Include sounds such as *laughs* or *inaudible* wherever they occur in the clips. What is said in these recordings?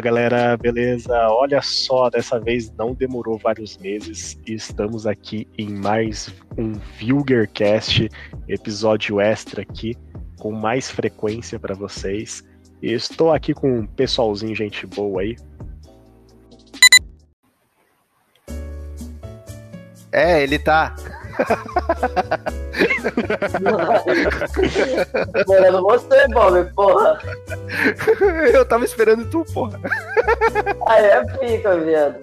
Galera, beleza? Olha só, dessa vez não demorou vários meses e estamos aqui em mais um Vilgercast, episódio extra aqui, com mais frequência para vocês. E estou aqui com um pessoalzinho, gente boa aí. É, ele tá. *laughs* Esperando você, Bob, porra. Eu tava esperando tu, porra. Aí é pica, viado.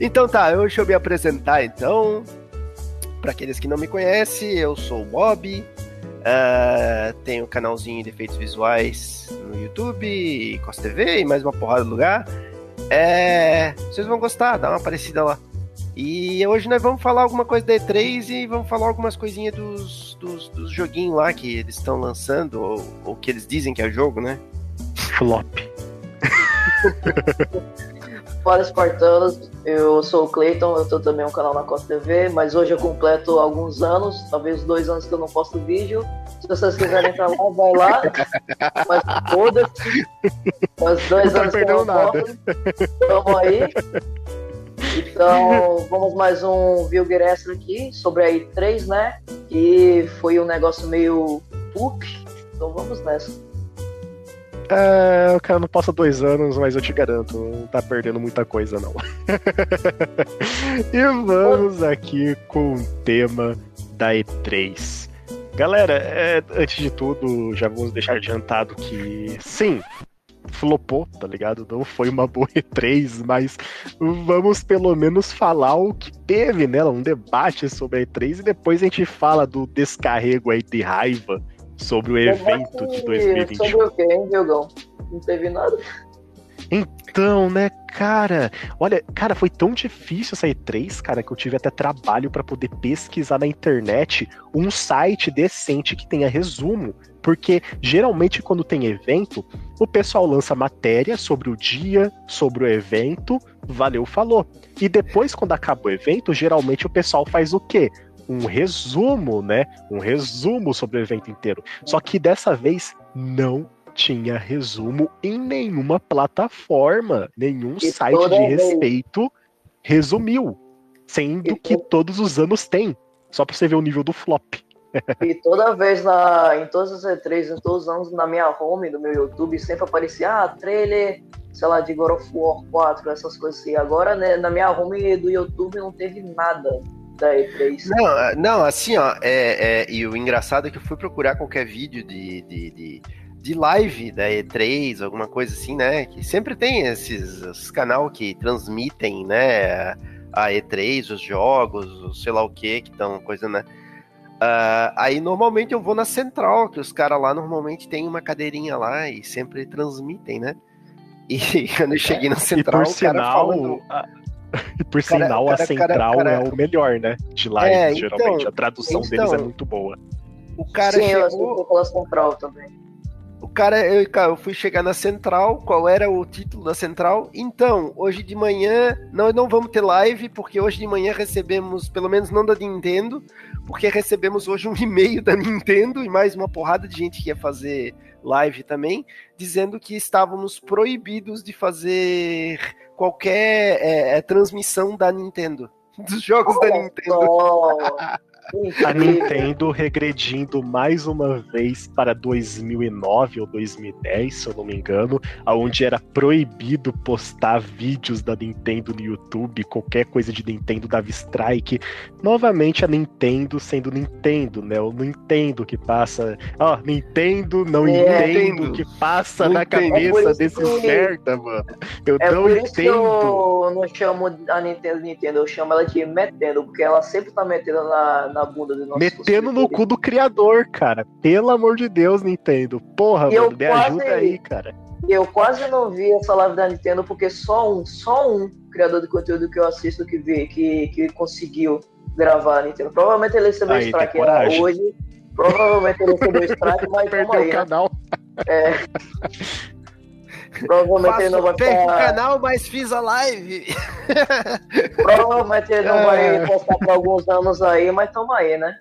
Então tá, deixa eu me apresentar então. Para aqueles que não me conhecem, eu sou o Bob. Uh, tenho um canalzinho de efeitos visuais no YouTube, Costa TV e mais uma porrada de lugar. É, vocês vão gostar, dá uma aparecida lá. E hoje nós vamos falar alguma coisa da E3 e vamos falar algumas coisinhas dos, dos, dos joguinhos lá que eles estão lançando, ou, ou, que eles dizem que é jogo, né? Flop. *laughs* Fala Espartanos, eu sou o Clayton, eu tô também um canal na Costa TV, mas hoje eu completo alguns anos, talvez dois anos que eu não posto vídeo. Se vocês quiserem entrar lá, vai lá. *laughs* Mas foda-se. Faz dois não anos tá que eu não nada. posto. Tamo aí. Então, vamos mais um Vilger Extra aqui sobre a I3, né? Que foi um negócio meio poop. Então vamos nessa. É, o cara não passa dois anos, mas eu te garanto, não tá perdendo muita coisa, não. *laughs* e vamos aqui com o tema da E3. Galera, é, antes de tudo, já vamos deixar adiantado que sim, flopou, tá ligado? Não foi uma boa *laughs* E3, mas vamos pelo menos falar o que teve nela, um debate sobre a E3 e depois a gente fala do descarrego aí de raiva sobre o evento de 2021. Sobre o que, hein, Diogão? Não teve nada. Então, né, cara? Olha, cara, foi tão difícil essa E3, cara, que eu tive até trabalho para poder pesquisar na internet um site decente que tenha resumo. Porque geralmente quando tem evento, o pessoal lança matéria sobre o dia, sobre o evento, valeu, falou. E depois, quando acaba o evento, geralmente o pessoal faz o quê? Um resumo, né? Um resumo sobre o evento inteiro. Só que dessa vez não tinha resumo em nenhuma plataforma, nenhum E site de respeito resumiu. Sendo E que to- todos os anos tem. Só pra você ver o nível do flop. *laughs* E toda vez na, em todas as E3, em todos os anos, na minha home, do meu YouTube, sempre aparecia, ah, trailer, sei lá, de God of War 4, essas coisas assim. Agora, né, na minha home do YouTube não teve nada da E3. Não, não assim, ó, é, é, e o engraçado é que eu fui procurar qualquer vídeo de, de, de, de live da E3, alguma coisa assim, né? Que sempre tem esses, esses canal que transmitem, né? A E3, os jogos, o sei lá o que, que estão coisa, né? Ah, aí normalmente eu vou na central, que os caras lá normalmente tem uma cadeirinha lá e sempre transmitem, né? E *laughs* quando eu cheguei na E central, por o cara sinal, falando. a... *laughs* e por Cara, sinal cara, a central cara, é o melhor, né? De live, É, geralmente. então, a tradução então. deles é muito boa. O cara Sim, eu chegou. central também. Cara, eu, cara, eu fui chegar na central, qual era o título da central? Então, hoje de manhã, nós não vamos ter live, porque hoje de manhã recebemos, pelo menos não da Nintendo, porque recebemos hoje um *laughs* e-mail da Nintendo e mais uma porrada de gente que ia fazer live também, dizendo que estávamos proibidos de fazer qualquer é, é, transmissão da Nintendo. *laughs* Dos jogos da Nintendo. *laughs* A Nintendo regredindo mais uma vez para 2009 ou 2010, se eu não me engano, onde era proibido postar vídeos da Nintendo no YouTube, qualquer coisa de Nintendo dava strike. Novamente a Nintendo sendo Nintendo, né? O Nintendo que passa. Ó, Nintendo não É, entendo o que passa na entendo. É cabeça isso desses que- merda, mano. Eu É não por isso que entendo. eu não chamo a Nintendo Nintendo, eu chamo ela de metendo, porque ela sempre tá metendo na, na bunda do nosso Metendo no cu do criador, cara. Pelo amor de Deus, Nintendo. Porra, eu mano, me ajuda aí, cara. eu quase não vi essa live da Nintendo porque só um, só um criador de conteúdo que eu assisto que vi, que, que conseguiu gravar a Nintendo. Provavelmente ele recebeu Aí, strike hoje. Provavelmente ele recebeu strike, *laughs* mas Perdeu aí, o né? canal. É. *laughs* Provavelmente ele não vai Perco o ficar. canal, mas fiz a live. *laughs* Provavelmente ele não É. vai postar por alguns anos aí, mas tamo aí, né?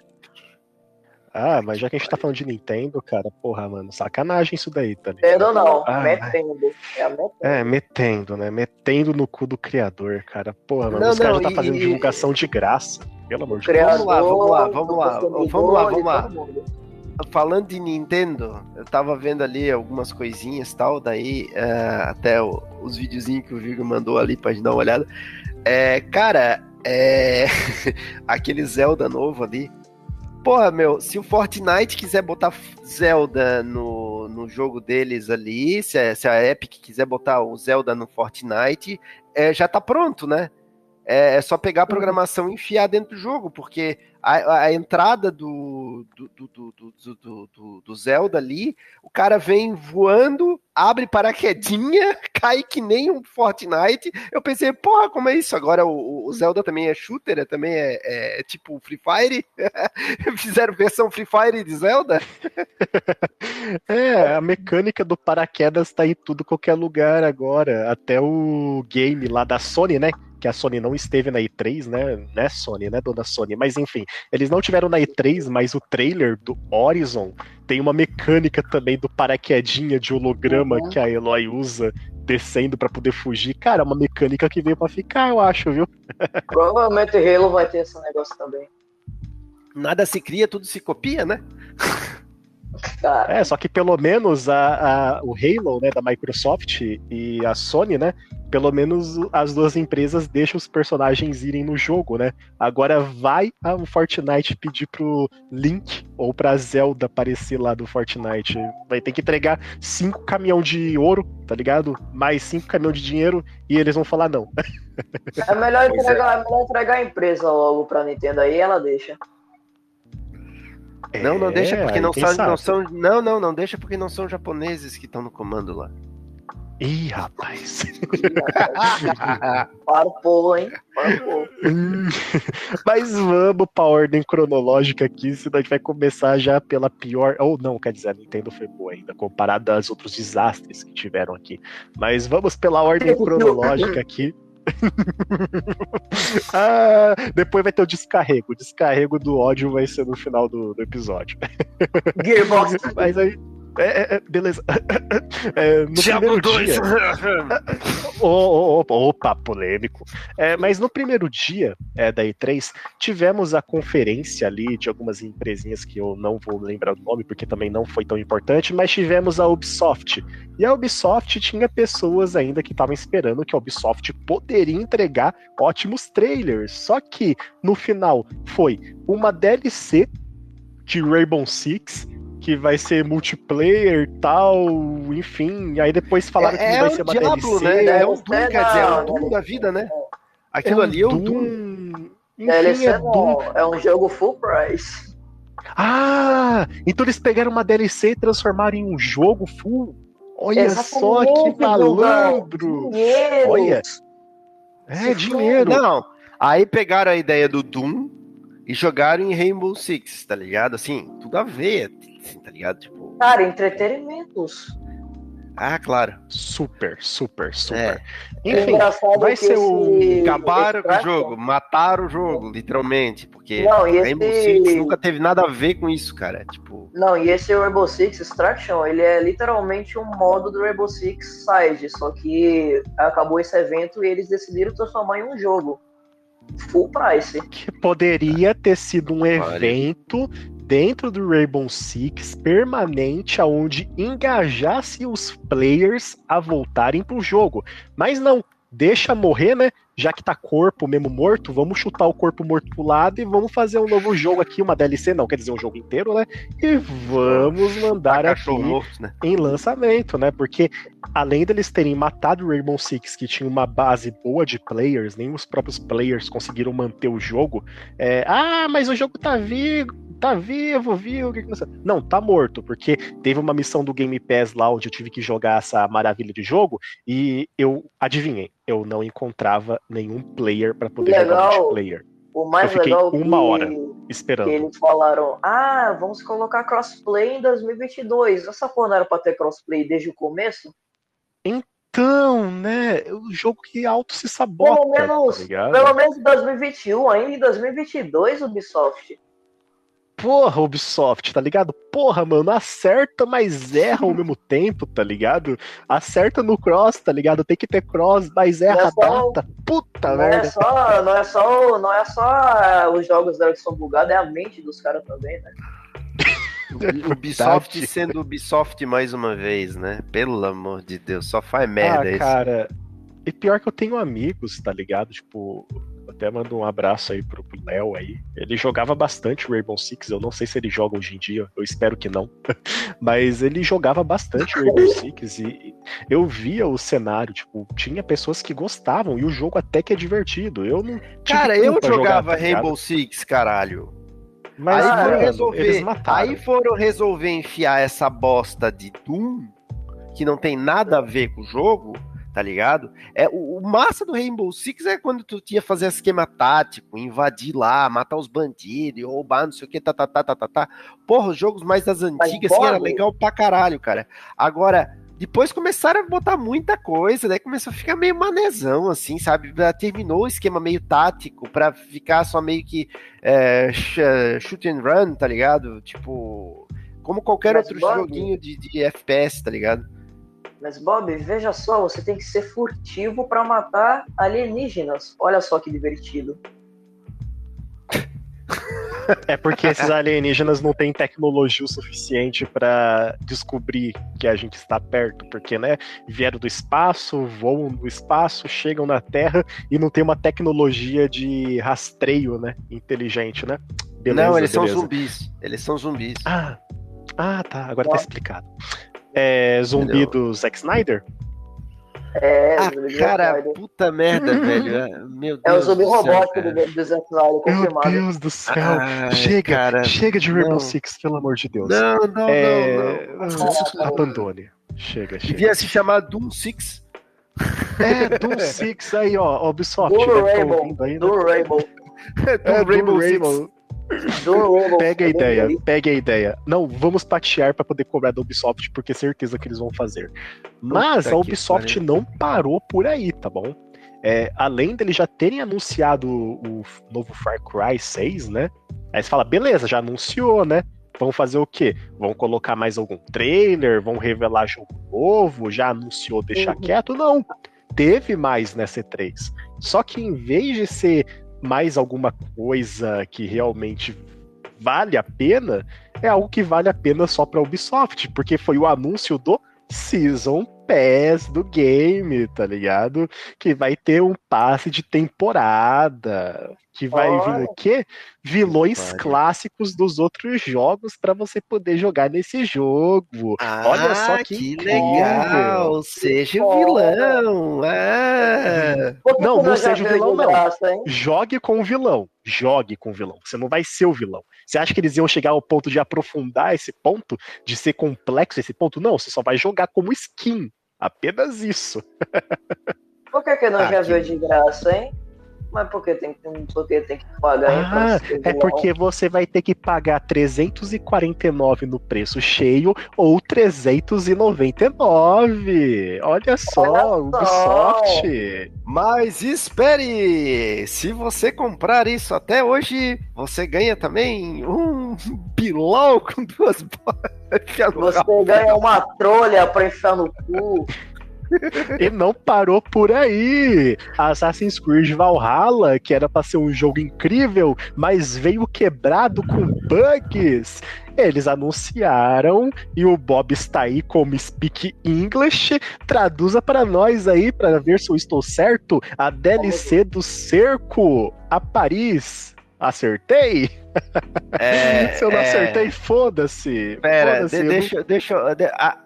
Ah, mas já que a gente tá falando de Nintendo, cara, porra, mano, sacanagem isso daí, tá ligado? Entendo não, Ah, metendo. É metendo. É, metendo, né? Metendo no cu do criador, cara. Porra, mano, Não, os caras já tá fazendo e- divulgação de graça. Pelo amor de Criador, Vamos lá, vamos lá, vamos lá, vamos lá, vamos lá. Falando de Nintendo, eu tava vendo ali algumas coisinhas e tal, daí é, até o- os videozinhos que o Vigo mandou ali pra gente dar uma olhada. É, cara, é, *laughs* aquele Zelda novo ali. Porra, meu, se o Fortnite quiser botar Zelda no, no jogo deles ali, se a, se a Epic quiser botar o Zelda no Fortnite, é, já tá pronto, né? É, é só pegar a programação e enfiar dentro do jogo, porque a, a entrada do, do, do, do, do, Zelda ali, o cara vem voando, abre paraquedinha, *laughs* cai que nem um Fortnite. Eu pensei, porra, como é isso? Agora o, o Zelda também é shooter, é- também é, é tipo Free Fire? *laughs* Fizeram versão Free Fire de Zelda? *laughs* É, a mecânica do paraquedas tá em tudo qualquer lugar agora. Até o game lá da Sony, né? Que a Sony não esteve na E3, né? Né, Sony, né, dona Sony? Mas enfim, eles não tiveram na E3, mas o trailer do Horizon tem uma mecânica também do paraquedinha de holograma Uhum. que a Eloy usa descendo pra poder fugir. Cara, é uma mecânica que veio pra ficar, eu acho, viu? *laughs* Provavelmente Halo vai ter esse negócio também. Nada se cria, tudo se copia, né? *laughs* Cara, É, só que pelo menos a, a- o Halo, né, da Microsoft e a Sony, né, pelo menos as duas empresas deixam os personagens irem no jogo, né? Agora vai o Fortnite pedir pro Link ou pra Zelda aparecer lá do Fortnite. Vai ter que entregar cinco caminhão de ouro, tá ligado? Mais cinco caminhão de dinheiro e eles vão falar não. é melhor, Pois entregar, é melhor entregar a empresa logo pra Nintendo aí, ela deixa. Não, não É, deixa porque não são, sabe? não são. Não, não, não deixa porque não são japoneses que estão no comando lá. Ih, rapaz. *laughs* Para o povo, hein? Para o povo. *laughs* Mas vamos pra ordem cronológica aqui, senão a gente vai começar já pela pior. Ou não, quer dizer, a Nintendo foi boa ainda, comparado aos outros desastres que tiveram aqui. Mas vamos pela ordem *laughs* cronológica aqui. *laughs* Ah, depois vai ter o descarrego. O descarrego do ódio vai ser no final do, do episódio. Gearbox. *laughs* Mas aí. É, é, é, beleza. É, no primeiro dia. Ô, ô, ô, opa, polêmico. É, mas no primeiro dia é, da E3, tivemos a conferência ali de algumas empresinhas que eu não vou lembrar o nome, porque também não foi tão importante, mas tivemos a Ubisoft. E a Ubisoft tinha pessoas ainda que estavam esperando que a Ubisoft poderia entregar ótimos trailers. Só que no final foi uma DLC de Rainbow Six. Que vai ser multiplayer tal, enfim. Aí depois falaram que é, vai é ser o uma Diablo, DLC. né? É o DLC Doom, quer dizer, é o Doom da vida, né? É Aquilo um ali é o Doom. Doom. Enfim, DLC é Doom. é um jogo full price. Ah, então eles pegaram uma DLC e transformaram em um jogo full. Olha só que malandro. Dinheiro. Olha. É dinheiro. Não, aí pegaram a ideia do Doom e jogaram em Rainbow Six, tá ligado? Assim, tudo a ver, ligado? Tipo, Cara, entretenimentos. ah, claro. Super, super, É. super. É Enfim, engraçado vai ser o- esse- Acabaram com o jogo, mataram o jogo, literalmente, porque Não, e Rainbow esse- Six nunca teve nada a ver com isso, cara. Tipo, Não, e esse Rainbow Six Extraction, ele é literalmente um modo do Rainbow Six Side, só que acabou esse evento e eles decidiram transformar em um jogo. Full price. que poderia ter sido um Olha. evento dentro do Rainbow Six permanente aonde engajasse os players a voltarem pro jogo. Mas não, deixa morrer, né? Já que tá corpo mesmo morto, vamos chutar o corpo morto pro lado e vamos fazer um novo jogo aqui, uma DLC, não, quer dizer, um jogo inteiro, né? E vamos mandar aqui morto, né? em lançamento, né? Porque além deles terem matado o Rainbow Six, que tinha uma base boa de players, nem os próprios players conseguiram manter o jogo. É, ah, mas o jogo tá vivo, tá vivo, viu? Não, tá morto, porque teve uma missão do Game Pass lá onde eu tive que jogar essa maravilha de jogo e eu adivinhei, eu não encontrava nenhum player para poder Legal. jogar multiplayer. O mais Eu fiquei legal uma que, hora esperando. que eles falaram, ah, vamos colocar crossplay em 2022. Essa porra não era pra ter crossplay desde o começo? Então, né? O jogo que auto se sabota. Pelo menos, tá pelo menos em 2021, ainda em 2022, Ubisoft. Porra, Ubisoft, tá ligado? Porra, mano, acerta, mas erra ao *laughs* mesmo tempo, tá ligado? Acerta no cross, tá ligado? Tem que ter cross, mas erra Não é a só- data. Puta Não é merda. só, não é só, não é só os jogos dela que são bugados, é a mente dos caras também, né? *laughs* Ubisoft sendo Ubisoft mais uma vez, né? Pelo amor de Deus, só faz merda ah, isso. cara. E pior que eu tenho amigos, tá ligado? Tipo, até mando um abraço aí pro Léo aí. Ele jogava bastante Rainbow Six, eu não sei se ele joga hoje em dia, eu espero que não. *laughs* Mas ele jogava bastante Rainbow Six e eu via o cenário, tipo, tinha pessoas que gostavam e o jogo até que é divertido. Eu não Cara, eu culpa jogar, jogava tá? Rainbow Six, caralho. Mas aí foram resolver, aí foram resolver enfiar essa bosta de Doom, que não tem nada a ver com o jogo, tá ligado? É o, o massa do Rainbow Six é quando tu tinha fazer esquema tático, invadir lá, matar os bandidos, roubar, não sei o que, tá, tá, tá, tá, tá, tá. Porra, os jogos mais das antigas assim, era Bob- legal pra caralho, cara. Agora, depois começaram a botar muita coisa, daí começou a ficar meio manezão, assim, sabe? Terminou o esquema meio tático pra ficar só meio que é, sh- shoot and run, tá ligado? Tipo, como qualquer Mas, outro Bob- joguinho de, de FPS, tá ligado? Mas, Bob, veja só, você tem que ser furtivo pra matar alienígenas. Olha só que divertido. É porque esses alienígenas não têm tecnologia o suficiente pra descobrir que a gente está perto, porque, né, vieram do espaço, voam no espaço, chegam na Terra e não tem uma tecnologia de rastreio, né, inteligente, né? Beleza, não, eles são beleza. zumbis. Eles são zumbis. Ah, ah, tá, agora tá explicado. É zumbi Entendeu? do Zack Snyder? É, Ah, cara, Snyder. puta merda, *laughs* velho. É, Meu Deus. é o zumbi do céu, robótico do, do Zack Snyder, Meu confirmado. Deus do céu! Ai, chega, cara, chega de Rainbow não. Six, pelo amor de Deus. Não, não, é... não, não. Abandone. Chega, chega. Devia se chamar Doom Six. É, Doom *laughs* Six aí, ó, Ubisoft, Do deve tá Rainbow, né? do Rainbow, É, Doom do Six. Rainbow. Rainbow. Pega a ideia, pega a ideia. Não, vamos patear pra poder cobrar da Ubisoft, porque é certeza que eles vão fazer. Mas Puta a Ubisoft não parou por aí, tá bom? É, além deles já terem anunciado o novo Far Cry 6, né? Aí você fala, beleza, já anunciou, né? Vão fazer o quê? Vão colocar mais algum trailer? Vão revelar jogo novo? Já anunciou deixar Uhum. quieto? Não. Teve mais nessa E3. Só que em vez de ser mais alguma coisa que realmente vale a pena, é algo que vale a pena só pra Ubisoft, porque foi o anúncio do Season Pass do game, tá ligado? Que vai ter um passe de temporada, que vai vir o quê? Vilões clássicos dos outros jogos pra você poder jogar nesse jogo. Olha só que Ah, que incrível. legal! Seja o vilão! Ah. Que Não, que não seja o vilão, não. graça? Jogue com o vilão. Jogue com o vilão. Você não vai ser o vilão. Você acha que eles iam chegar ao ponto de aprofundar esse ponto? De ser complexo esse ponto? Não, você só vai jogar como skin. Apenas isso. *laughs* Por que, que não Ah, já que- viu de graça, hein? Mas por que tem, por que, tem que pagar Ah, é porque você vai ter que pagar 349 no preço cheio ou 399. Olha só, Olha só. Ubisoft. Mas espere! Se você comprar isso até hoje, você ganha também um pilão com duas *laughs* bolas. Você ganha uma trolha pra enfiar no cu. *laughs* E não parou por aí. Assassin's Creed Valhalla, que era pra ser um jogo incrível, mas veio quebrado com bugs. Eles anunciaram e o Bob está aí como Speak English. Traduza para nós aí para ver se eu estou certo. A DLC do Cerco a Paris. Acertei? É, *laughs* se eu não é, acertei, foda-se. Pera, Foda-se, de- eu não- deixa, deixa. eu- de- a-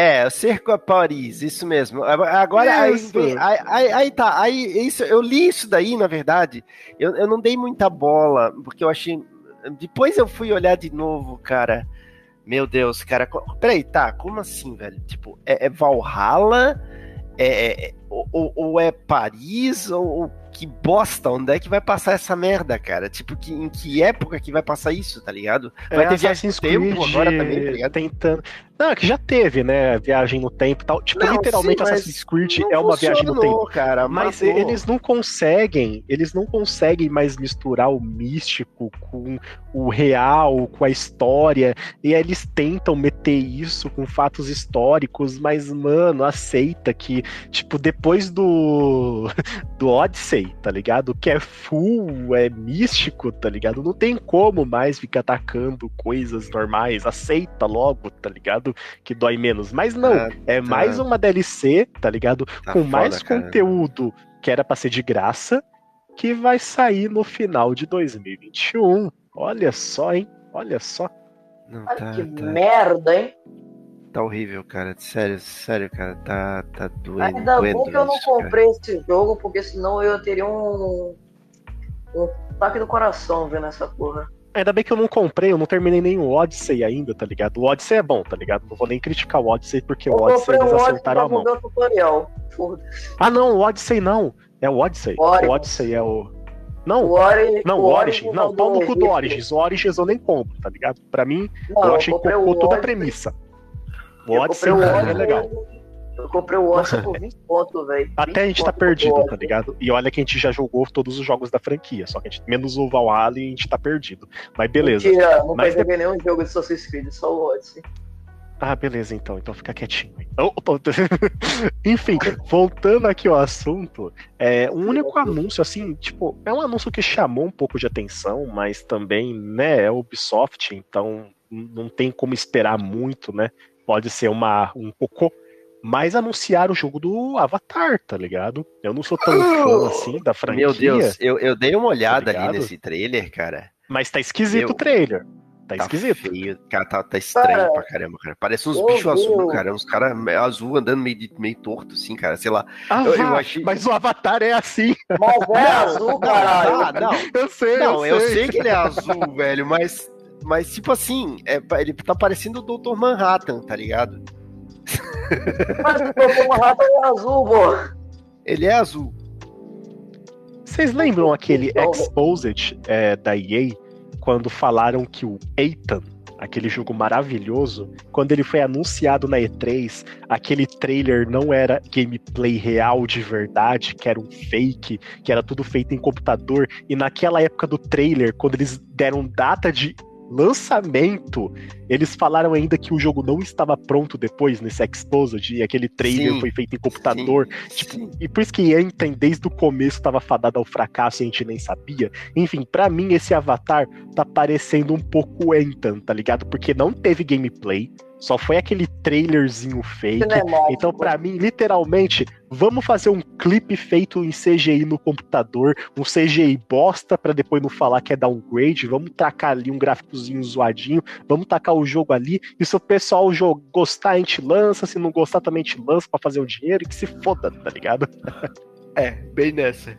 É, o Cerco a Paris, isso mesmo. Agora, Isso. Aí, aí, aí, aí tá, aí isso, eu li isso daí, na verdade, eu, eu não dei muita bola, porque eu achei... Depois eu fui olhar de novo, cara, meu Deus, cara, peraí, tá, como assim, velho? Tipo, é, é Valhalla, é, é- ou, ou- ou é Paris, ou, ou que bosta, onde é que vai passar essa merda, cara? Tipo, que, em que época que vai passar isso, tá ligado? Vai É ter Assassin's tempo Creed agora também, tá ligado? tentando. Não, que já teve, né? Viagem no tempo e tal. Tipo, Não, literalmente sim, Assassin's Creed é uma viagem no tempo. cara, Mas matou. eles não conseguem, eles não conseguem mais misturar o místico com o real, com a história. E aí eles tentam meter isso com fatos históricos, mas, mano, aceita que, tipo, depois do, *laughs* do Odyssey, tá ligado? Que é full, é místico, tá ligado? Não tem como mais ficar atacando coisas normais. Aceita logo, tá ligado? Que dói menos. Mas não, Ah, é mais uma DLC, tá ligado? tá com foda, mais cara. conteúdo que era pra ser de graça, que vai sair no final de 2021. Olha só, hein? Olha só. Não, Olha tá, que tá, merda, hein? tá horrível, cara. Sério, sério, cara. Tá, tá doendo. Ainda bem doendo que eu não isso, cara. comprei esse jogo, porque senão eu teria um. um ataque do coração vendo essa porra. Ainda bem que eu não comprei, eu não terminei nem o Odyssey ainda, tá ligado? O Odyssey é bom, tá ligado? Não vou nem criticar o Odyssey, porque Eu o Odyssey eles acertaram a mão. Ah, não, o Odyssey não. É o Odyssey. Origins. O Odyssey é o. Não, O Ori, não, o o Origin. Não, é pau no cu do. Origins. O Origins eu nem compro, tá ligado? Pra mim, Não, eu achei cocô o toda a premissa. O Odyssey o mim é legal. Eu comprei o Odyssey por *laughs* 20 pontos, velho. Até a 20 gente tá perdido, tá ligado? E olha que a gente já jogou todos os jogos da franquia, só que a gente, menos o Valhalla e a gente tá perdido. Mas beleza. Mentira, nunca Mas joguei nenhum jogo de Assassin's Creed, só o Odyssey. Ah, beleza, então. Então fica quietinho. *laughs* Enfim, voltando aqui ao assunto, é, o único anúncio, assim, tipo, é um anúncio que chamou um pouco de atenção, mas também, né, é Ubisoft, então não tem como esperar muito, né? Pode ser uma, um cocô. Mas anunciaram o jogo do Avatar, tá ligado? Eu não sou tão fã assim da franquia. Meu Deus, eu, eu dei uma olhada ali ligado? nesse trailer, cara. Mas tá esquisito Eu- o trailer. Tá, Tá esquisito. feio, cara, tá, tá estranho Cara, pra caramba, cara. Parece uns eu bichos azul, o- cara. Uns caras azul andando meio, meio torto, assim, cara. Sei lá. Ah, Eu- eu achei- mas o Avatar é assim. Mas é azul, caralho. Ah, não. Eu sei, Não, eu sei. sei que ele é azul, velho, mas. Mas, tipo assim, é, ele tá parecendo o Dr. Manhattan, tá ligado? Mas o é azul, pô. Ele é azul. Vocês lembram aquele Exposed é, da EA, quando falaram que o Ethan, aquele jogo maravilhoso, quando ele foi anunciado na E3, aquele trailer não era gameplay real de verdade, que era um fake, que era tudo feito em computador, e naquela época do trailer, quando eles deram data de lançamento, eles falaram ainda que o jogo não estava pronto depois nesse Exposed, e aquele trailer Sim, foi feito em computador, Sim, Tipo, sim. e por isso que Anthem, desde o começo, tava fadado ao fracasso e a gente nem sabia. Enfim, pra mim, esse avatar tá parecendo um pouco Anthem, tá ligado? Porque não teve gameplay, só foi aquele trailerzinho fake. Cinemático. Então, pra mim, literalmente, vamos fazer um clipe feito em CGI no computador, um CGI bosta pra depois não falar que é downgrade. Vamos tacar ali um gráficozinho zoadinho, vamos tacar o jogo ali. E se o pessoal gostar, a gente lança. Se não gostar, também a gente lança pra fazer o dinheiro e que se foda, tá ligado? É, bem nessa.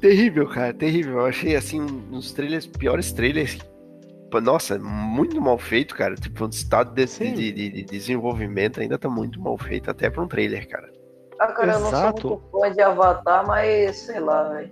Terrível, cara, terrível. Eu achei assim um dos trailers, piores trailers. Nossa, muito mal feito, cara. Tipo, o estado de, Sim. de, de- de desenvolvimento ainda tá muito mal feito, até pra um trailer, cara. Ah, cara, eu não Exato. sou muito fã de Avatar, mas sei lá, velho.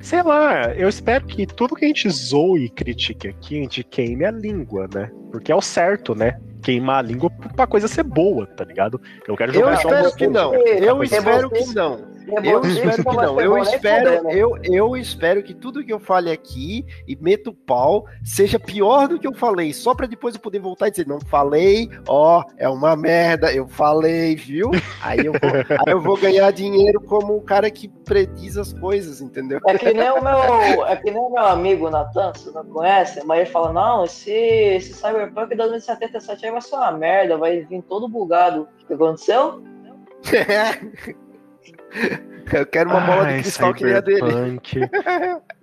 Sei lá, eu espero que tudo que a gente zoe e critique aqui, a gente queime a língua, né? Porque é o certo, né? Queimar a língua pra coisa ser boa, tá ligado? Eu quero Eu jogar só espero um que não. Eu espero que não. Eu Você espero que vai não. ser Eu espero, fudendo. eu, eu espero que tudo que eu fale aqui e meto o pau seja pior do que eu falei, só pra depois eu poder voltar e dizer, não falei, ó, é uma merda, eu falei, viu? Aí eu vou, *laughs* aí eu vou ganhar dinheiro como o cara que prediz as coisas, entendeu? É que nem o meu, é que nem o meu amigo Natan, você não conhece, mas ele fala, não, esse, esse Cyberpunk 2077 aí vai ser uma merda, vai vir todo bugado. O que aconteceu? *laughs* *laughs* Eu quero uma bola de Ai, cristal que nem a dele. *laughs*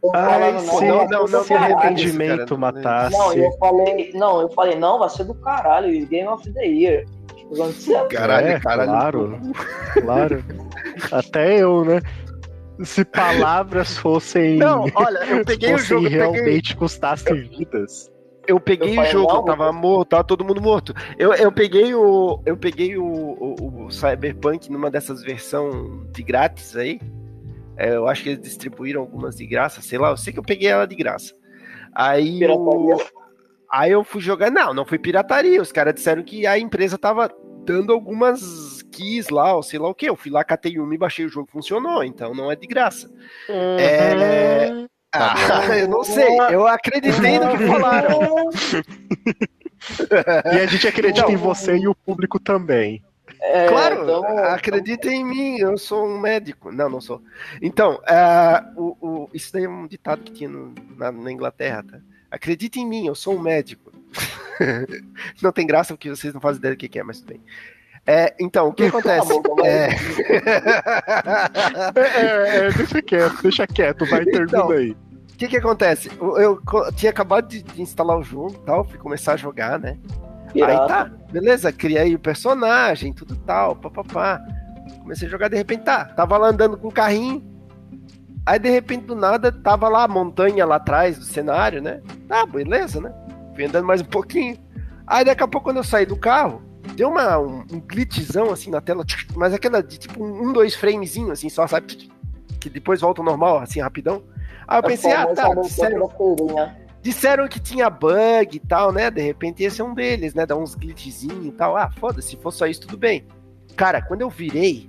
Eu Ai, sim, não, não, não, se não, arrependimento cara, matasse. Não, eu falei, não, eu falei, não, vai ser do caralho, Game of the Year. acontecendo. Caralho, É, caralho. claro. Claro. Até eu, né? Se palavras fossem. Não, olha, eu peguei o fossem jogo, eu peguei, realmente custassem vidas. eu peguei Meu o jogo, tava morto, tava todo mundo morto. Eu, eu peguei o. Eu peguei o, o, o Cyberpunk numa dessas versões de grátis aí. É, eu acho que eles distribuíram algumas de graça, sei lá, eu sei que eu peguei ela de graça. Aí eu, aí eu fui jogar. Não, não foi pirataria. Os caras disseram que a empresa tava dando algumas keys lá, ou sei lá o que. Eu fui lá, catei uma e baixei o jogo, funcionou, então não é de graça. É. Tá Ah, *laughs* eu não sei, eu acreditei no que falaram. *laughs* E a gente acredita Então- em você e o público também. É, Claro, então, acredita em mim, eu sou um médico. Não, não sou. Então, ah, o, o- isso daí é um ditado que tinha no- na, na Inglaterra, tá? Acredita em mim, eu sou um médico. *laughs* não tem graça porque vocês não fazem ideia do que que é, mas tudo bem. É, então, o que acontece? Tá bom, tá É... É, é, deixa quieto, deixa quieto, vai termina Então, aí. O que que acontece? Eu, eu co- tinha acabado de, de instalar o jogo e tal, fui começar a jogar, né? Pirata. Aí tá, beleza, criei o personagem, tudo tal, papapá. Comecei a jogar, de repente tá, tava lá andando com o carrinho. Aí de repente do nada tava lá a montanha lá atrás do cenário, né? Tá, beleza, né? Fui andando mais um pouquinho. Aí daqui a pouco quando eu saí do carro, deu uma, um, um glitchzão assim na tela, mas aquela de tipo um, dois framezinho assim, só sabe? Que depois volta ao normal, assim, rapidão. Aí eu pensei, ah, tá, disseram, disseram que tinha bug e tal, né? De repente esse é um deles, né? Dá uns glitchzinhos e tal. Ah, foda-se, se for só isso, tudo bem. Cara, quando eu virei,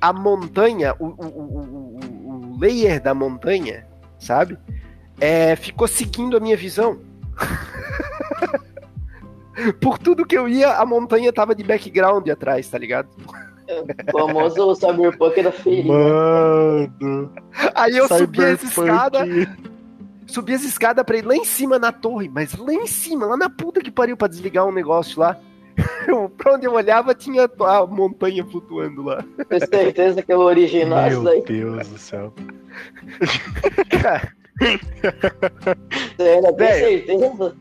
a montanha, o, o, o, o, o layer da montanha, sabe? É, ficou seguindo a minha visão. *laughs* Por tudo que eu ia, a montanha tava de background atrás, tá ligado? O famoso cyberpunk da feirinha. Mano. Aí eu subi as Cyberpunk. Escadas, subi as escadas pra ir lá em cima na torre, mas lá em cima, lá na puta que pariu pra desligar um negócio lá. *laughs* Eu, pra onde eu olhava, tinha a montanha flutuando lá. Tenho certeza que é o original isso Meu daí. Deus do céu. Cara, Sério, tem certeza?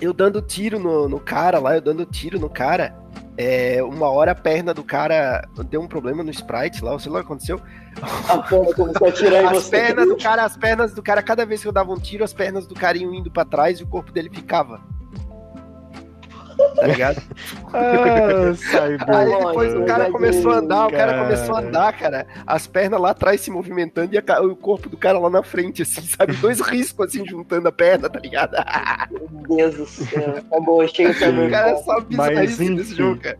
eu dando tiro no, no cara lá, eu dando tiro no cara. É, uma hora a perna do cara deu um problema no sprite lá, sei lá o que aconteceu. A perna começou a tirar em As você. pernas do cara, as pernas do cara, cada vez que eu dava um tiro, as pernas do cara iam indo pra trás e o corpo dele ficava. Tá ligado? *laughs* Ah. Aí depois o cara começou a andar, o cara começou a andar, cara, as pernas lá atrás se movimentando e a o corpo do cara lá na frente, assim, *laughs* sabe? Dois riscos assim, juntando a perna, tá ligado? Meu Deus do céu. Acabou, *laughs* chega de O cara é só bizarrice enfim. desse jogo, cara.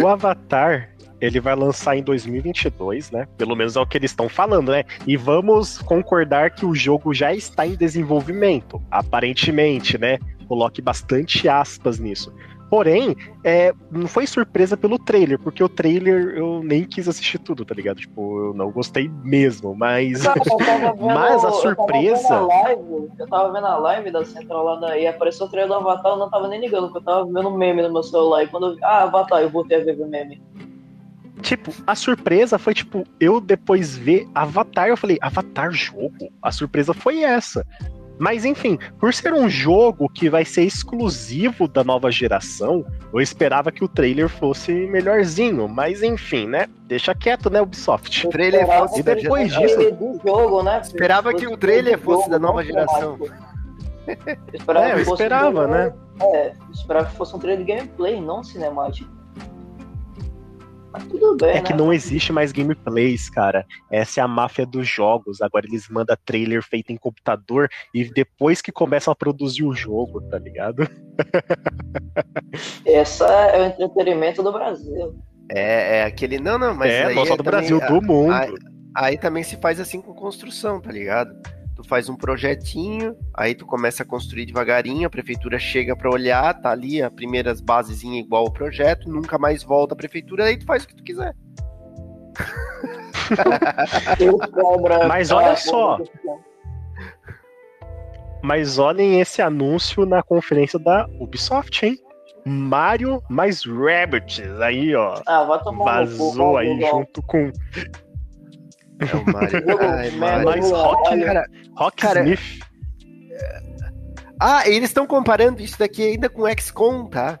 O Avatar, ele vai lançar em 2022, né? Pelo menos é o que eles estão falando, né? E vamos concordar que o jogo já está em desenvolvimento, aparentemente, né? Coloque bastante aspas nisso. Porém, é, não foi surpresa pelo trailer, porque o trailer eu nem quis assistir tudo, tá ligado? Tipo, eu não gostei mesmo, mas. Eu tava *laughs* vendo- Mas a eu tava surpresa- vendo a live, eu tava vendo a live da Central lá da, e apareceu o trailer do Avatar, eu não tava nem ligando, porque eu tava vendo meme no meu celular. E quando eu vi, ah, Avatar, eu voltei a ver o meme. Tipo, a surpresa foi, tipo, eu depois ver Avatar, eu falei, Avatar jogo? A surpresa foi essa. Mas enfim, por ser um jogo que vai ser exclusivo da nova geração, eu esperava que o trailer fosse melhorzinho. Mas enfim, né? Deixa quieto, né, Ubisoft? O trailer fosse E da depois geração. disso- do jogo, né? Esperava que o trailer fosse da nova geração. Esperava É, eu que fosse esperava, um- né? É, esperava que fosse um trailer de gameplay, não cinemático. Mas tudo bem, É né? que não existe mais gameplays, cara. Essa é a máfia dos jogos. Agora eles mandam trailer feito em computador e depois que começam a produzir o jogo, tá ligado? *laughs* Essa é o entretenimento do Brasil. É, é aquele. Não, não, mas. é, aí não só do também- Brasil, do mundo. aí- Aí também se faz assim com construção, tá ligado? Tu faz um projetinho, aí tu começa a construir devagarinho, a prefeitura chega pra olhar, tá ali, as primeiras basezinhas igual ao projeto, nunca mais volta a prefeitura, aí tu faz o que tu quiser. *laughs* Mas olha só. Mas olhem esse anúncio na conferência da Ubisoft, hein? Mario mais Rabbids aí, ó. Ah, Vazou aí junto com É o Mario. Jogo Ai, merda, Mario. Mas Rock- Cara, Rock Cara, Smith. ah, eles estão comparando isso daqui ainda com XCOM, tá?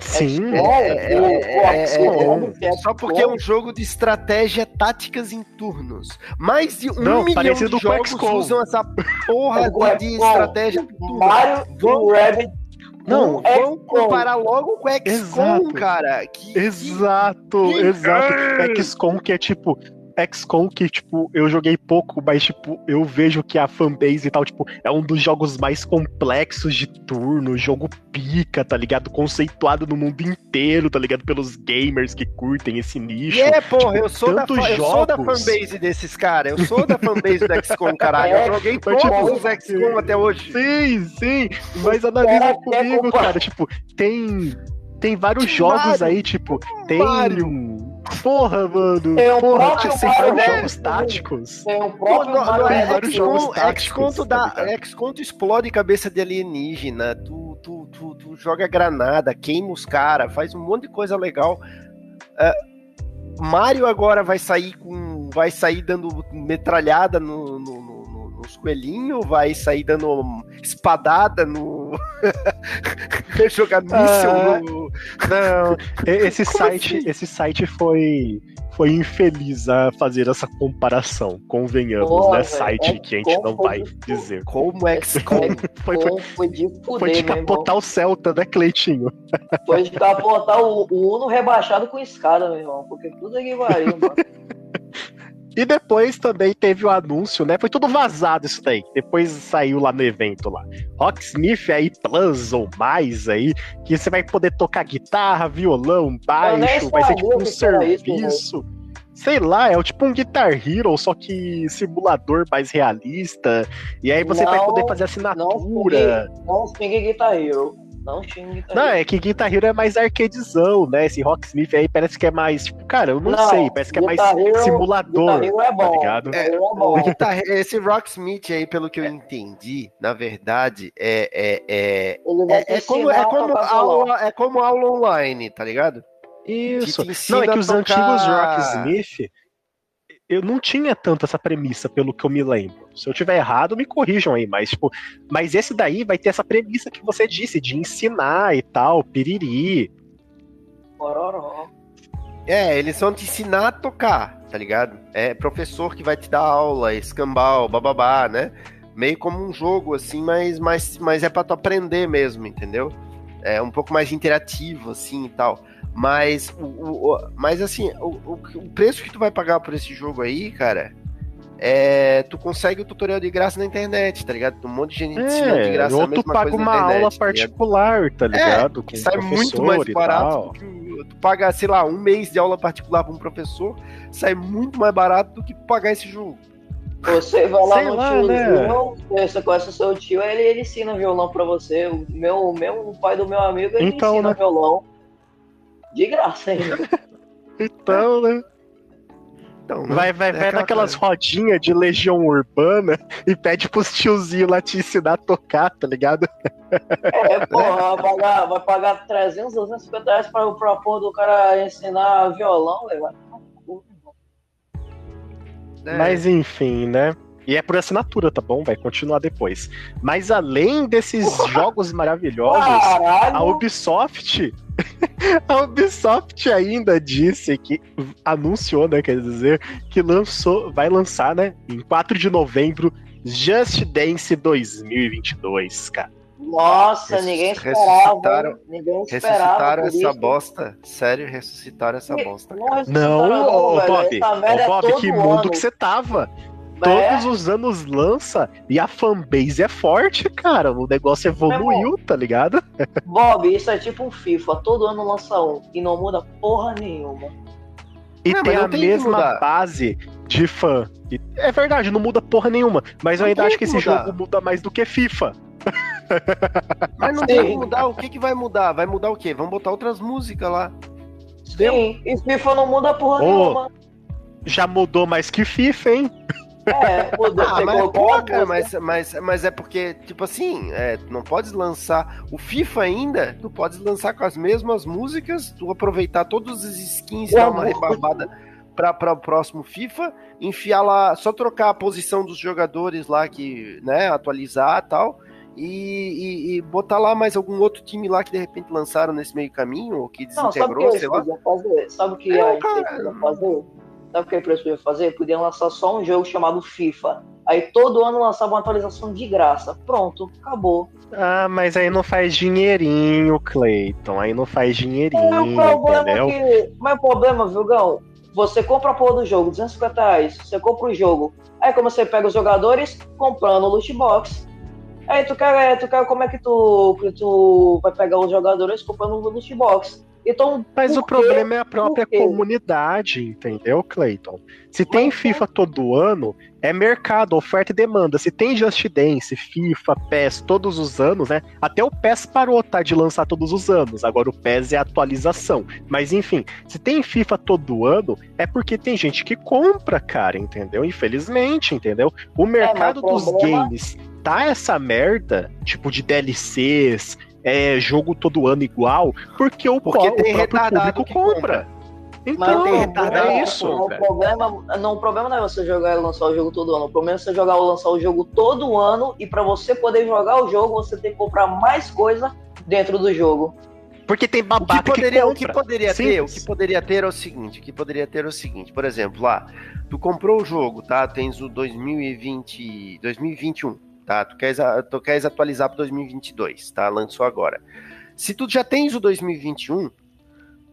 Sim, É, é, o- é, o é Só porque é um jogo de estratégia táticas em turnos. Mais de um Não, milhão de o jogos usam essa porra *laughs* O de, estratégia por turno. Mario e Vão- o Rabbit. Não, o Vamos comparar logo com o XCOM, cara. Que, Exato, que- exato. XCOM que é tipo. XCOM que, tipo, eu joguei pouco, mas, tipo, eu vejo que a fanbase e tal, tipo, é um dos jogos mais complexos de turno, jogo pica, tá ligado? Conceituado no mundo inteiro, tá ligado? Pelos gamers que curtem esse nicho. É, porra, Tipo, eu sou, da, fa- eu sou da jogos. fanbase desses caras. Eu sou da fanbase do XCOM, caralho. Eu *laughs* joguei Mas, tipo, todos os XCOM até hoje. Sim, sim, mas analisa cara comigo, comparar. cara, tipo, tem tem vários Tem jogos aí, tipo, tem Mario. Porra, mano. Tem o porra, vários né? jogos táticos. Tem o Pô, próprio no, Mario tem Rabbit. vários jogos táticos, tá tu explode cabeça de alienígena, tu, tu, tu, tu joga granada, queima os caras, faz um monte de coisa legal. É, Mario agora vai sair com. Vai sair dando metralhada no, no- nos coelhinhos, vai sair dando espadada no. *laughs* jogar míssil Ah, no. Não, *laughs* esse Como site, assim? esse site foi foi infeliz a fazer essa comparação, convenhamos, Porra, né? Site é que a gente não vai foi- dizer. Como XCOM. *laughs* Foi, foi, Foi, foi de foi fuder, de meu irmão. capotar o Celta, né, Cleitinho? Foi de capotar o, o Uno rebaixado com escada, meu irmão. Porque tudo é que pariu, mano. E depois também teve o anúncio, né? Foi tudo vazado isso daí. Depois saiu lá no evento lá. Rocksmith aí, Plus ou mais aí, que você vai poder tocar guitarra, violão, baixo, vai ser tipo um isso, serviço. Sei lá, é o tipo um Guitar Hero, só que simulador mais realista. E aí você vai Não, poder fazer Não assinatura. xingue, não xingue Guitar Hero. Não xingue Guitar Não, é que Guitar Hero é mais arcadezão, né? Esse Rocksmith aí parece que é mais. Tipo, cara, eu não, Não, sei, parece que é mais Hero- simulador. Guitar Hero é Tá bom. ligado? Guitar Hero é bom. É, tá, esse Rocksmith aí, pelo que eu entendi, na verdade, é, é, é, é, é como, é, como aula, é como aula online, tá ligado? Isso. Não, é que os tocar- antigos Rocksmith, eu não tinha tanto essa premissa, pelo que eu me lembro. Se eu tiver errado, me corrijam aí, mas, tipo, mas esse daí vai ter essa premissa que você disse, de ensinar e tal, piriri. Pororó. É, eles vão te ensinar a tocar, tá ligado? É professor que vai te dar aula, escambau, bababá, né? Meio como um jogo, assim, mas, mas, mas é pra tu aprender mesmo, entendeu? É um pouco mais interativo, assim, e tal. Mas, o, o- o- mas assim, o, o, preço que tu vai pagar por esse jogo aí, cara, é... Tu consegue o tutorial de graça na internet, tá ligado? Um monte de gente ensinando de É, graça ou tu mesma paga uma internet, aula tá particular, tá ligado? Que sai muito mais barato do que o- tu paga, sei lá, um mês de aula particular para um professor, sai muito mais barato do que pagar esse jogo. Você vai lá Sei no lá, tiozinho, você conhece o seu tio, ele, ele ensina violão pra você. O meu, meu o pai do meu amigo, ele Então, ensina né? violão. De graça ainda. Então, né? Então, né? Vai, vai, É vai aquela naquelas rodinhas de legião urbana *laughs* e pede pros tiozinhos lá te ensinar a tocar, tá ligado? É, porra, vai pagar, vai pagar 300, 250 reais pra, pra porra do cara ensinar violão, velho. É, Mas enfim, né? E é por assinatura, tá bom? Vai continuar depois. Mas além desses *laughs* jogos maravilhosos, a Caralho! Ubisoft. *laughs* A Ubisoft ainda disse que anunciou, né, quer dizer, que lançou, vai lançar, né, em 4 de novembro, Just Dance 2022, cara. Nossa, ninguém ressuscitaram- esperava. Ninguém esperava. ressuscitaram essa isso. bosta. Sério, ressuscitaram essa bosta. Não, cara. Não, ô. Bob, ô é Bob, todo que mundo ano. que você tava. É, Todos os anos lança e a fanbase é forte, cara. O negócio evoluiu, tá ligado? Bob, isso é tipo um FIFA. Todo ano lança um e não muda porra nenhuma. E Não, tem a mesma base de fã. E- É verdade, não muda porra nenhuma. Mas eu ainda acho que que esse mudar. jogo muda mais do que FIFA. *laughs* Mas não Sim. tem que mudar. O que, que vai mudar? Vai mudar o quê? Vamos botar outras músicas lá. Sim, e FIFA não muda porra Ô, nenhuma. Já mudou mais que FIFA, hein? É, mudou. Ah, mas, pô, cara, mas, mas, mas é porque, tipo assim, é, tu não podes lançar o FIFA ainda, tu podes lançar com as mesmas músicas, tu aproveitar todos os skins e dar uma rebarbada pra, pra o próximo FIFA, enfiar lá, só trocar a posição dos jogadores lá que, né, atualizar e tal, e, e, e, botar lá mais algum outro time lá que de repente lançaram nesse meio caminho, ou que desintegrou, Não, sei lá. Fazer? Sabe o que é, a empresa podia fazer? Sabe o que a empresa podia fazer? Podiam lançar só um jogo chamado FIFA. Aí todo ano lançava uma atualização de graça. Pronto, acabou. Ah, mas aí não faz dinheirinho, Cleiton. Aí não faz dinheirinho, é, o entendeu? Que... Mas o problema, viu, Gão? Você compra a porra do jogo, 250 reais. Você compra o jogo. Aí como você pega os jogadores, comprando o loot box. Aí tu quer, tu quer como é que tu, que tu vai pegar os jogadores comprando o loot box. Então, Mas o problema é a própria comunidade, entendeu, Clayton? Se tem FIFA todo ano, é mercado, oferta e demanda. Se tem Just Dance, FIFA, PES todos os anos, né? Até o PES parou, tá, de lançar todos os anos. Agora o PES é atualização. Mas enfim, se tem FIFA todo ano, é porque tem gente que compra, cara, entendeu? Infelizmente, entendeu? O é, mercado é, dos problema... games tá essa merda, tipo de DLCs, é, jogo todo ano igual, porque o, porque o tem próprio público compra. compra. Então, tem é isso. O problema, não, o problema não é você jogar e lançar o jogo todo ano. O problema é você jogar ou lançar o jogo todo ano e para você poder jogar o jogo, você tem que comprar mais coisa dentro do jogo. Porque tem babaca o que poderia, que o que poderia ter, o que poderia ter é o seguinte, o que poderia ter é o seguinte, por exemplo, lá, tu comprou o jogo, tá? Tens o 2020, 2021 tá? Tu queres, tu queres atualizar para 2022, tá? Lançou agora. Se tu já tens o 2021,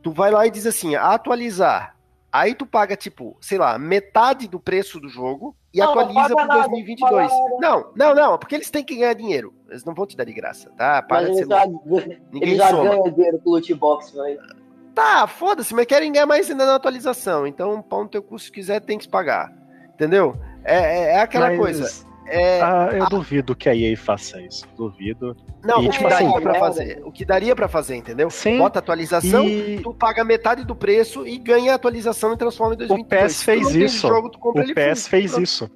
tu vai lá e diz assim, atualizar. Aí tu paga, tipo, sei lá, metade do preço do jogo e não, atualiza para 2022. Não, não, não, porque eles têm que ganhar dinheiro. Eles não vão te dar de graça, tá? Para mas eles Ninguém já ganham dinheiro com o loot box, velho. Tá, foda-se, mas querem ganhar mais ainda na atualização. Então, pão no teu custo, se quiser, tem que pagar. Entendeu? É, é, é aquela mas... coisa. É, ah, eu a... duvido que a EA faça isso. Duvido. Não, e, o, tipo, que daria assim, pra fazer, o que daria para fazer, entendeu? Sim. Bota atualização, e... tu paga metade do preço e ganha a atualização e transforma em 2022. O PES fez isso. Jogo, o PES fez isso.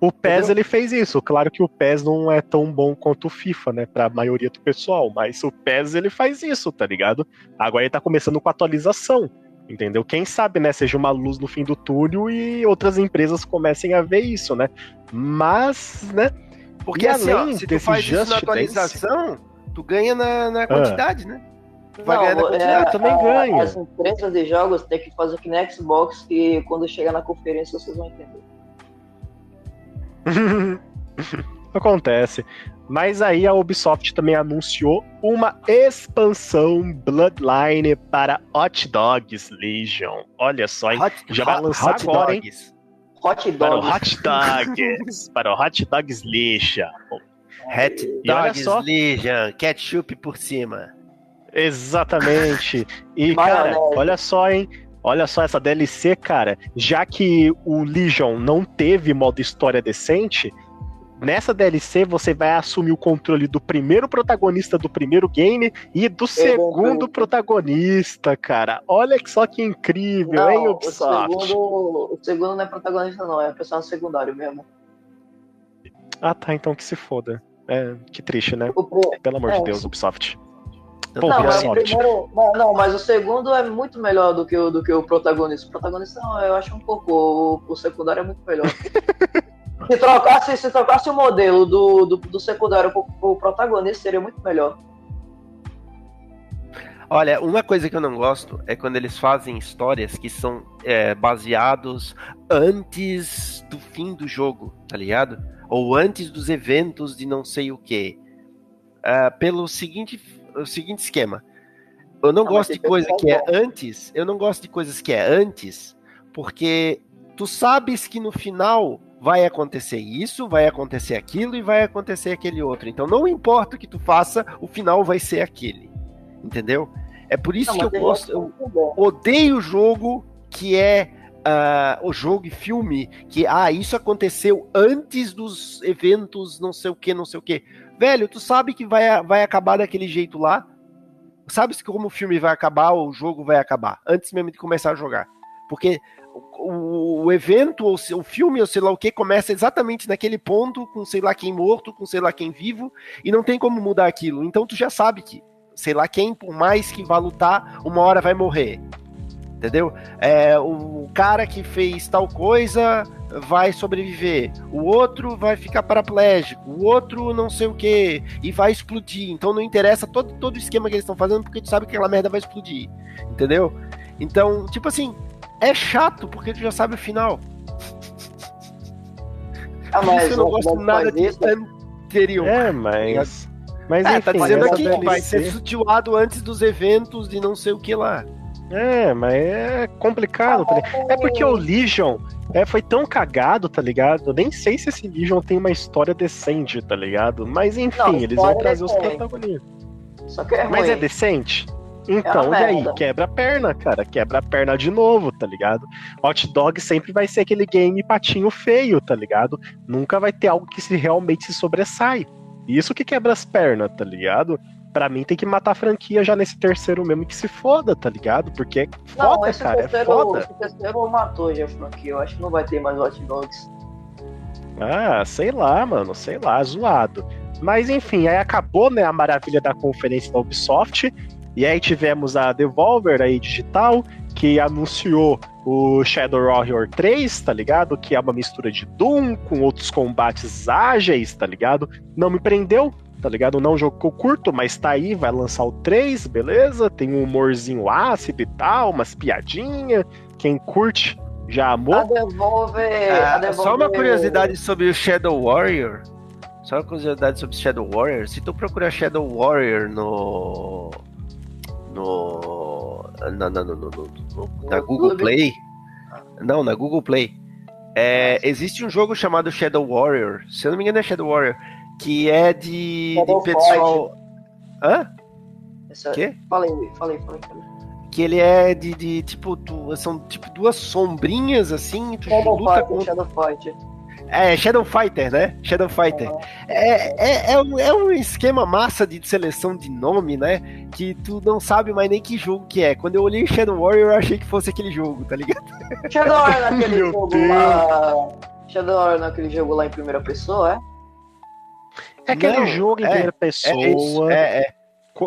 O PES Entendeu? ele fez isso. Claro que o PES não é tão bom quanto o FIFA, né, pra maioria do pessoal, mas o PES ele faz isso, tá ligado? Agora ele tá começando com atualização. Entendeu? Quem sabe, né, seja uma luz no fim do túnel e outras empresas comecem a ver isso, né? Mas, né? Porque assim, além ó, se tu faz isso na atualização, dance... tu ganha na, na ah. quantidade, ah. né? Tu vai ganhar na quantidade. É, também ganha. As empresas de jogos têm que fazer aqui na Xbox que quando chegar na conferência vocês vão entender. *laughs* Acontece. Mas aí a Ubisoft também anunciou uma expansão Bloodline para Hot Dogs Legion. Olha só, hein? Hot, já vai lançar hot agora, dogs. hein? Hot Dogs. Para o Hot Dogs. *laughs* para o Hot Dogs Legion. Hot Dogs só... Legion. Ketchup por cima. Exatamente. E, cara, olha só, hein? Olha só essa DLC, cara. Já que o Legion não teve modo história decente, Nessa DLC você vai assumir o controle do primeiro protagonista do primeiro game e do segundo protagonista, cara. Olha só que incrível, não, hein, Ubisoft? O segundo, o segundo não é protagonista, não, é personagem secundário mesmo. Ah, tá, então que se foda. É, que triste, né? Pelo amor é, de Deus, Ubisoft. Pô, não, mas primeiro, não, não, mas o segundo é muito melhor do que o, do que o protagonista. O protagonista, eu acho um pouco. O, o secundário é muito melhor. *laughs* Se trocasse, se trocasse o modelo do, do, do secundário pro, pro protagonista, seria muito melhor. Olha, uma coisa que eu não gosto é quando eles fazem histórias que são é, baseados antes do fim do jogo, tá ligado? Ou antes dos eventos de não sei o que. Uh, pelo seguinte, o seguinte esquema. Eu não ah, gosto de coisa que é antes. Eu não gosto de coisas que é antes, porque tu sabes que no final vai acontecer isso, vai acontecer aquilo e vai acontecer aquele outro. Então não importa o que tu faça, o final vai ser aquele. Entendeu? É por isso não, que eu gosto. Eu odeio o jogo que é uh, o jogo e filme que ah, isso aconteceu antes dos eventos, não sei o que, não sei o que. Velho, tu sabe que vai, vai acabar daquele jeito lá. Sabe como o filme vai acabar ou o jogo vai acabar, antes mesmo de começar a jogar. Porque o, o evento, ou o filme, ou sei lá o que, começa exatamente naquele ponto, com sei lá quem morto, com sei lá quem vivo, e não tem como mudar aquilo. Então tu já sabe que, sei lá quem, por mais que vá lutar, uma hora vai morrer. Entendeu? É, o cara que fez tal coisa vai sobreviver, o outro vai ficar paraplégico, o outro não sei o que, e vai explodir. Então não interessa todo, todo o esquema que eles estão fazendo, porque tu sabe que aquela merda vai explodir. Entendeu? Então, tipo assim, é chato porque tu já sabe o final. Ah, mas eu não gosto nada faz de isso. anterior. É, mas. Mas É, enfim, tá dizendo aqui que vai ser sutilado antes dos eventos de não sei o que lá. É, mas é complicado. tá? É porque o Legion é, foi tão cagado, tá ligado? Eu nem sei se esse Legion tem uma história decente, tá ligado? Mas enfim, Não, eles vão trazer os tem. protagonistas. Só que é ruim. Mas é decente? Então, uma e aí? Quebra a perna, cara. Quebra a perna de novo, tá ligado? Hot Dog sempre vai ser aquele game patinho feio, tá ligado? Nunca vai ter algo que se realmente se sobressai. Isso que quebra as pernas, tá ligado? Pra mim tem que matar a franquia já nesse terceiro mesmo que se foda, tá ligado? Porque é Não, foda, esse cara. É terceiro, foda. esse terceiro matou já a franquia. Eu acho que não vai ter mais Hot Dogs. Ah, sei lá, mano, sei lá, zoado. Mas enfim, aí acabou, né, a maravilha da conferência da Ubisoft. E aí tivemos a Devolver aí digital, que anunciou o Shadow Warrior 3, tá ligado? Que é uma mistura de Doom com outros combates ágeis, tá ligado? Não me prendeu, tá ligado? Não é um jogo que eu curto, mas tá aí, vai lançar o 3, beleza? Tem um humorzinho ácido e tal, umas piadinhas. Quem curte já A amou. Devolver. Ah, a Devolver... só uma curiosidade sobre o Shadow Warrior. Só uma curiosidade sobre o Shadow Warrior. Se tu procurar Shadow Warrior no. No. Na, na, no- no- na Google? Play. Não, na Google Play. É, existe um jogo chamado Shadow Warrior. Se eu não me engano, é Shadow Warrior. Que é de, de pessoal. Hã? Essa... Quê? Falei, falei, falei. falei. Que ele é de, de tipo. tu- são tipo duas sombrinhas assim. Tu Shadow luta Fight, com. Shadow Fight. É, Shadow Fighter, né? Shadow Fighter. É, é, é, um, é um esquema massa de seleção de nome, né? Que tu não sabe mais nem que jogo que é. Quando eu olhei Shadow Warrior, eu achei que fosse aquele jogo, tá ligado? Shadow Warrior naquele *laughs* Meu jogo Deus. lá. Shadow Warrior naquele jogo lá em primeira pessoa, é? É aquele Não, jogo em é, primeira É, isso, pessoa. é, é.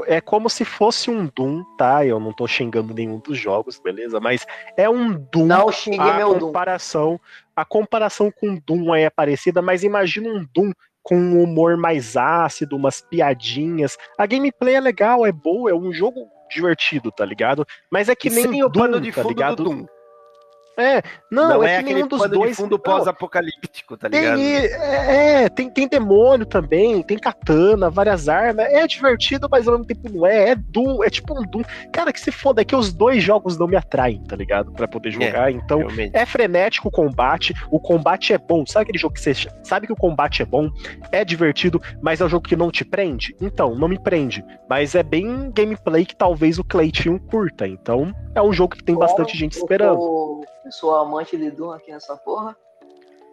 É como se fosse um Doom, tá? Eu não tô xingando nenhum dos jogos, beleza? Mas é um Doom. Não xingue meu Doom. comparação, a comparação com Doom aí é parecida, mas imagina um Doom com um humor mais ácido, umas piadinhas. A gameplay é legal, é boa, é um jogo divertido, tá ligado? Mas é que nem sem o Doom, tá ligado? do Doom. É, não, Não, é, é, aquele nenhum dos pano dois. de fundo pós-apocalíptico, tá ligado? tem, é, é, tem, tem demônio também, tem katana, várias armas. É divertido, mas ao mesmo tempo não é. É Doom, é tipo um Doom. Cara, que se foda, é que os dois jogos não me atraem, tá ligado? Pra poder jogar. então, Realmente. é frenético o combate, o combate é bom. Sabe aquele jogo que você sabe que o combate é bom, é divertido, mas é um jogo que não te prende? Então, não me prende. Mas é bem gameplay que talvez o Cleitinho curta. Então, é um jogo que tem bastante gente esperando. Eu sou, amante de Doom aqui nessa porra.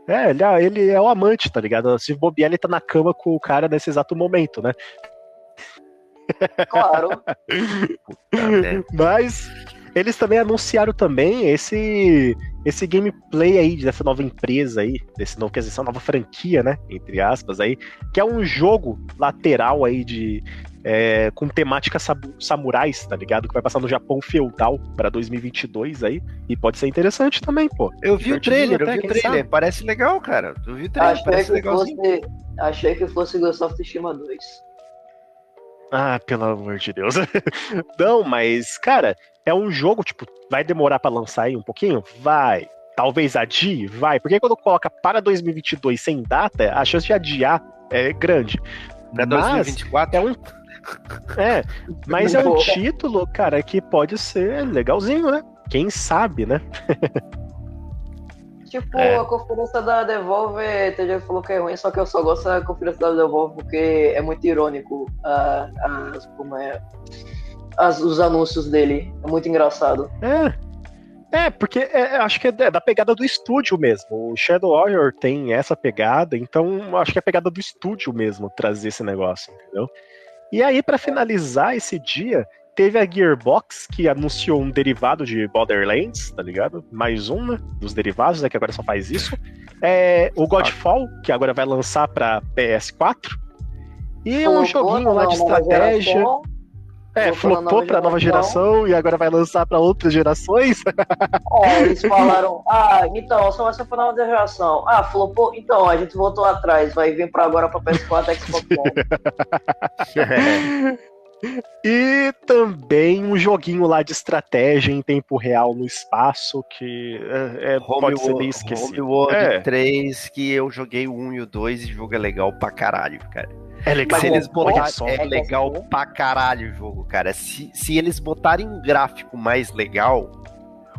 É, ele, é- ele é o amante, tá ligado? Se bobear, ele tá na cama com o cara nesse exato momento, né? Claro. *laughs* Mas eles também anunciaram também esse esse gameplay aí dessa nova empresa aí, desse novo, quer dizer, essa nova franquia, né? Entre aspas aí, que é um jogo lateral aí de. É, com temática samurais, tá ligado? Que vai passar no Japão feudal pra 2022 aí. E pode ser interessante também, pô. Eu vi o trailer, eu vi o trailer. sabe? Parece legal, cara. Eu vi o trailer, achei, parece que legalzinho. fosse, achei que fosse Ghost of Tsushima 2. Ah, pelo amor de Deus. *laughs* Não, mas, cara, é um jogo, tipo, vai demorar pra lançar aí um pouquinho? Vai. Talvez adie? Vai. Porque quando coloca para 2022 sem data, a chance de adiar é grande. Pra Mas 2024. é um. É, mas é um título, cara, que pode ser legalzinho, né? Quem sabe, né? Tipo, É. a conferência da Devolver, tem gente que falou que é ruim, só que eu só gosto da conferência da Devolver porque é muito irônico ah, as, como é, as- os anúncios dele. É muito engraçado. É. É, porque é, acho que é da da pegada do estúdio mesmo. O Shadow Warrior tem essa pegada, então acho que é a pegada do estúdio mesmo trazer esse negócio, entendeu? E aí, pra finalizar esse dia, teve a Gearbox que anunciou um derivado de Borderlands, tá ligado? Mais um, né? Dos derivados, né? Que agora só faz isso. É, o Godfall, que agora vai lançar pra PS4. E um joguinho lá de estratégia. geração, É, flopou pra nova geração e agora vai lançar pra outras gerações? É, eles falaram, *laughs* ah, então, só vai ser pra nova geração. Ah, flopou? Então, a gente voltou atrás, vai vir pra agora pra PS4 Xbox One. *laughs* E também um joguinho lá de estratégia em tempo real no espaço que é, é pode ser bem esquecido. Homeworld é. 3, que eu joguei o 1 e o 2 e o jogo é legal pra caralho, cara. É legal. Se eles botarem, é legal pra caralho o jogo, cara. Se, se eles botarem um gráfico mais legal,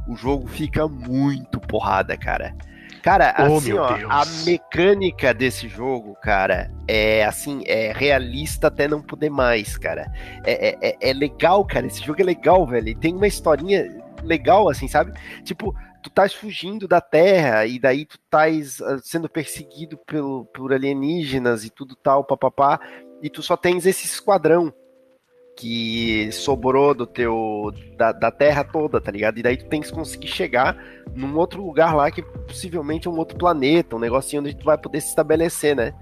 o jogo fica muito porrada, cara. Cara, oh, assim, ó, a mecânica desse jogo, cara, é assim, é realista até não poder mais, cara. É, é, é, é legal, cara. Esse jogo é legal, velho. E tem uma historinha legal, assim, sabe? Tipo, tu estás fugindo da Terra e daí tu estás ah, sendo perseguido pelo, por alienígenas e tudo tal, papapá, e tu só tens esse esquadrão que sobrou do teu da, da terra toda, tá ligado? E daí tu tens que conseguir chegar num outro lugar lá que possivelmente é um outro planeta, um negocinho onde tu vai poder se estabelecer, né?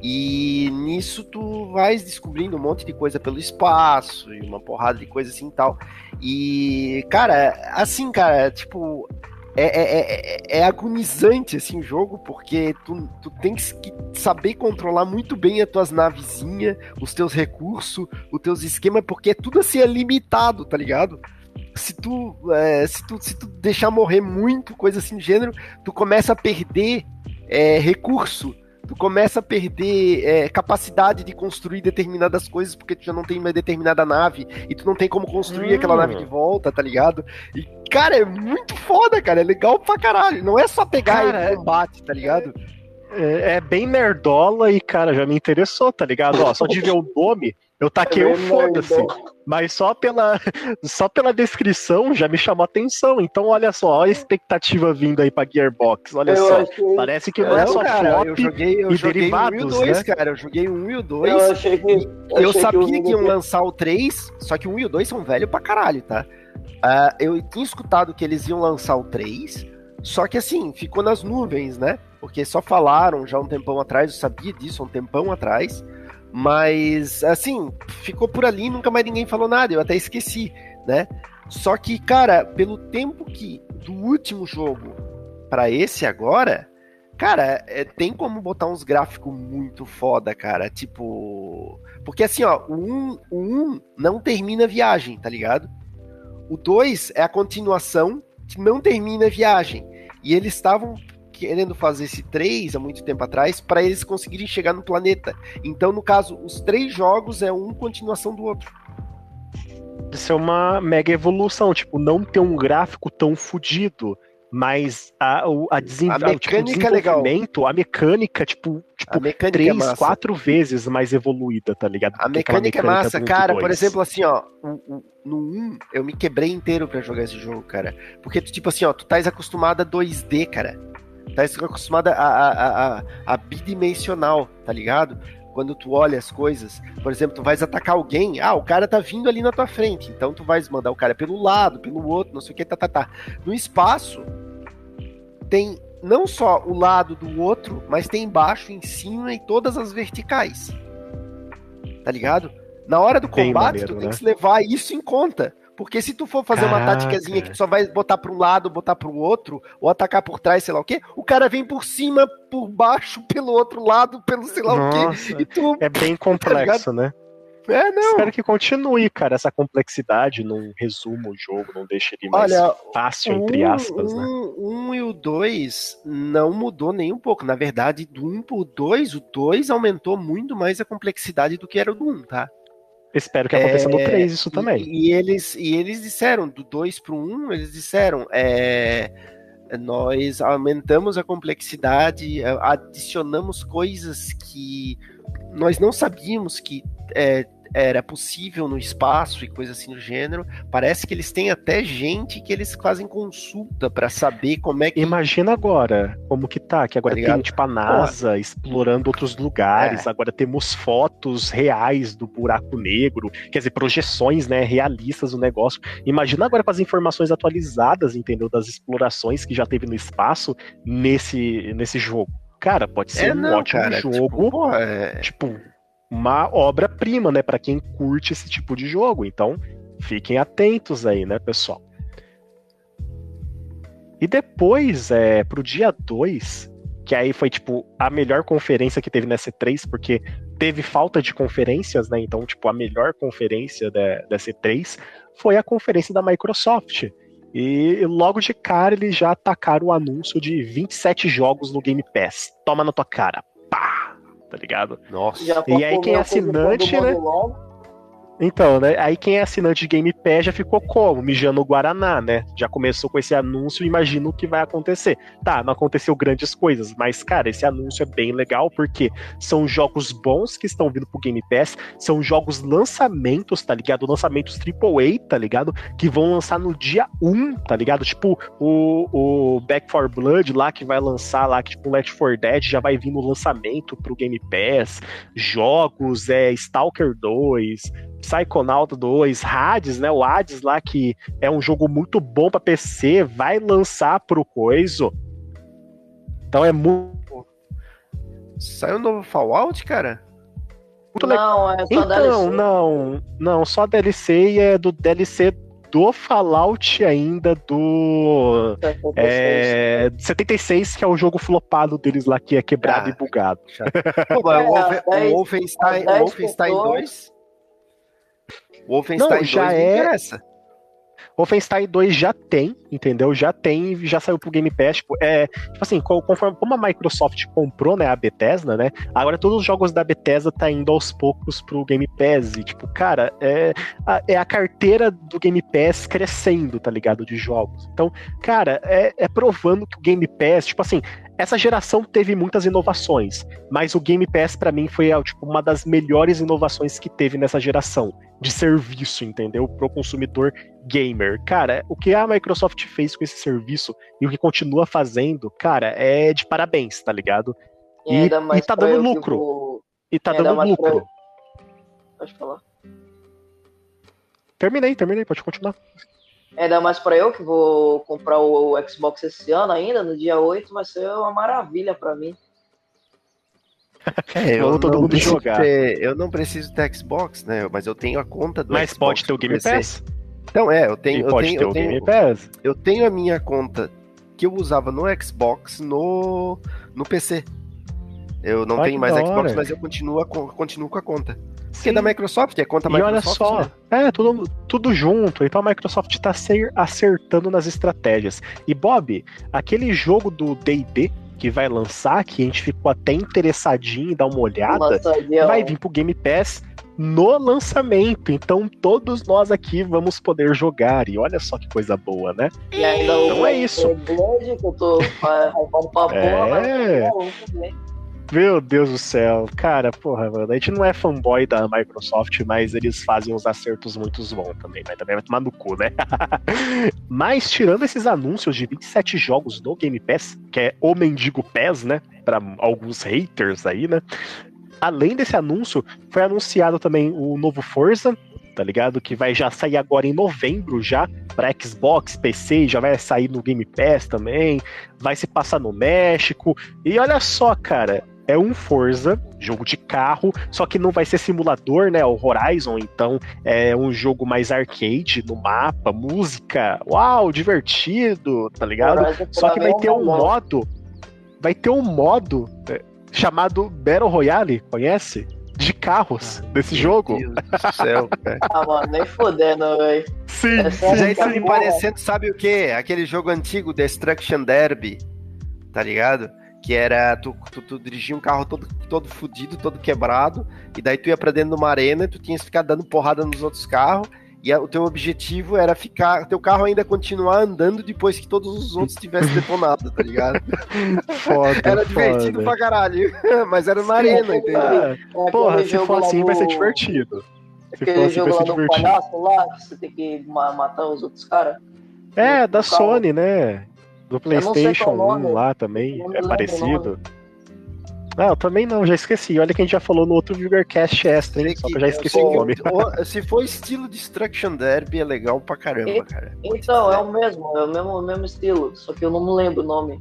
E nisso tu vais descobrindo um monte de coisa pelo espaço e uma porrada de coisa assim e tal. E, cara, assim, cara, tipo, é, é, é, é, agonizante assim o jogo, porque tu, tu tens que saber controlar muito bem as tuas navezinhas, os teus recursos, os teus esquemas, porque é tudo assim é limitado, tá ligado? Se tu, é, se tu, se tu deixar morrer muito, coisa assim do gênero, tu começa a perder é, recurso tu começa a perder é, capacidade de construir determinadas coisas porque tu já não tem uma determinada nave e tu não tem como construir hum. aquela nave de volta, tá ligado? E, cara, é muito foda, cara. É legal pra caralho. Não é só pegar cara, e combate, tá ligado? É, é, bem nerdola e, cara, já me interessou, tá ligado? Ó, só de ver o nome, eu taquei é o foda-se. Mas só pela, *laughs* só pela descrição já me chamou a atenção. Então, olha só, olha a expectativa vindo aí pra Gearbox. Olha eu só. Achei... Parece que não é, só cara, flop eu joguei, eu e joguei derivados, um e o 2, né? cara. Eu joguei um e o 2. Eu, achei que, eu, eu sabia que, que iam lançar o 3, só que o 1 e o 2 são velhos pra caralho, tá? Uh, eu tinha escutado que eles iam lançar o 3, só que assim, ficou nas nuvens, né? Porque só falaram já um tempão atrás, eu sabia disso um tempão atrás. Mas, assim, ficou por ali, nunca mais ninguém falou nada, eu até esqueci, né? Só que, cara, pelo tempo que do último jogo para esse agora, cara, é, tem como botar uns gráficos muito foda, cara. Tipo. Porque assim, ó, o 1, o 1 não termina a viagem, tá ligado? O 2 é a continuação que não termina a viagem. E eles estavam querendo fazer esse 3 há muito tempo atrás para eles conseguirem chegar no planeta. Então, no caso, os três jogos é um continuação do outro. Isso é uma mega evolução, tipo, não ter um gráfico tão fodido mas a, a, a, a mecânica tipo, legal. a mecânica, tipo, tipo mecânica três, é quatro vezes mais evoluída, tá ligado? A mecânica, é massa, cara. Por exemplo, assim, ó, no 1 eu me quebrei inteiro para jogar esse jogo, cara. Porque, tipo assim, ó, tu tá acostumado a 2D, cara tá acostumada a, a, a, a bidimensional, tá ligado? Quando tu olha as coisas, por exemplo, tu vais atacar alguém, ah, o cara tá vindo ali na tua frente, então tu vais mandar o cara pelo lado, pelo outro, não sei o que, tá, tá, tá. No espaço, tem não só o lado do outro, mas tem embaixo, em cima e todas as verticais. Tá ligado? Na hora do combate, maneiro, tu tem né? que levar isso em conta. Porque se tu for fazer Caraca. uma táticazinha que tu só vai botar para um lado, botar para o outro, ou atacar por trás, sei lá o quê, o cara vem por cima, por baixo, pelo outro lado, pelo sei lá Nossa, o quê. E tu, é bem complexo, *laughs* tá né? É, não. Espero que continue, cara, essa complexidade, não resuma o jogo, não deixe ele mais Olha, fácil, um, entre aspas, um, né? Um e o 2 não mudou nem um pouco. Na verdade, do 1 um pro 2, o 2 aumentou muito mais a complexidade do que era o do 1, um, tá? Espero que aconteça é, no 3 isso também. E, e, eles, e eles disseram, do 2 para o 1, eles disseram, é, nós aumentamos a complexidade, adicionamos coisas que nós não sabíamos que é, era possível no espaço e coisa assim do gênero. Parece que eles têm até gente que eles fazem consulta para saber como é que. Imagina agora como que tá, que agora tá tem tipo a NASA explorando outros lugares, é. agora temos fotos reais do buraco negro, quer dizer, projeções, né, realistas do negócio. Imagina agora com as informações atualizadas, entendeu, das explorações que já teve no espaço nesse nesse jogo. Cara, pode ser é, um não, ótimo cara, jogo. Tipo, porra, é... tipo uma obra-prima, né, para quem curte esse tipo de jogo. Então, fiquem atentos aí, né, pessoal? E depois, é, pro dia 2, que aí foi, tipo, a melhor conferência que teve na C3, porque teve falta de conferências, né? Então, tipo, a melhor conferência da, da C3 foi a conferência da Microsoft. E logo de cara eles já atacaram o anúncio de 27 jogos no Game Pass. Toma na tua cara. Pá! Tá ligado? Nossa. e aí quem é assinante, né? Então, né? Aí quem é assinante de Game Pass já ficou como? Mijando o Guaraná, né? Já começou com esse anúncio, imagina o que vai acontecer. Tá, não aconteceu grandes coisas, mas, cara, esse anúncio é bem legal porque são jogos bons que estão vindo pro Game Pass, são jogos lançamentos, tá ligado? Lançamentos AAA, tá ligado? Que vão lançar no dia 1, tá ligado? Tipo, o, o Back 4 Blood lá que vai lançar lá, que tipo, Left 4 Dead já vai vir no lançamento pro Game Pass. Jogos, é Stalker 2, Psychonaut 2, Hades, né? O Hades lá, que é um jogo muito bom para PC, vai lançar pro Coiso. Então é muito. Saiu um novo Fallout, cara? Muito não, é só então, DLC. não, não, só DLC e é do DLC do Fallout ainda do 76. É, 76, que é o jogo flopado deles lá, que é quebrado ah, e bugado. Pô, é, o, Wolfenstein, o Wolfenstein 2 Wolfenstein não, já 2 é... interessa. Wolfenstein 2 já tem, entendeu? Já tem, já saiu pro Game Pass. Tipo, é, tipo assim, conforme como a Microsoft comprou, né, a Bethesda, né? Agora todos os jogos da Bethesda tá indo aos poucos pro Game Pass. E, tipo, cara, é a, é a carteira do Game Pass crescendo, tá ligado? De jogos. Então, cara, é, é provando que o Game Pass, tipo assim, essa geração teve muitas inovações, mas o Game Pass para mim foi tipo, uma das melhores inovações que teve nessa geração de serviço, entendeu? Pro consumidor gamer. Cara, o que a Microsoft fez com esse serviço e o que continua fazendo, cara, é de parabéns, tá ligado? E, e, e tá dando lucro. Vou... E tá dando lucro. Pode falar. Terminei, terminei, pode continuar. Ainda mais para eu que vou comprar o Xbox esse ano ainda, no dia 8, vai ser uma maravilha para mim. *laughs* É, eu, todo mundo jogar. Ter, eu não preciso ter Xbox, né? Mas eu tenho a conta do Mas Xbox pode ter o Game Pass? Então, é, eu tenho. E pode tenho, ter eu o tenho, Game Pass. Eu tenho a minha conta que eu usava no Xbox no, no PC. Eu não tenho mais Xbox, mas eu continuo, continuo com a conta. Porque é da Microsoft, é conta Microsoft. E olha só, né? é tudo, tudo junto. Então a Microsoft está acertando nas estratégias. E Bob, aquele jogo do D&D que vai lançar, que a gente ficou até interessadinho em dar uma olhada, vai vir pro Game Pass no lançamento. Então todos nós aqui vamos poder jogar. E olha só que coisa boa, né? E ainda então o é isso. Blood, que eu tô pra é... Meu Deus do céu. Cara, porra, mano. A gente não é fanboy da Microsoft, mas eles fazem uns acertos muito bons também, mas também vai tomar no cu, né? *laughs* mas, tirando esses anúncios de 27 jogos no Game Pass, que é o mendigo Pass, né? Pra alguns haters aí, né? Além desse anúncio, foi anunciado também o novo Forza, tá ligado? Que vai já sair agora em novembro já para Xbox, PC, já vai sair no Game Pass também, vai se passar no México. E olha só, cara, é um Forza, jogo de carro, só que não vai ser simulador, né? O Horizon, então é um jogo mais arcade no mapa, música, uau, divertido, tá ligado? Só que vai ter um modo, vai ter um modo é, chamado Battle Royale, conhece? De carros ah, desse jogo. Deus do céu, *laughs* cara. ah, mano, nem fodendo, velho. Sim, é sim. Já tá me parecendo, sabe o quê? Aquele jogo antigo, Destruction Derby, tá ligado? Que era tu, tu, tu, dirigia um carro todo, todo fudido, todo quebrado, e daí tu ia pra dentro de uma arena e tu tinha que ficar dando porrada nos outros carros, e a, o teu objetivo era ficar, teu carro ainda continuar andando depois que todos os outros tivessem detonado, tá ligado? *laughs* foda, era divertido foda. pra caralho, *laughs* mas era uma arena, entendeu? É, porra, se for assim vai ser divertido. Se Aquele for assim, jogo vai ser lá divertido. palhaço lá, que você tem que matar os outros caras. É, da Sony, né? Do PlayStation 1 lá também é parecido. Não, eu também não, já esqueci. Olha que a gente já falou no outro Vigorcast Extra, hein? Só que eu já esqueci o nome. Se for estilo Destruction Derby, é legal pra caramba, cara. Então, é o mesmo, é o mesmo, o mesmo estilo, só que eu não me lembro o nome.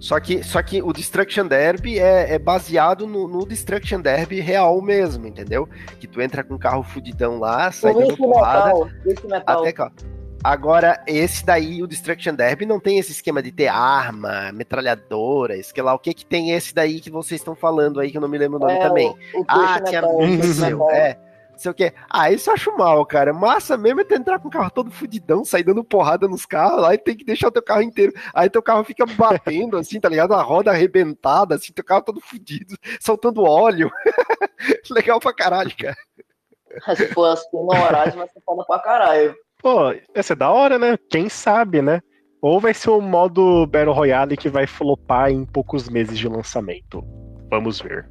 Só que, só que o Destruction Derby é, é baseado no, no, Destruction Derby real mesmo, entendeu? Que tu entra com um carro fudidão lá, sai dando porrada. Metal, metal. Até, ó, Agora, esse daí, o Destruction Derby, não tem esse esquema de ter arma, metralhadora, que lá, o que que tem esse daí que vocês estão falando aí, que eu não me lembro o nome é, também. O, o ah, tinha míssil, é. Sei o quê. Ah, isso eu acho mal, cara. Massa mesmo é tu entrar com o carro todo fudidão, sair dando porrada nos carros lá e tem que deixar o teu carro inteiro. Aí teu carro fica batendo, assim, tá ligado? A roda arrebentada, assim, teu carro todo fudido, soltando óleo. *laughs* Legal pra caralho, cara. Se for assim no horário, vai ser foda pra caralho. Pô, ia ser da hora, né? Quem sabe, né? Ou vai ser o modo Battle Royale que vai flopar em poucos meses de lançamento. Vamos ver.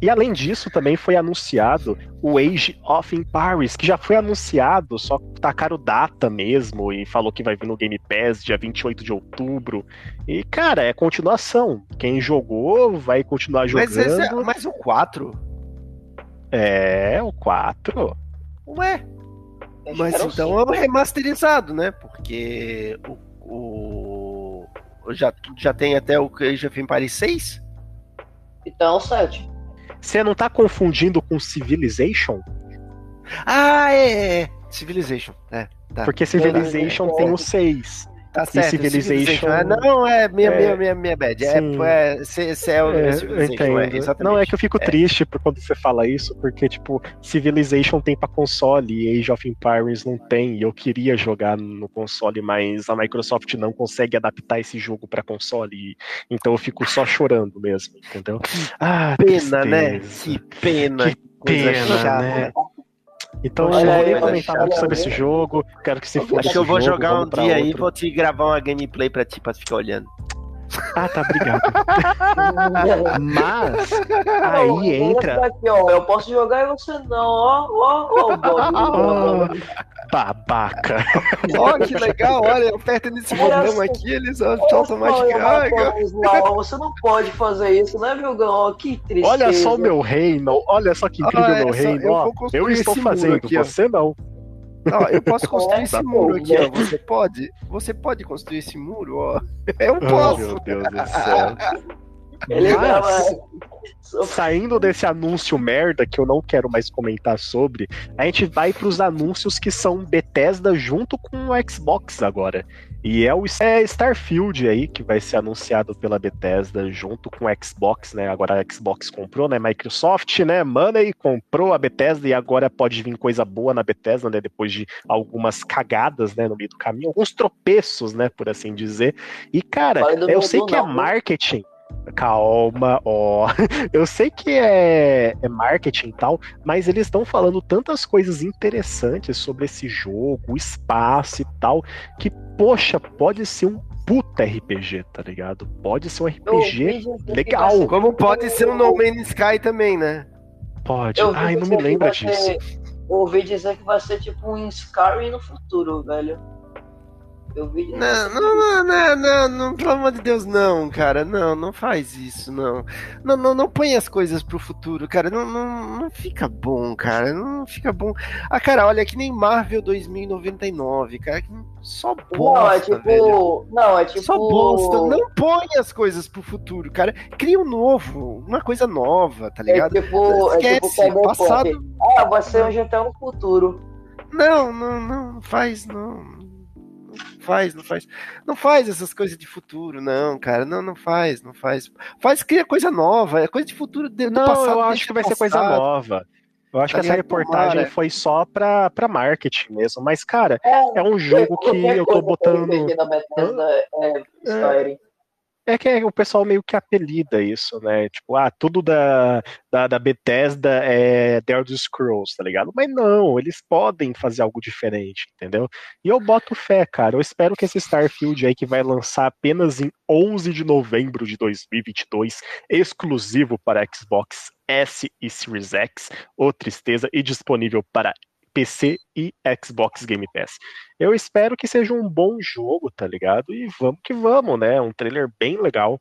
E além disso, também foi anunciado o Age of Empires, que já foi anunciado, só tacaram data mesmo e falou que vai vir no Game Pass dia 28 de outubro. E, cara, é continuação. Quem jogou vai continuar jogando. Mas, esse é, mas o 4? É, o 4. Ué, mas então é um remasterizado, né? Porque o, o já, já tem até o Age of Empires 6? Então, 7. Você não tá confundindo com Civilization? Ah, é, é. Civilization, é. Tá. Porque Civilization tem o 6. Tá certo. Civilization. É, não, é minha, é, minha, minha, minha bad. É, é, cê, cê é, é, Civilization. É, não, é que eu fico é. triste por quando você fala isso, porque, tipo, Civilization tem pra console e Age of Empires não tem. E eu queria jogar no console, mas a Microsoft não consegue adaptar esse jogo pra console. E, então eu fico só chorando mesmo, entendeu? Ah, pena, né? Que pena. Que pena, né? Então eu não vou nem comentar muito sobre esse jogo. Quero que se for. Acho que eu vou jogo, jogar um dia aí e vou te gravar uma gameplay pra ti, pra ficar olhando. Ah, tá, obrigado. Mas aí entra. Aqui, ó, eu posso jogar e você não, ó, ó, ó, ó, Babaca. Ó, que legal, olha, aperta nesse botão aqui, eles soltam mais carga. Você não pode fazer isso, né, Vilgão? Que triste. Olha só o meu reino, olha só que incrível ah, meu reino. Eu, eu estou fazendo, aqui, você não. Não, eu posso construir esse muro aqui, ó. Você pode? Você pode construir esse muro, ó. Eu posso. Oh, meu Deus do céu. *laughs* Mas, *laughs* saindo desse anúncio merda que eu não quero mais comentar sobre, a gente vai para os anúncios que são Bethesda junto com o Xbox agora. E é o é Starfield aí que vai ser anunciado pela Bethesda junto com o Xbox, né? Agora a Xbox comprou, né? Microsoft, né? Money comprou a Bethesda e agora pode vir coisa boa na Bethesda, né? Depois de algumas cagadas, né? No meio do caminho, alguns tropeços, né? Por assim dizer. E cara, eu sei que é marketing. Calma, ó. *laughs* Eu sei que é, é marketing e tal, mas eles estão falando tantas coisas interessantes sobre esse jogo, o espaço e tal, que, poxa, pode ser um puta RPG, tá ligado? Pode ser um RPG legal. Como pode ser um No Man's Sky também, né? Pode. Ai, não me lembra disso. Ser, eu ouvi dizer que vai ser tipo um Skyrim no futuro, velho. Eu vi. Não, não, não, não, não, não, pelo amor de Deus, não, cara. Não, não faz isso, não. Não, não, não põe as coisas pro futuro, cara. Não, não, não fica bom, cara. Não fica bom. Ah, cara, olha, que nem Marvel 2099, cara. Só bosta. Não, é tipo. Não, é tipo. Só bosta. Não põe as coisas pro futuro, cara. Cria um novo, uma coisa nova, tá ligado? É tipo. Esquece, é tipo passado. Ah, ser um GTA no futuro. Não, não, não, faz, não faz, não faz. Não faz essas coisas de futuro, não, cara. Não, não faz, não faz. Faz, cria coisa nova, é coisa de futuro do não, passado. Eu acho que vai ser coisa nova. Eu acho tá que essa reportagem tomara. foi só pra, pra marketing mesmo. Mas, cara, é, é um jogo que eu tô botando. É, é que o pessoal meio que apelida isso, né? Tipo, ah, tudo da, da, da Bethesda é The Elder Scrolls, tá ligado? Mas não, eles podem fazer algo diferente, entendeu? E eu boto fé, cara. Eu espero que esse Starfield aí, que vai lançar apenas em 11 de novembro de 2022, exclusivo para Xbox S e Series X, ou tristeza, e disponível para PC e Xbox Game Pass. Eu espero que seja um bom jogo, tá ligado? E vamos que vamos, né? Um trailer bem legal.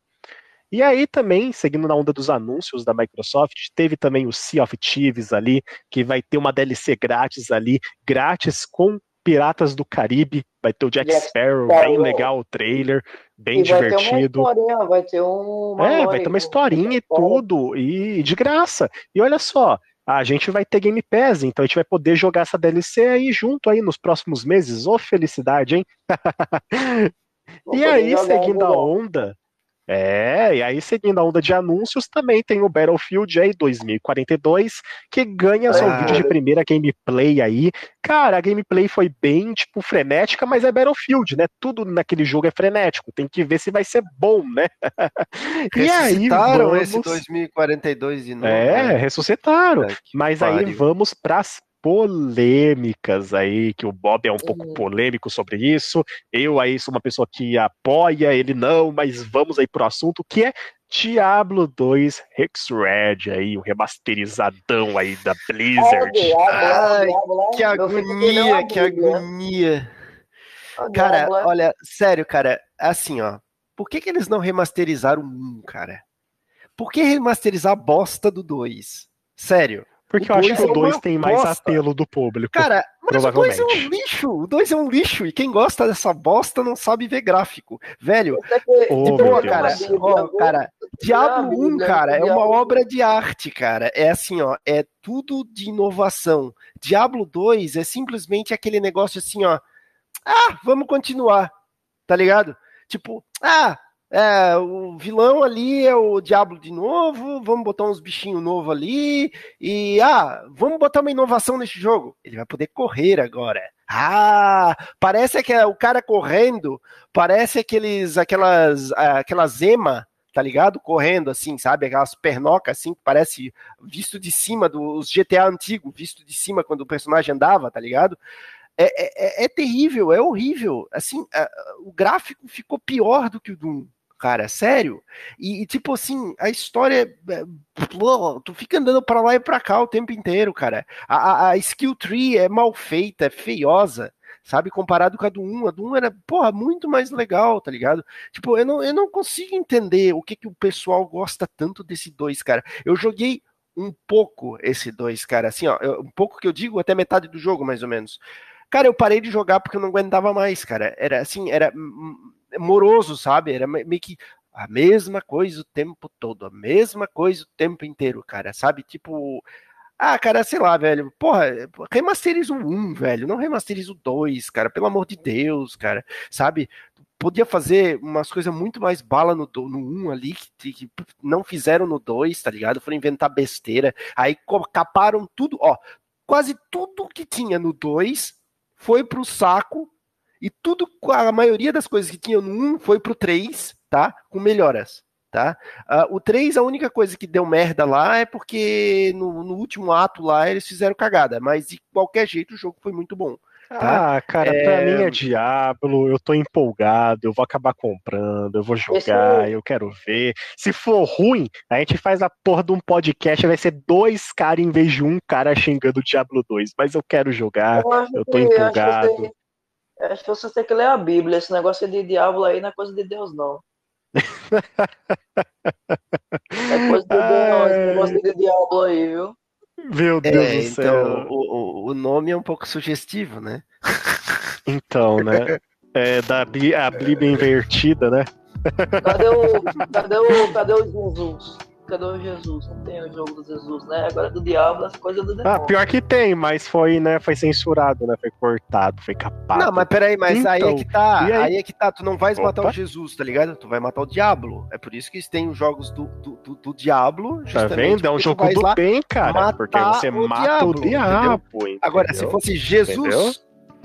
E aí também, seguindo na onda dos anúncios da Microsoft, teve também o Sea of Thieves ali, que vai ter uma DLC grátis ali, grátis com Piratas do Caribe, vai ter o Jack, Jack Sparrow, Sparrow. bem legal o trailer, bem E vai ter uma divertido. historinha, vai ter um. uma É, vai ter uma historinha e tudo, e de graça. E olha só, a gente vai ter Game Pass, então a gente vai poder jogar essa DLC aí junto aí nos próximos meses. Ô, felicidade, hein? *laughs* E aí, seguindo a onda, é, e aí seguindo a onda de anúncios, também tem o Battlefield aí 2042, que ganha seu Ah. vídeo de primeira gameplay aí. Cara, a gameplay foi bem, tipo, frenética, mas é Battlefield, né? Tudo naquele jogo é frenético, tem que ver se vai ser bom, né? *laughs* e aí, Ressuscitaram vamos... esse 2042 de novo. É, né? ressuscitaram. Que Mas aí pariu. vamos pras polêmicas aí, que o Bob é um pouco Hum. polêmico sobre isso. Eu aí sou uma pessoa que apoia, ele não, mas vamos aí pro assunto, que é Diablo 2 Hexred aí, o remasterizadão aí da Blizzard. Ai, né? Que agonia, que agonia. Cara, olha, sério, cara, assim, ó. Por que, que eles não remasterizaram o 1, cara? Por que remasterizar a bosta do 2? Sério. Porque o eu acho dois que é o 2 uma tem mais bosta. apelo do público. Cara, mas o 2 é um lixo. O 2 é um lixo. E quem gosta dessa bosta não sabe ver gráfico. Velho, meu boa, cara. Ó, cara, Diablo Diabo, 1, né? cara, é uma Diabo. obra de arte, cara. É assim, ó, é tudo de inovação. Diablo 2 é simplesmente aquele negócio assim, ó. Ah, vamos continuar. Tá ligado? Tipo, ah, é, o vilão ali é o Diablo de novo, vamos botar uns bichinhos novos ali, e ah, vamos botar uma inovação nesse jogo. Ele vai poder correr agora. Ah, parece que é o cara correndo, parece aqueles, aquelas, aquelas ema, tá ligado? Correndo assim, sabe? Aquelas pernocas assim, que parece visto de cima dos GTA antigo, visto de cima quando o personagem andava, tá ligado? É, é, é terrível, é horrível. Assim, ah, o gráfico ficou pior do que o Doom, cara, sério. E, e, tipo assim, a história. é, Tu fica andando pra lá e pra cá o tempo inteiro, cara. A, a, a skill tree é mal feita, é feiosa. Sabe, comparado com a do 1, a do 1 era, porra, muito mais legal, tá ligado? Tipo, eu não, eu não consigo entender o que, que o pessoal gosta tanto desse 2, cara. Eu joguei um pouco esse 2, cara, assim, ó, um pouco que eu digo, até metade do jogo, mais ou menos. Cara, eu parei de jogar porque eu não aguentava mais, cara. Era assim, era moroso, sabe? Era me- meio que a mesma coisa o tempo todo, a mesma coisa o tempo inteiro, cara, sabe? Tipo, ah, cara, sei lá, velho. Porra, remasteriza o 1, velho. Não remasteriza o 2, cara. Pelo amor de Deus, cara. Sabe? Podia fazer umas coisas muito mais bala no, no 1 ali, que, que não fizeram no 2, tá ligado? Foram inventar besteira. Aí caparam tudo, ó. Quase tudo que tinha no 2 foi pro saco. E tudo, a maioria das coisas que tinha no 1 foi pro 3, tá? Com melhoras, tá? Ah, o 3, a única coisa que deu merda lá é porque no, no último ato lá eles fizeram cagada, mas de qualquer jeito o jogo foi muito bom. Tá? Ah, cara, pra mim é Diablo, eu tô empolgado, eu vou acabar comprando, eu vou jogar, Esse- eu quero ver. Se for ruim, a gente faz a porra de um podcast, vai ser dois caras em vez de um cara xingando o Diablo 2, mas eu quero jogar, Eu eu tô que- acho que empolgado. você- Acho que você tem que ler a Bíblia. Esse negócio de diabo aí não é coisa de Deus, não. *laughs* É coisa de Deus, não. Esse negócio de diabo aí, viu? Meu Deus É, do então céu. o, o- o nome é um pouco sugestivo, né? Então, né? *laughs* É da a Bíblia invertida, né? Cadê o, cadê o, cadê o Jesus? Cadê o Jesus? Não tem o jogo do Jesus, né? Agora do diabo, essa coisa do Ah, demônio. pior que tem, mas foi, né? Foi censurado, né? Foi cortado, foi capado. Não, mas peraí, mas aí é Então, que tá. Aí? aí? é que tá. Tu não vais matar Opa. o Jesus, tá ligado? Tu vai matar o Diablo. É por isso que tem os jogos do, do, do, do Diablo. Tá justamente vendo? É um jogo do bem, cara. matar Porque você o mata o diabo, diabo. entendeu? Agora, se fosse Jesus, Entendeu?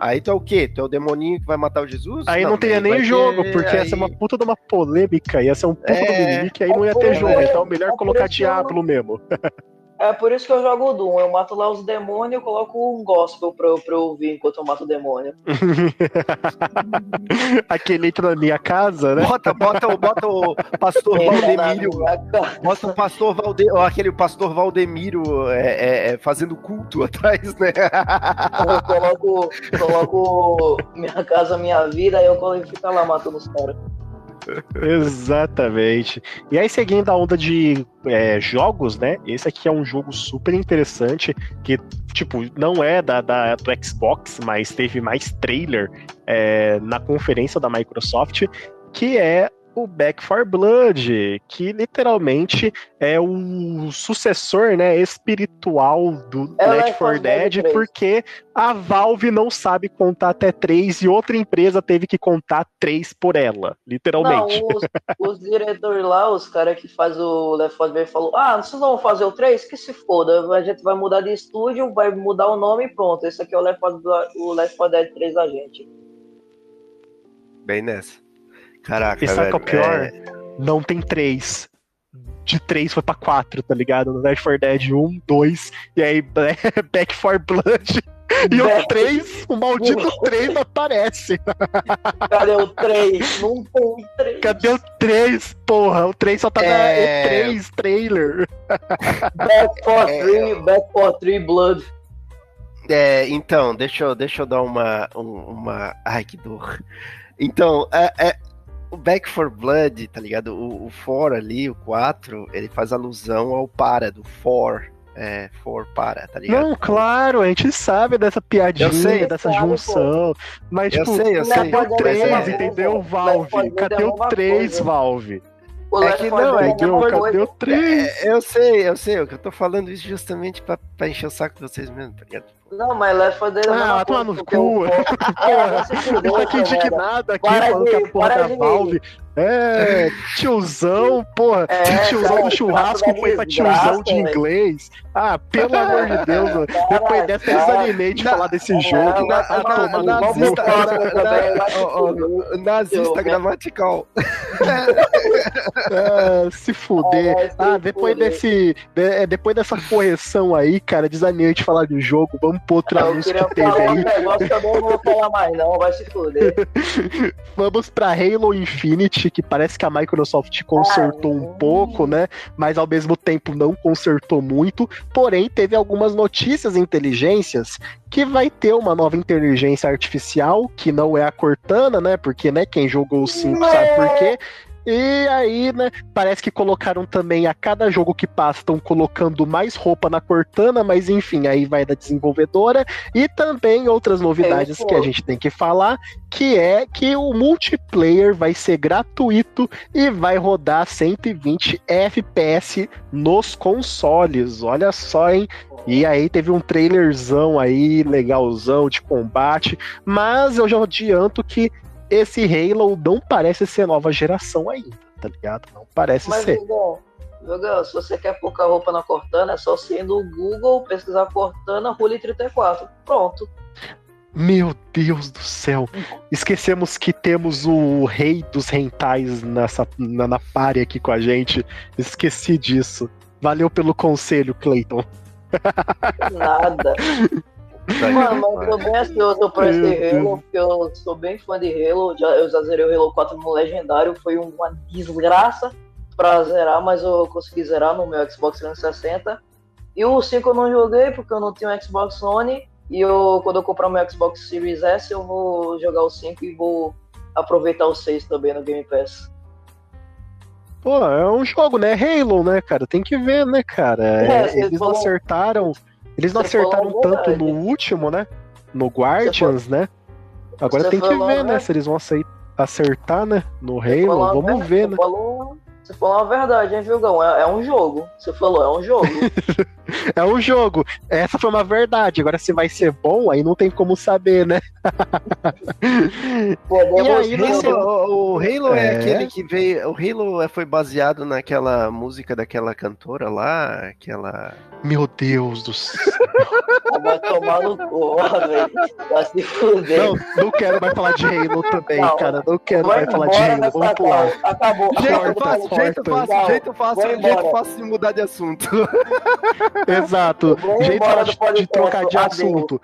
Aí tu é o quê? Tu é o demoninho que vai matar o Jesus? Aí não, teria aí nem jogo, ter- porque aí... essa é uma puta de uma polêmica, ia ser um puta É. do mimimi que aí não ia ter jogo. é, Então é melhor colocar Diablo mesmo. *laughs* É por isso que eu jogo o Doom. Eu mato lá os demônios e eu coloco um gospel pra eu, pra eu ouvir enquanto eu mato o demônio. *laughs* Aquele entra na minha casa, né? Bota, bota, o- bota o pastor Entra Valdemiro. Bota o pastor Valde... ó, aquele pastor Valdemiro é, é, é, fazendo culto *laughs* atrás, né? Eu coloco, coloco minha casa, minha vida, aí eu coloco e fica lá matando os caras. Exatamente. E aí, seguindo a onda de é, jogos, né? Esse aqui é um jogo super interessante, que, tipo, não é da, da do Xbox, mas teve mais trailer é, na conferência da Microsoft, que é o Back for Blood, que literalmente é o sucessor, né, espiritual do é Left 4 Dead, porque a Valve não sabe contar até três e outra empresa teve que contar três por ela, literalmente. Não, os, os diretores lá, os caras que faz o Left 4 Dead falou: "Ah, vocês vão fazer o 3? Que se foda, a gente vai mudar de estúdio, vai mudar o nome e pronto. Esse aqui é o Left 4, o Left 4 Dead 3 da gente." Bem nessa. Caraca, E sabe velho, qual é o pior? é- Não tem três. De três foi pra quatro, tá ligado? No Left 4 Dead 1, 2, e aí *laughs* Back for Blood. E o Back. 3, o maldito 3 não aparece. *laughs* Cadê o 3? Não tem 3. Cadê o 3, porra? O 3 só tá É. na E3 trailer. Back for É. 3, Back for 3 Blood. É, então, deixa eu, deixa eu dar uma, um- uma. Ai, que dor. Então, é, é- o Back for Blood, tá ligado? O, o For ali, o 4, ele faz alusão ao para, do For. É, For para, tá ligado? Não, claro, a gente sabe dessa piadinha, Eu sei. dessa Sabe, junção. Mas, Eu tipo, sei, eu sei. cadê o Left 4 Dead 3, é uma entendeu, coisa. Valve? Left 4 Dead Cadê é o uma 3, coisa. Valve? O É que 4 não, é é que uma Cadê o 3? É, eu sei, eu sei, eu que eu tô falando isso justamente pra, pra encher o saco de vocês mesmo, tá ligado? Não, mas Left 4 Dead é Ah, coisa. no cu. fuder, Eu tô aqui indignado aqui, Para falando que a porra da Valve. É, tiozão, porra. É, tiozão cara, do churrasco foi pra tiozão de inglês. Ah, pelo *laughs* amor de Deus, mano. Depois dessa eu desanimei de falar desse jogo. Ah, nazista, gramatical. Ah, se fuder. Ah, depois desse. de- é, depois dessa correção aí, cara, desanimei de falar de jogo. Vamos pro outro Eu que teve um aí. negócio que eu não vou falar mais, não. Vai se fuder. *laughs* Vamos pra Halo Infinite, que parece que a Microsoft consertou um Ah, pouco, né? Mas ao mesmo tempo não consertou muito. Porém, teve algumas notícias inteligências que vai ter uma nova inteligência artificial, que não é a Cortana, né? Porque, né, quem jogou o 5 sabe por quê. E aí, né, parece que colocaram também a cada jogo que passa, estão colocando mais roupa na Cortana, mas enfim, aí vai da desenvolvedora. E também outras novidades É, que a gente tem que falar, que é que o multiplayer vai ser gratuito e vai rodar 120 FPS nos consoles. Olha só, hein? E aí teve um trailerzão aí, legalzão de combate, mas eu já adianto que esse Halo não parece ser nova geração ainda, tá ligado? Não parece Mas, ser. Jogão, Jogão, se você quer pouca roupa na Cortana, é só você ir no Google, pesquisar Cortana, Rule 34. Pronto. Meu Deus do céu. Esquecemos que temos o rei dos rentais nessa, na, na pare aqui com a gente. Esqueci disso. Valeu pelo conselho, Clayton. *laughs* Nada. Mano, mas eu tô bem ansioso pra esse Halo, porque eu sou bem fã de Halo. Já, eu já zerei o Halo 4 no Legendário, foi uma desgraça pra zerar, mas eu consegui zerar no meu Xbox 360. E o 5 eu não joguei porque eu não tinha um Xbox Sony. E eu, quando eu comprar meu Xbox Series S, eu vou jogar o 5 e vou aproveitar o 6 também no Game Pass. Pô, é um jogo, né? Halo, né, cara? Tem que ver, né, cara? É, É, eles acertaram. Eles não você acertaram a tanto no último, né? No Guardians, né? Agora Você tem que a ver, né? Se eles vão acertar, né? No Halo. Vamos verdade, ver, né? Falou, você falou uma verdade, hein, Vilgão? É, é um jogo. Você falou, é um jogo. *laughs* *laughs* É um jogo. Essa foi uma verdade. Agora, se vai ser bom, aí não tem como saber, né? Podemos *laughs* E aí, O você- Halo, o- o Halo é. É. aquele que veio. O Halo é- foi baseado naquela música daquela cantora lá, aquela. Meu Deus do céu. *laughs* Vai tomar no cu, velho. Vai se fuder. Não, não quero mais falar de Halo também, Não. cara. Não quero mais falar de Halo. Vamos pular. Acabou. Jeito fácil, jeito fácil, jeito fácil, jeito fácil de mudar de assunto. *laughs* Exato. Jeito de, de trocar de assunto.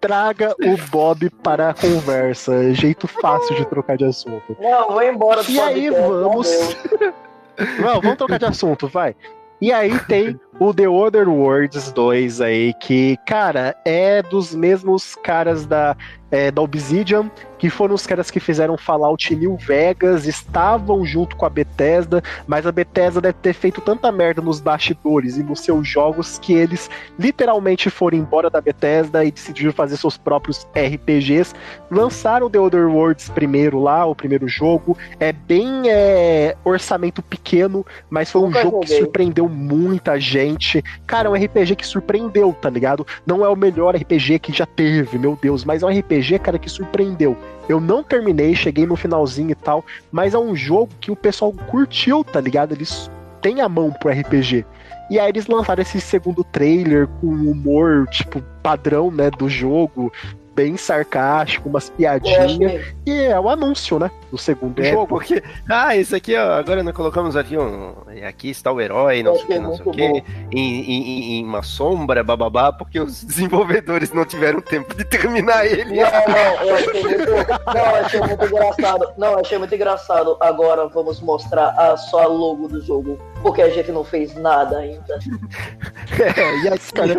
Traga o Bob para a conversa. Jeito fácil de trocar de assunto. Não, vou embora do E aí, vamos. *laughs* Não, vamos trocar de assunto, vai. E aí tem o The Other Worlds 2 aí, que, cara, é dos mesmos caras da é, da Obsidian, que foram os caras que fizeram Fallout New Vegas, estavam junto com a Bethesda, mas a Bethesda deve ter feito tanta merda nos bastidores e nos seus jogos que eles literalmente foram embora da Bethesda e decidiram fazer seus próprios RPGs. Lançaram The Other Worlds primeiro lá, o primeiro jogo. É bem é, orçamento pequeno, mas foi um Nunca jogo que surpreendeu muita gente. Cara, é um RPG que surpreendeu, tá ligado? Não é o melhor RPG que já teve, meu Deus, mas é um RPG, cara, que surpreendeu. Eu não terminei, cheguei no finalzinho e tal, mas é um jogo que o pessoal curtiu, tá ligado? Eles têm a mão pro RPG. E aí eles lançaram esse segundo trailer com humor, tipo, padrão, né, do jogo, bem sarcástico, umas piadinhas. E é o anúncio, né, do segundo É, jogo. porque. Ah, esse aqui, ó, agora nós colocamos aqui um. Aqui está o herói, não Eu sei o que, não sei o que, bom. em, em- em uma sombra, bababá, porque os *laughs* desenvolvedores não tiveram tempo de terminar ele. Não, não, eu achei muito. Não, achei muito engraçado. Não, achei muito engraçado. Agora vamos mostrar a só a logo do jogo. Porque a gente não fez nada ainda. *laughs* É, e aqui, Cara,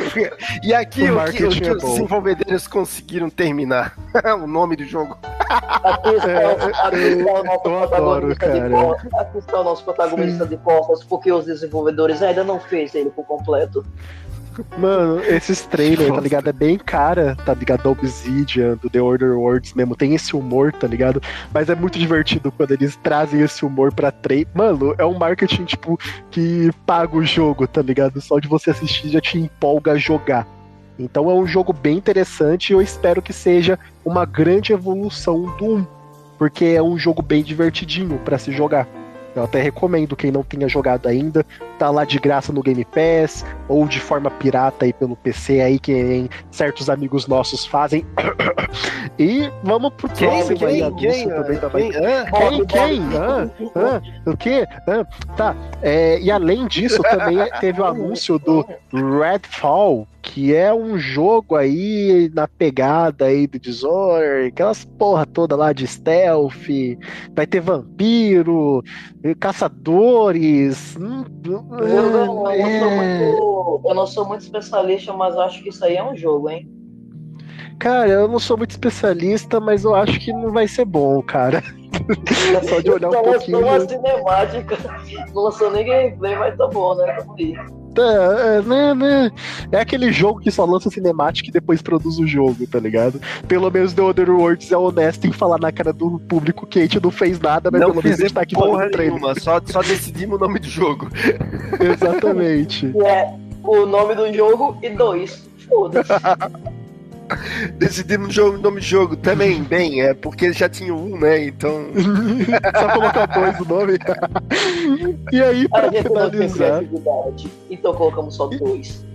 e aqui o o, que, o que é os desenvolvedores conseguiram terminar? *laughs* o nome do jogo. Aqui está, aqui está o nosso eu adoro, protagonista de costas. Aqui está o nosso protagonista de costas, porque os desenvolvedores ainda não fez ele por completo. Mano, esses trailers, tá ligado? É bem cara, tá ligado? Da Obsidian, do The Order Worlds mesmo. Tem esse humor, tá ligado? Mas é muito divertido quando eles trazem esse humor pra trailer. Mano, é um marketing, tipo, que paga o jogo, tá ligado? Só de você assistir já te empolga a jogar. Então é um jogo bem interessante e eu espero que seja uma grande evolução do 1. Porque é um jogo bem divertidinho pra se jogar. Eu até recomendo quem não tenha jogado ainda, tá lá de graça no Game Pass ou de forma pirata aí pelo PC aí que certos amigos nossos fazem. *coughs* e vamos pro Quem? próximo aí, Quem? anúncio Quem? também da Quem? Quem? Quem? Hã? Hã? O quê? Hã? Tá. É, e além disso, também teve o anúncio do Redfall, que é um jogo aí na pegada aí do Dishonored, aquelas porra toda lá de stealth, vai ter vampiro, caçadores. hum, Eu não, eu não sou é. muito, eu não sou muito especialista, mas acho que isso aí é um jogo, hein? Cara, eu não sou muito especialista, mas eu acho que não vai ser bom, cara. *laughs* Só de olhar um Só pouquinho. lançou uma cinemática, não lançou nem gameplay, mas tá bom, né? Tá, é, né, né? É aquele jogo que só lança cinemática e depois produz o jogo, tá ligado? Pelo menos The Other Worlds é honesto em falar na cara do público que a gente não fez nada, mas Não pelo menos a gente tá aqui trailer. nenhuma, só, só decidimos o nome do jogo. Exatamente. *laughs* É o nome do jogo e dois. Foda-se. *laughs* *laughs* Decidimos o jogo- o nome do jogo também, bem, é porque já tinha um, né? Então. *laughs* Só colocar dois no nome. *laughs* e aí, pra tem finalizar. então colocamos só dois.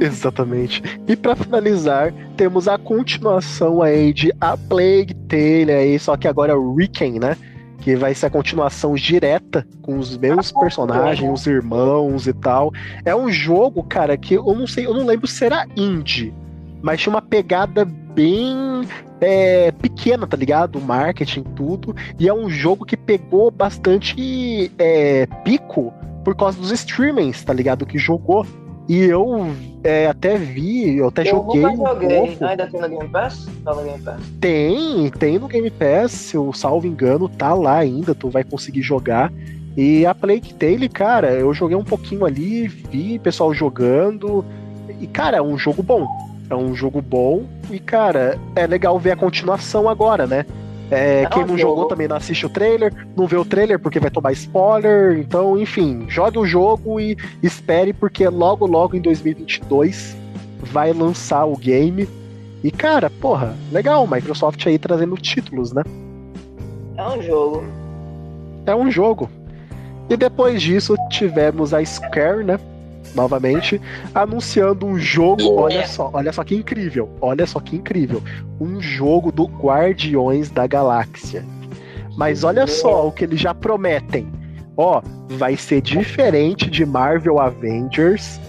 Exatamente. E pra finalizar, temos a continuação aí de A Plague Tale aí, só que agora é o Riken, né? Que vai ser a continuação direta com os mesmos personagens, os irmãos e tal. É um jogo, cara, que eu não sei, eu não lembro se era indie, mas tinha uma pegada bem é, pequena, tá ligado? O marketing, tudo. E é um jogo que pegou bastante é, pico por causa dos streamings, tá ligado? Que jogou. E eu é, até vi, eu até Eu joguei nunca um joguei. pouco. Ainda tem no Game Pass? Tá no Game Pass. Tem, tem no Game Pass, se eu salvo engano, tá lá ainda, tu vai conseguir jogar. E a Plague Tale, cara, eu joguei um pouquinho ali, vi pessoal jogando. E, cara, é um jogo bom. É um jogo bom. E, cara, é legal ver a continuação agora, né? É, quem não jogo. jogou também não assiste o trailer, não vê o trailer porque vai tomar spoiler. Então, enfim, jogue o jogo e espere, porque logo, logo em 2022 vai lançar o game. E, cara, porra, legal, Microsoft aí trazendo títulos, né? É um jogo. É um jogo. E depois disso tivemos a Square, né? Novamente, anunciando um jogo. Olha só, olha só que incrível. Olha só que incrível. Um jogo do Guardiões da Galáxia. Mas olha só o que eles já prometem. Ó, vai ser diferente de Marvel Avengers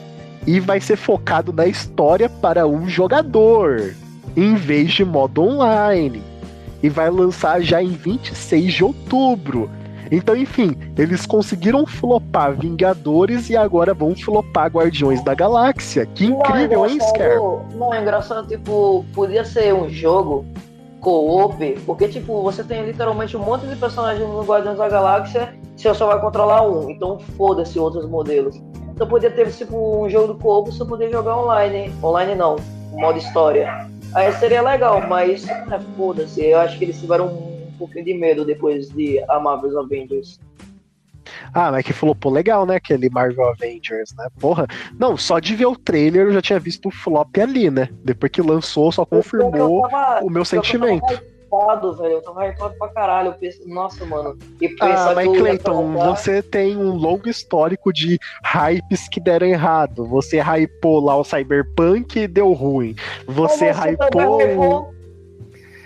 e vai ser focado na história para um jogador, em vez de modo online. E vai lançar já em 26 de outubro. Então, enfim, eles conseguiram flopar Vingadores e agora vão flopar Guardiões da Galáxia. Que incrível, é hein, Scare? Não, é engraçado, tipo, podia ser um jogo co-op, porque, tipo, você tem literalmente um monte de personagens no Guardiões da Galáxia, você só vai controlar um, então foda-se outros modelos. Então poderia ter, tipo, um jogo do co-op, você poder jogar online. Online não, modo história. Aí seria legal, mas é, foda-se, eu acho que eles tiveram pouquinho de medo depois de a Marvel's Avengers. Ah, mas que falou, pô, legal, né? Aquele Marvel Avengers, né? Porra. Não, só de ver o trailer eu já tinha visto o flop ali, né? Depois que lançou, só confirmou tava, o meu sentimento. Eu tava hypado, velho. Eu tava hypado pra caralho. Eu pensei, nossa, mano. E ah, mas Cleiton, você tem um longo histórico de hypes que deram errado. Você hypou lá o Cyberpunk e deu ruim. Você, você hypou.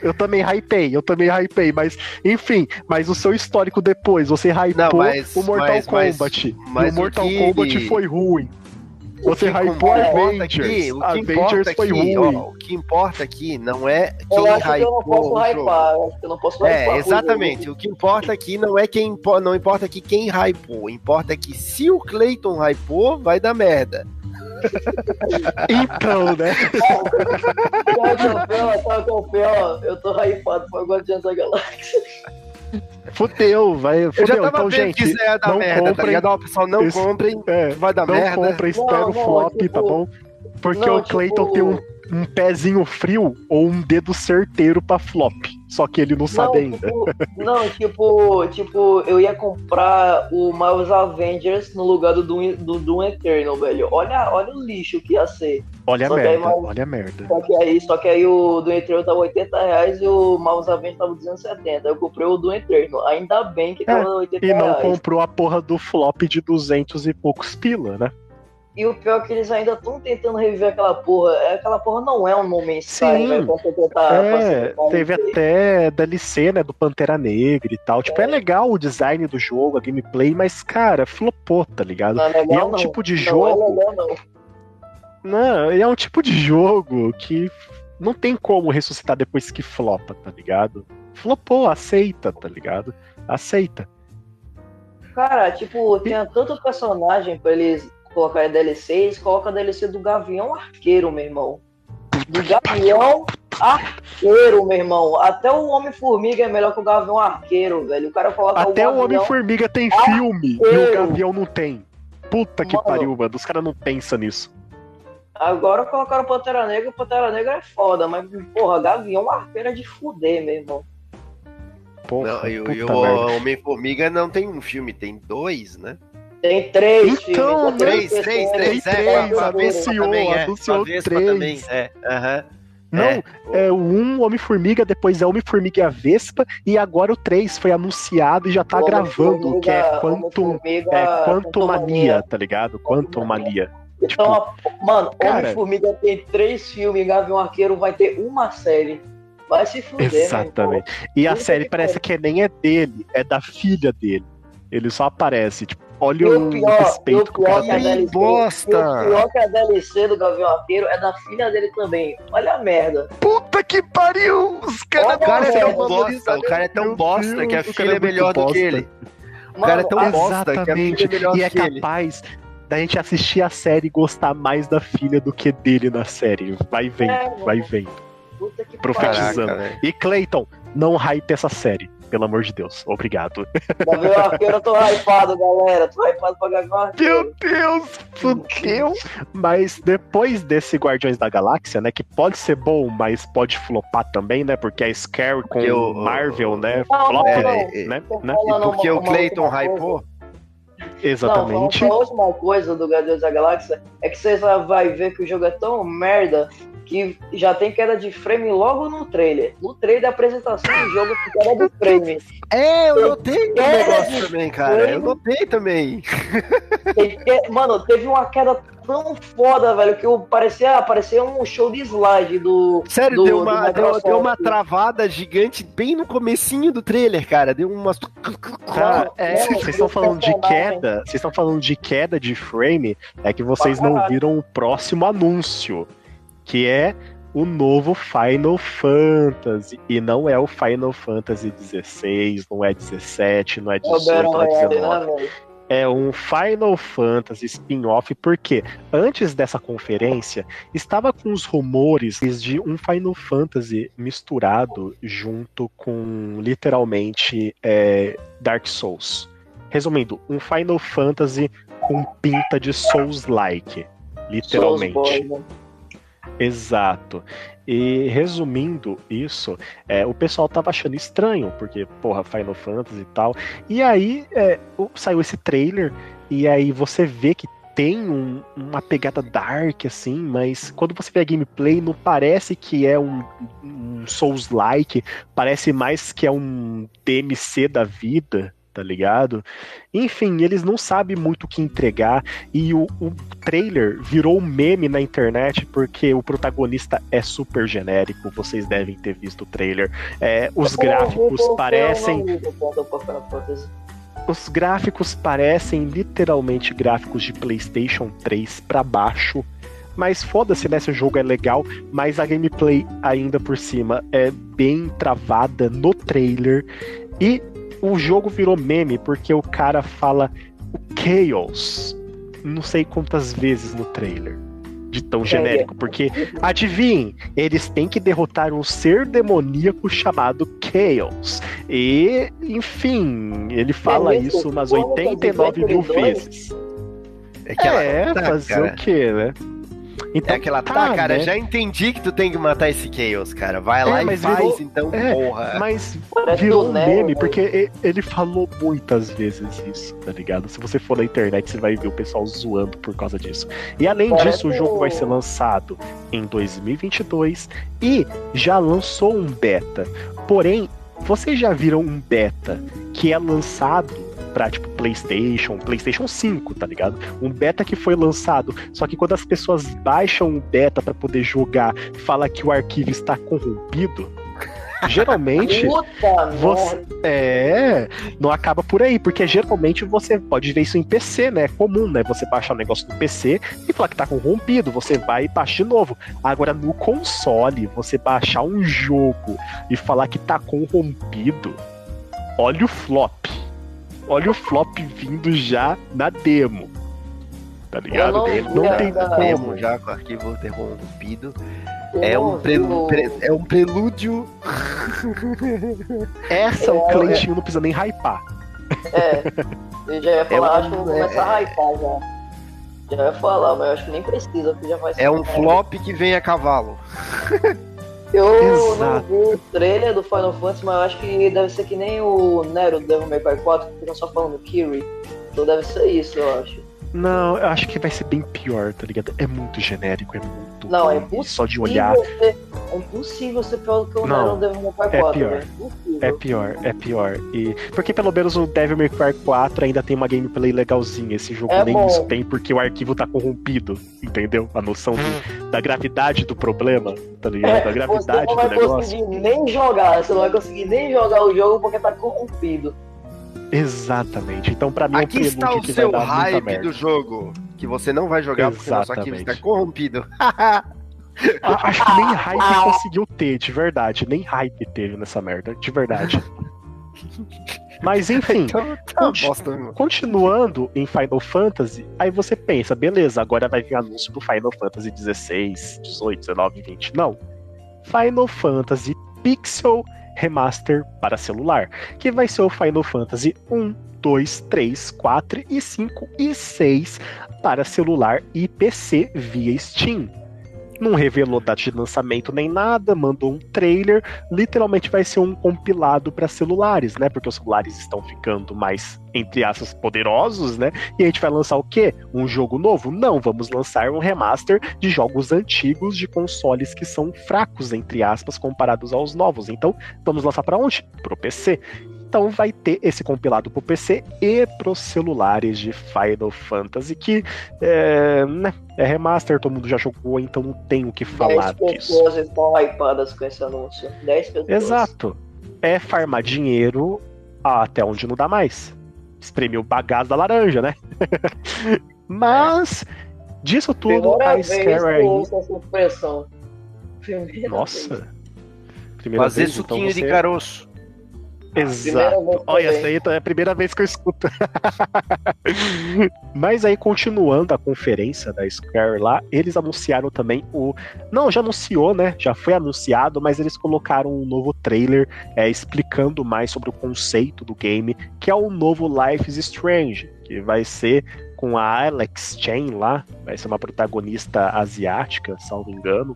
Eu também hypei, eu também hypei, mas enfim, mas o seu histórico depois, você hypou mas, o Mortal mas, Kombat. Mas, e o Mortal que... Kombat foi ruim. Você hypou Avengers. Aqui, o que Avengers foi aqui, ruim. Ó, o que importa aqui não é quem eu hypou. Eu não posso hypar, eu não posso hypar. É, exatamente. O que importa aqui não é quem não importa aqui quem hypou. Importa que se o Clayton hypou, vai dar merda. Então, né? Que é Eu tô hypado pra Guardiões da Galáxia. Fudeu, vai. Fudeu. Eu já tava então, gente, que isso ia dar não merda, tá comprem, tá pessoal, não esse, comprem, é, vai dar não merda. Não comprem, espera o flop, tipo, tá bom? Porque não, o Clayton tipo... tem um um pezinho frio ou um dedo certeiro pra flop. Só que ele não, não sabe ainda. Tipo, não, tipo, tipo, eu ia comprar o Marvel's Avengers no lugar do Doom, do Doom Eternal, velho. Olha, olha o lixo que ia ser. Olha só a merda, olha a merda. Só que aí, só que aí o Doom Eternal tava 80 reais e o Marvel's Avengers tava 270. Eu comprei o Doom Eternal. Ainda bem que tava é, 80 reais. E não reais. comprou a porra do flop de 200 e poucos pila, né? E o pior é que eles ainda estão tentando reviver aquela porra. É, aquela porra não é um momento Sim, né, tentar, é, teve até DLC, né, do Pantera Negra e tal. É. Tipo, é legal o design do jogo, a gameplay, mas, cara, flopou, tá ligado? Não é legal, e é um não. tipo de não jogo... É legal, não. Não, é um tipo de jogo que não tem como ressuscitar depois que flopa, tá ligado? Flopou, aceita, tá ligado? Aceita. Cara, tipo, tinha tanto personagem pra eles colocar em DLCs, coloca a DLC do Gavião Arqueiro, meu irmão. Do Gavião Arqueiro, meu irmão. Até o Homem-Formiga é melhor que o Gavião Arqueiro, velho. O cara coloca Até o, o Homem-Formiga tem filme e o Gavião não tem. Puta que mano, pariu, mano. Os caras não pensam nisso. Agora colocaram o Pantera Negra, o Pantera Negra é foda, mas, porra, Gavião Arqueiro é de fuder, meu irmão. Porra, não, e, e o Homem-Formiga não tem um filme, tem dois, né? Tem três então, filmes. Três, três, três, três, é, anunciou, também, é. anunciou três. Também, é, uhum. Não, é, é o 1 Homem-Formiga, depois é Homem-Formiga e a Vespa, e agora o 3 foi anunciado e já tá gravando, que é Quantum, é Quantum Mania, tá ligado? Quantum Mania. Então, tipo, mano, Homem-Formiga tem três filmes, Gavião Arqueiro vai ter uma série. Vai se fuder, Exatamente. E a série parece que nem é dele, é da filha dele. Ele só aparece, tipo, Olha o, pior, respeito que o cara tem. DLC, bosta! O pior que a DLC do Gavião Arqueiro é da filha dele também. Olha a merda. Puta que pariu! Os cara o cara é tão bosta, o cara é tão bosta que a filha é melhor do que ele. O cara é tão bosta que a filha é melhor e é capaz da gente assistir a série e gostar mais da filha do que dele na série. Vai vendo, é, vai vendo. Profetizando. Caraca, e Clayton, não hype essa série. Pelo amor de Deus, obrigado. Gavião Arqueiro, eu tô hypado, galera. Tô hypado pra Gavião Arqueiro. Meu Deus, fudeu. Mas depois desse Guardiões da Galáxia, né? Que pode ser bom, mas pode flopar também, né? Porque a Scary com o Marvel, né? Não, flop, não, né? né? né? E porque o Clayton hypou. Exatamente. Não, a última coisa do Guardiões da Galáxia é que você vai ver que o jogo é tão merda que já tem queda de frame logo no trailer. No trailer da apresentação do jogo tem queda de frame. É, eu notei o negócio também, cara. Eu notei também. Mano, teve uma queda tão foda, velho, que eu parecia, parecia um show de slide do. Sério, do, deu, uma, deu, deu, uma travada gigante bem no comecinho do trailer, cara. Deu umas. Cara, é, vocês estão falando de queda. Vocês estão falando de queda de frame. É que vocês não viram o próximo anúncio que é o novo Final Fantasy. E não é o Final Fantasy XVI, não é 17, não é 18, não é 19. é um Final Fantasy spin-off, porque antes dessa conferência estava com os rumores de um Final Fantasy misturado junto com literalmente é, Dark Souls. Resumindo, um Final Fantasy com pinta de Souls-like, literalmente. Souls Exato. E resumindo isso, é, o pessoal tava achando estranho, porque, porra, Final Fantasy e tal. E aí é, saiu esse trailer, e aí você vê que tem um, uma pegada dark, assim, mas quando você vê a gameplay, não parece que é um, um Souls-like, parece mais que é um DMC da vida tá ligado? Enfim, eles não sabem muito o que entregar e o, o trailer virou um meme na internet porque o protagonista é super genérico. Vocês devem ter visto o trailer. É, os gráficos parecem. Os gráficos parecem literalmente gráficos de PlayStation 3 para baixo. Mas foda-se, né? Se o jogo é legal, mas a gameplay ainda por cima é bem travada no trailer. E o jogo virou meme porque o cara fala o Chaos não sei quantas vezes no trailer. De tão genérico, porque adivinhem, eles têm que derrotar um ser demoníaco chamado Chaos. E, enfim, ele fala é isso umas 89 mil vezes. É, que é fazer cara. o quê, né? Então, é aquela, tá, tá cara, né? já entendi que tu tem que matar esse Chaos, cara. Vai é, lá e faz, virou, então, é, porra. Mas virou um meme, porque ele falou muitas vezes isso, tá ligado? Se você for na internet, você vai ver o pessoal zoando por causa disso. E além Parece disso, o jogo vai ser lançado em 2022 e já lançou um beta. Porém, vocês já viram um beta que é lançado pra, tipo, PlayStation, PlayStation 5, tá ligado? Um beta que foi lançado, só que quando as pessoas baixam o beta para poder jogar, fala que o arquivo está corrompido. Geralmente, *laughs* você é, não acaba por aí, porque geralmente você pode ver isso em PC, né? É comum, né? Você baixar um negócio no PC e falar que tá corrompido, você vai e baixa de novo. Agora no console, você baixar um jogo e falar que tá corrompido, olha o flop olha o flop vindo já na demo. Tá ligado? Não, não tem demo já com arquivo interrompido. É um, prelu... é um prelúdio. Essa é, o cliente é... não precisa nem hypar. É, eu já ia falar, é um... acho que vou começar a hypar já. Já ia falar, mas eu acho que nem precisa, porque já vai É um flop que vem a cavalo. *laughs* Eu Exato. não vi o trailer do Final Fantasy, mas eu acho que deve ser que nem o Nero do Devil May Cry 4, que ficam só falando Kiri. Então deve ser isso, eu acho. Não, eu acho que vai ser bem pior, tá ligado? É muito genérico, é muito. Não, é impossível. Só de olhar. Ser, é impossível ser pior do que o Nero Devil May Cry 4. É pior. É, é pior, é pior. E, porque pelo menos o Devil May Cry 4 ainda tem uma gameplay legalzinha. Esse jogo é nem bom. isso tem porque o arquivo tá corrompido. Entendeu? A noção do, da gravidade do problema, tá ligado? É, da gravidade do negócio. Você não vai conseguir nem jogar, você não vai conseguir nem jogar o jogo porque tá corrompido. Exatamente. Então, para mim, Aqui é um está o seu hype do jogo. Que você não vai jogar Exatamente. porque nosso arquivo está corrompido. Acho que nem hype *laughs* conseguiu ter, de verdade. Nem hype teve nessa merda, de verdade. Mas enfim, então, tá conti bosta, continuando em Final Fantasy, aí você pensa, beleza, agora vai vir anúncio pro Final Fantasy 16, 18, 19, 20. Não. Final Fantasy Pixel Remaster para celular, que vai ser o Final Fantasy 1, 2, 3, 4 e 5 e 6 para celular e PC via Steam não revelou data de lançamento nem nada, mandou um trailer. Literalmente vai ser um compilado para celulares, né? Porque os celulares estão ficando mais, entre aspas, poderosos, né? E a gente vai lançar o quê? Um jogo novo? Não, vamos lançar um remaster de jogos antigos de consoles que são fracos, entre aspas, comparados aos novos. Então, vamos lançar para onde? Pro PC. Então vai ter esse compilado pro PC e pros celulares de Final Fantasy, que é, né, é remaster, todo mundo já jogou, então não tem o que falar 10 disso. pessoas estão hypadas com esse anúncio. 10 pessoas. Exato. É farmar dinheiro até onde não dá mais. Espremer o bagaço da laranja, né? *laughs* Mas, disso tudo, Primeira a Square aí... Nossa. Primeira Fazer vez, então suquinho então você... de caroço. Exato. Olha, essa aí é a primeira vez que eu escuto. *laughs* Mas aí, continuando a conferência da Square lá, eles anunciaram também o. Não, já anunciou, né? Já foi anunciado, mas eles colocaram um novo trailer é, explicando mais sobre o conceito do game, que é o novo Life is Strange, que vai ser com a Alex Chen lá, vai ser uma protagonista asiática, salvo engano.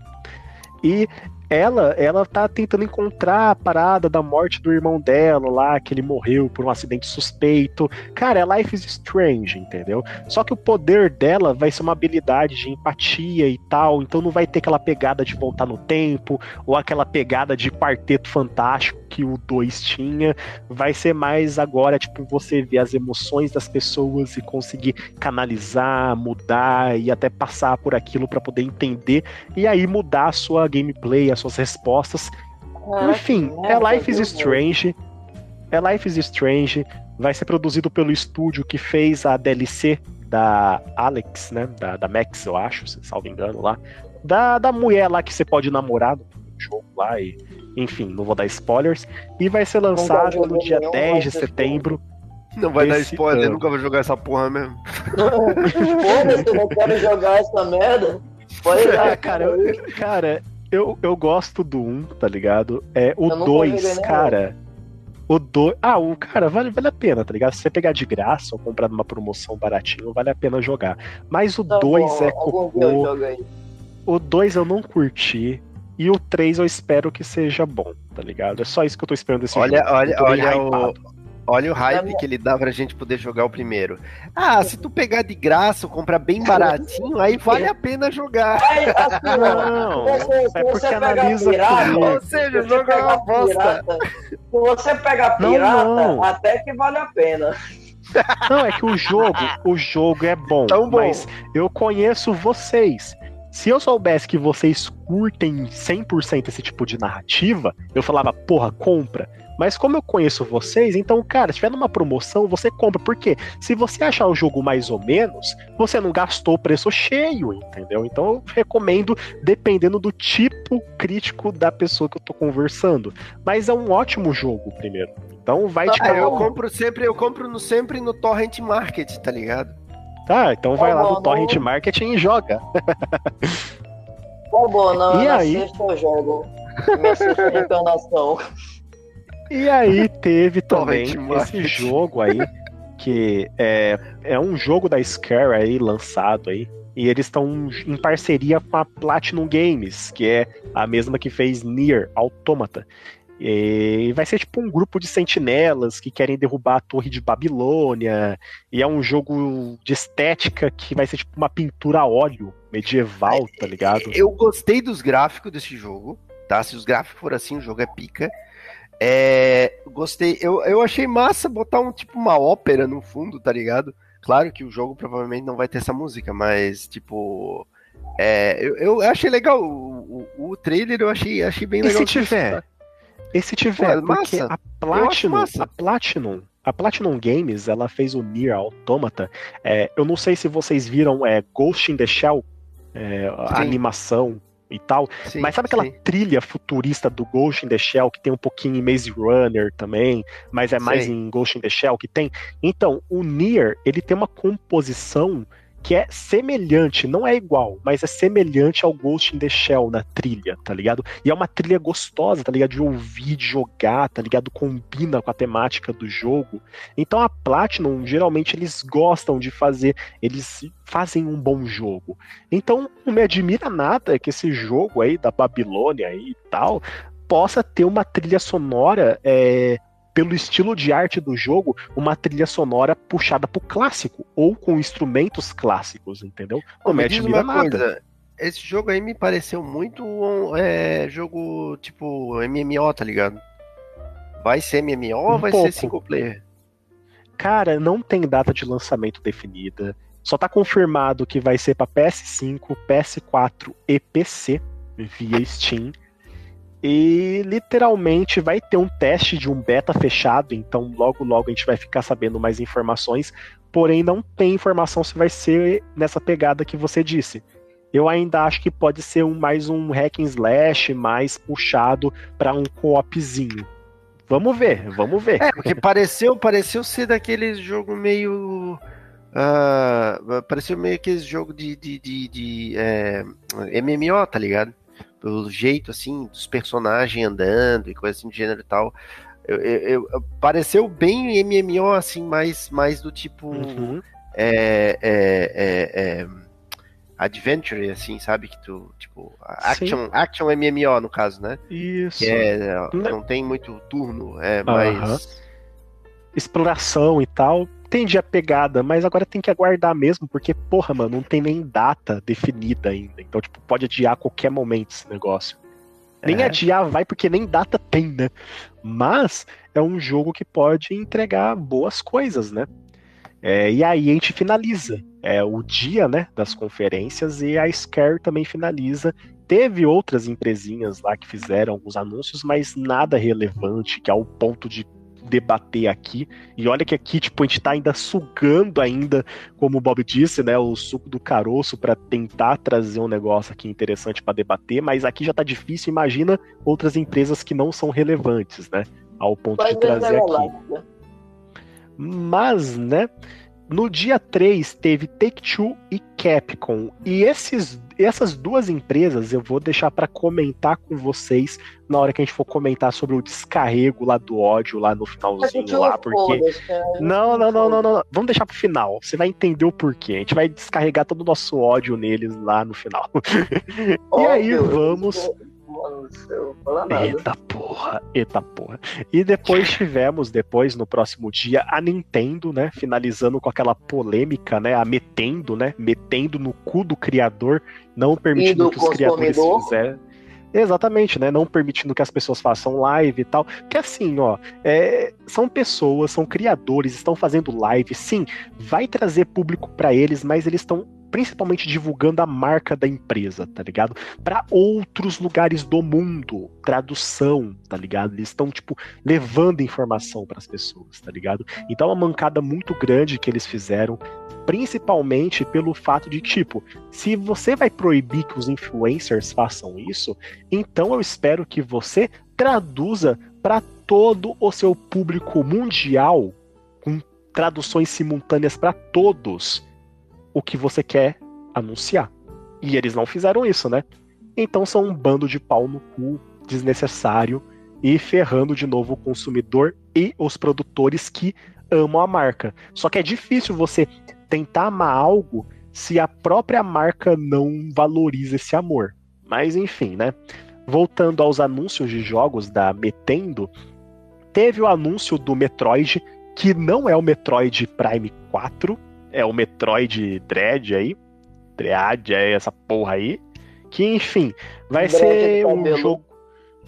E ela, ela tá tentando encontrar a parada da morte do irmão dela lá, que ele morreu por um acidente suspeito. Cara, é Life is Strange, entendeu? Só que o poder dela vai ser uma habilidade de empatia e tal, então não vai ter aquela pegada de voltar no tempo, ou aquela pegada de quarteto fantástico que o 2 tinha. Vai ser mais agora, tipo, você ver as emoções das pessoas e conseguir canalizar, mudar e até passar por aquilo para poder entender e aí mudar a sua gameplay, a suas respostas. Ah, Enfim, é Life is Strange. É Life is Strange. Vai ser produzido pelo estúdio que fez a DLC da Alex, né? Da, da Max, eu acho, se salvo engano lá. Da, da mulher lá que você pode namorar no jogo lá e. Enfim, não vou dar spoilers. E vai ser lançado no dia 10 de setembro. Não vai dar spoiler, ano. nunca vou jogar essa porra mesmo. *laughs* Foda-se, eu não quero jogar essa merda. Pode dar, *laughs* cara, eu, cara, eu, eu gosto do 1, tá ligado? É, o 2, cara. O 2. Ah, o cara, vale, vale a pena, tá ligado? Se você pegar de graça ou comprar numa promoção baratinho, vale a pena jogar. Mas o 2 tá é cocô. O 2 eu não curti. E o 3 eu espero que seja bom, tá ligado? É só isso que eu tô esperando desse olha, jogo. Olha, olha, o, Olha o hype que ele dá pra gente poder jogar o primeiro. Ah, se tu pegar de graça ou comprar bem baratinho, aí vale a pena jogar. Aí, *laughs* assim, não, você, se é você analisa pirata, Ou seja, jogar é uma bosta. Se você pegar pirata, não, não. até que vale a pena. Não, é que o jogo, o jogo é bom, bom. mas eu conheço vocês. Se eu soubesse que vocês curtem 100% esse tipo de narrativa, eu falava, porra, compra. Mas como eu conheço vocês, então, cara, se tiver numa promoção, você compra. Porque se você achar o jogo mais ou menos, você não gastou o preço cheio, entendeu? Então eu recomendo, dependendo do tipo crítico da pessoa que eu tô conversando. Mas é um ótimo jogo, primeiro. Então vai ah, te ah, Eu compro sempre, eu compro no, sempre no Torrent Market, tá ligado? Tá, então vai lá no Torrent Market e joga. Tá bom, não, e aí? eu jogo. Minha sexta encarnação. E aí *laughs* teve também esse jogo aí, que é, é um jogo da Scare aí, lançado aí. E eles estão em parceria com a Platinum Games, que é a mesma que fez Nier Automata. E vai ser tipo um grupo de sentinelas que querem derrubar a Torre de Babilônia. E é um jogo de estética que vai ser tipo uma pintura a óleo medieval, tá ligado? Eu gostei dos gráficos desse jogo, tá? Se os gráficos forem assim, o jogo é pica. É, gostei. Eu, eu achei massa botar um tipo uma ópera no fundo, tá ligado? Claro que o jogo provavelmente não vai ter essa música, mas tipo. É, eu, eu achei legal. O, o, o trailer eu achei, achei bem legal. E se tiver? E se tiver? Pô, porque a Platinum, a Platinum, a Platinum Games, ela fez o Nier Automata. É, eu não sei se vocês viram é, Ghost in the Shell, é, a animação e tal. Sim, mas sabe aquela sim. trilha futurista do Ghost in the Shell, que tem um pouquinho em Maze Runner também, mas é mais sim. em Ghost in the Shell que tem? Então, o Nier, ele tem uma composição que é semelhante, não é igual, mas é semelhante ao Ghost in the Shell na trilha, tá ligado? E é uma trilha gostosa, tá ligado? De ouvir, de jogar, tá ligado? Combina com a temática do jogo. Então a Platinum, geralmente, eles gostam de fazer, eles fazem um bom jogo. Então não me admira nada que esse jogo aí da Babilônia e tal possa ter uma trilha sonora é, pelo estilo de arte do jogo, uma trilha sonora puxada pro clássico, ou com instrumentos clássicos, entendeu? Não me admira nada. Coisa, esse jogo aí me pareceu muito é, jogo tipo MMO, tá ligado? Vai ser MMO um ou vai pouco. ser single player? Cara, não tem data de lançamento definida. Só tá confirmado que vai ser para PS5, PS4 e PC via Steam. E literalmente vai ter um teste de um beta fechado, então logo logo a gente vai ficar sabendo mais informações, porém não tem informação se vai ser nessa pegada que você disse. Eu ainda acho que pode ser um, mais um hack and slash mais puxado para um co-opzinho. Vamos ver, vamos ver. É, porque pareceu, pareceu ser daquele jogo meio. Uh, pareceu meio aquele jogo de, de, de, de é, MMO, tá ligado? Pelo jeito, assim, dos personagens andando e coisa assim do gênero e tal. Eu, eu, eu, pareceu bem MMO, assim, mais, mais do tipo. Uhum. É, é, é, é adventure, assim, sabe? Que tu, tipo, action, action MMO, no caso, né? Isso. É, não tem muito turno, é mais... Exploração e tal, tende a pegada, mas agora tem que aguardar mesmo, porque, porra, mano, não tem nem data definida ainda. Então, tipo, pode adiar a qualquer momento esse negócio. Nem é. adiar vai, porque nem data tem, né? Mas é um jogo que pode entregar boas coisas, né? É, e aí a gente finaliza é, o dia né, das conferências e a Scare também finaliza. Teve outras empresinhas lá que fizeram alguns anúncios, mas nada relevante, que ao ponto de debater aqui. E olha que aqui, tipo, a gente tá ainda sugando ainda, como o Bob disse, né, o suco do caroço para tentar trazer um negócio aqui interessante para debater, mas aqui já tá difícil, imagina outras empresas que não são relevantes, né, ao ponto de trazer aqui. Né? Mas, né, no dia 3 teve Take-Two e Capcom. E esses, essas duas empresas eu vou deixar para comentar com vocês na hora que a gente for comentar sobre o descarrego lá do ódio lá no finalzinho lá, porque não, não, não, não, não, vamos deixar pro final. Você vai entender o porquê. A gente vai descarregar todo o nosso ódio neles lá no final. *laughs* e aí vamos mano nada. Eita porra, eita porra. E depois *laughs* tivemos, depois, no próximo dia, a Nintendo, né? Finalizando com aquela polêmica, né? A metendo, né? Metendo no cu do criador, não permitindo que os criadores fizessem. Exatamente, né? Não permitindo que as pessoas façam live e tal. Que assim, ó, é, são pessoas, são criadores, estão fazendo live. Sim, vai trazer público para eles, mas eles estão principalmente divulgando a marca da empresa, tá ligado? Para outros lugares do mundo, tradução, tá ligado? Eles estão tipo levando informação para as pessoas, tá ligado? Então é uma mancada muito grande que eles fizeram, principalmente pelo fato de tipo, se você vai proibir que os influencers façam isso, então eu espero que você traduza para todo o seu público mundial com traduções simultâneas para todos o que você quer anunciar. E eles não fizeram isso, né? Então são um bando de pau no cu desnecessário e ferrando de novo o consumidor e os produtores que amam a marca. Só que é difícil você tentar amar algo se a própria marca não valoriza esse amor. Mas enfim, né? Voltando aos anúncios de jogos da Metendo, teve o anúncio do Metroid, que não é o Metroid Prime 4, é o Metroid Dread aí. Dread é essa porra aí. Que, enfim, vai Dread ser um jogo.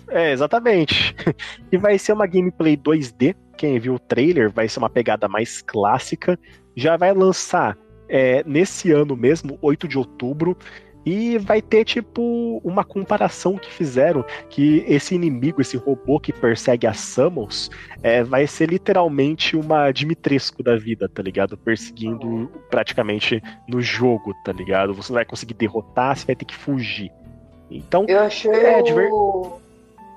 É, exatamente. *laughs* e vai ser uma gameplay 2D. Quem viu o trailer vai ser uma pegada mais clássica. Já vai lançar é, nesse ano mesmo, 8 de outubro. E vai ter, tipo, uma comparação que fizeram que esse inimigo, esse robô que persegue a Samus, é, vai ser literalmente uma Dimitrescu da vida, tá ligado? Perseguindo praticamente no jogo, tá ligado? Você não vai conseguir derrotar, você vai ter que fugir. Então, eu achei é, o... Diver...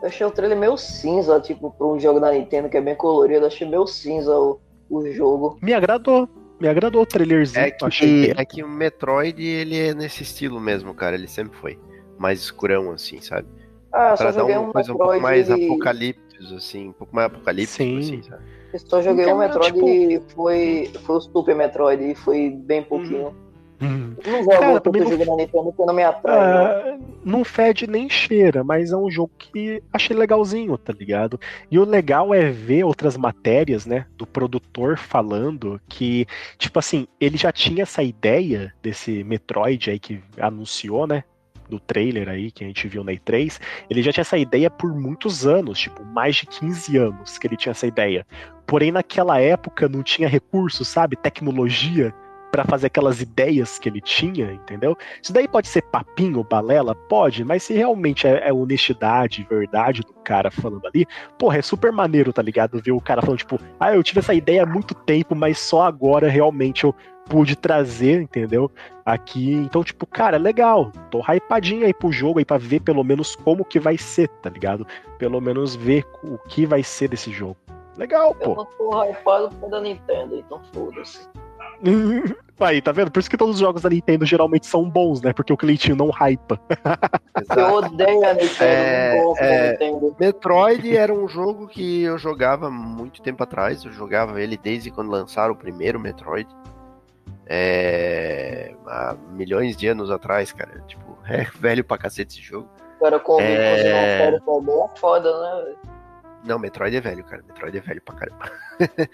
Eu achei o trailer meio cinza, tipo, pra um jogo da Nintendo que é bem colorido. Eu achei meio cinza o, o jogo. Me agradou, me agradou o trailerzinho. É que, achei é que o Metroid, ele é nesse estilo mesmo, cara. Ele sempre foi. Mais escurão, assim, sabe? Ah, pra só joguei uma um coisa Metroid... um pouco mais apocalíptico, assim. Um pouco mais apocalíptico, Sim. assim, sabe? Eu só joguei um Metroid tipo... e foi, foi o Super Metroid e foi bem pouquinho. Hum. Hum. Não jogo Cara, também não, na Nintendo não me atrai. Uh, não fede nem cheira, mas é um jogo que achei legalzinho, tá ligado? E o legal é ver outras matérias, né, do produtor falando que, tipo assim, ele já tinha essa ideia desse Metroid aí que anunciou, né? Do trailer aí que a gente viu na E3, ele já tinha essa ideia por muitos anos, tipo, mais de 15 anos que ele tinha essa ideia. Porém, naquela época não tinha recursos, sabe? Tecnologia para fazer aquelas ideias que ele tinha, entendeu? Isso daí pode ser papinho, balela? Pode, mas se realmente é, é honestidade, verdade do cara falando ali, porra, é super maneiro, tá ligado? Ver o cara falando, tipo, ah, eu tive essa ideia há muito tempo, mas só agora realmente eu pude trazer, entendeu? Aqui. Então, tipo, cara, legal. Tô hypadinho aí pro jogo aí pra ver pelo menos como que vai ser, tá ligado? Pelo menos ver o que vai ser desse jogo. Legal, pô. Eu não tô hypado por da Nintendo, então foda-se. *laughs* Aí, tá vendo? Por isso que todos os jogos da Nintendo geralmente são bons, né? Porque o Cleitinho não hypa. Eu odeio a Nintendo, É, é. da Nintendo. Metroid era um jogo que eu jogava muito tempo atrás. Eu jogava ele desde quando lançaram o primeiro Metroid. É, há milhões de anos atrás, cara. Tipo, *laughs* é velho pra cacete esse jogo. O cara convida É. você não também, é foda, né? Não, Metroid é velho, cara. Metroid é velho pra caramba. *laughs*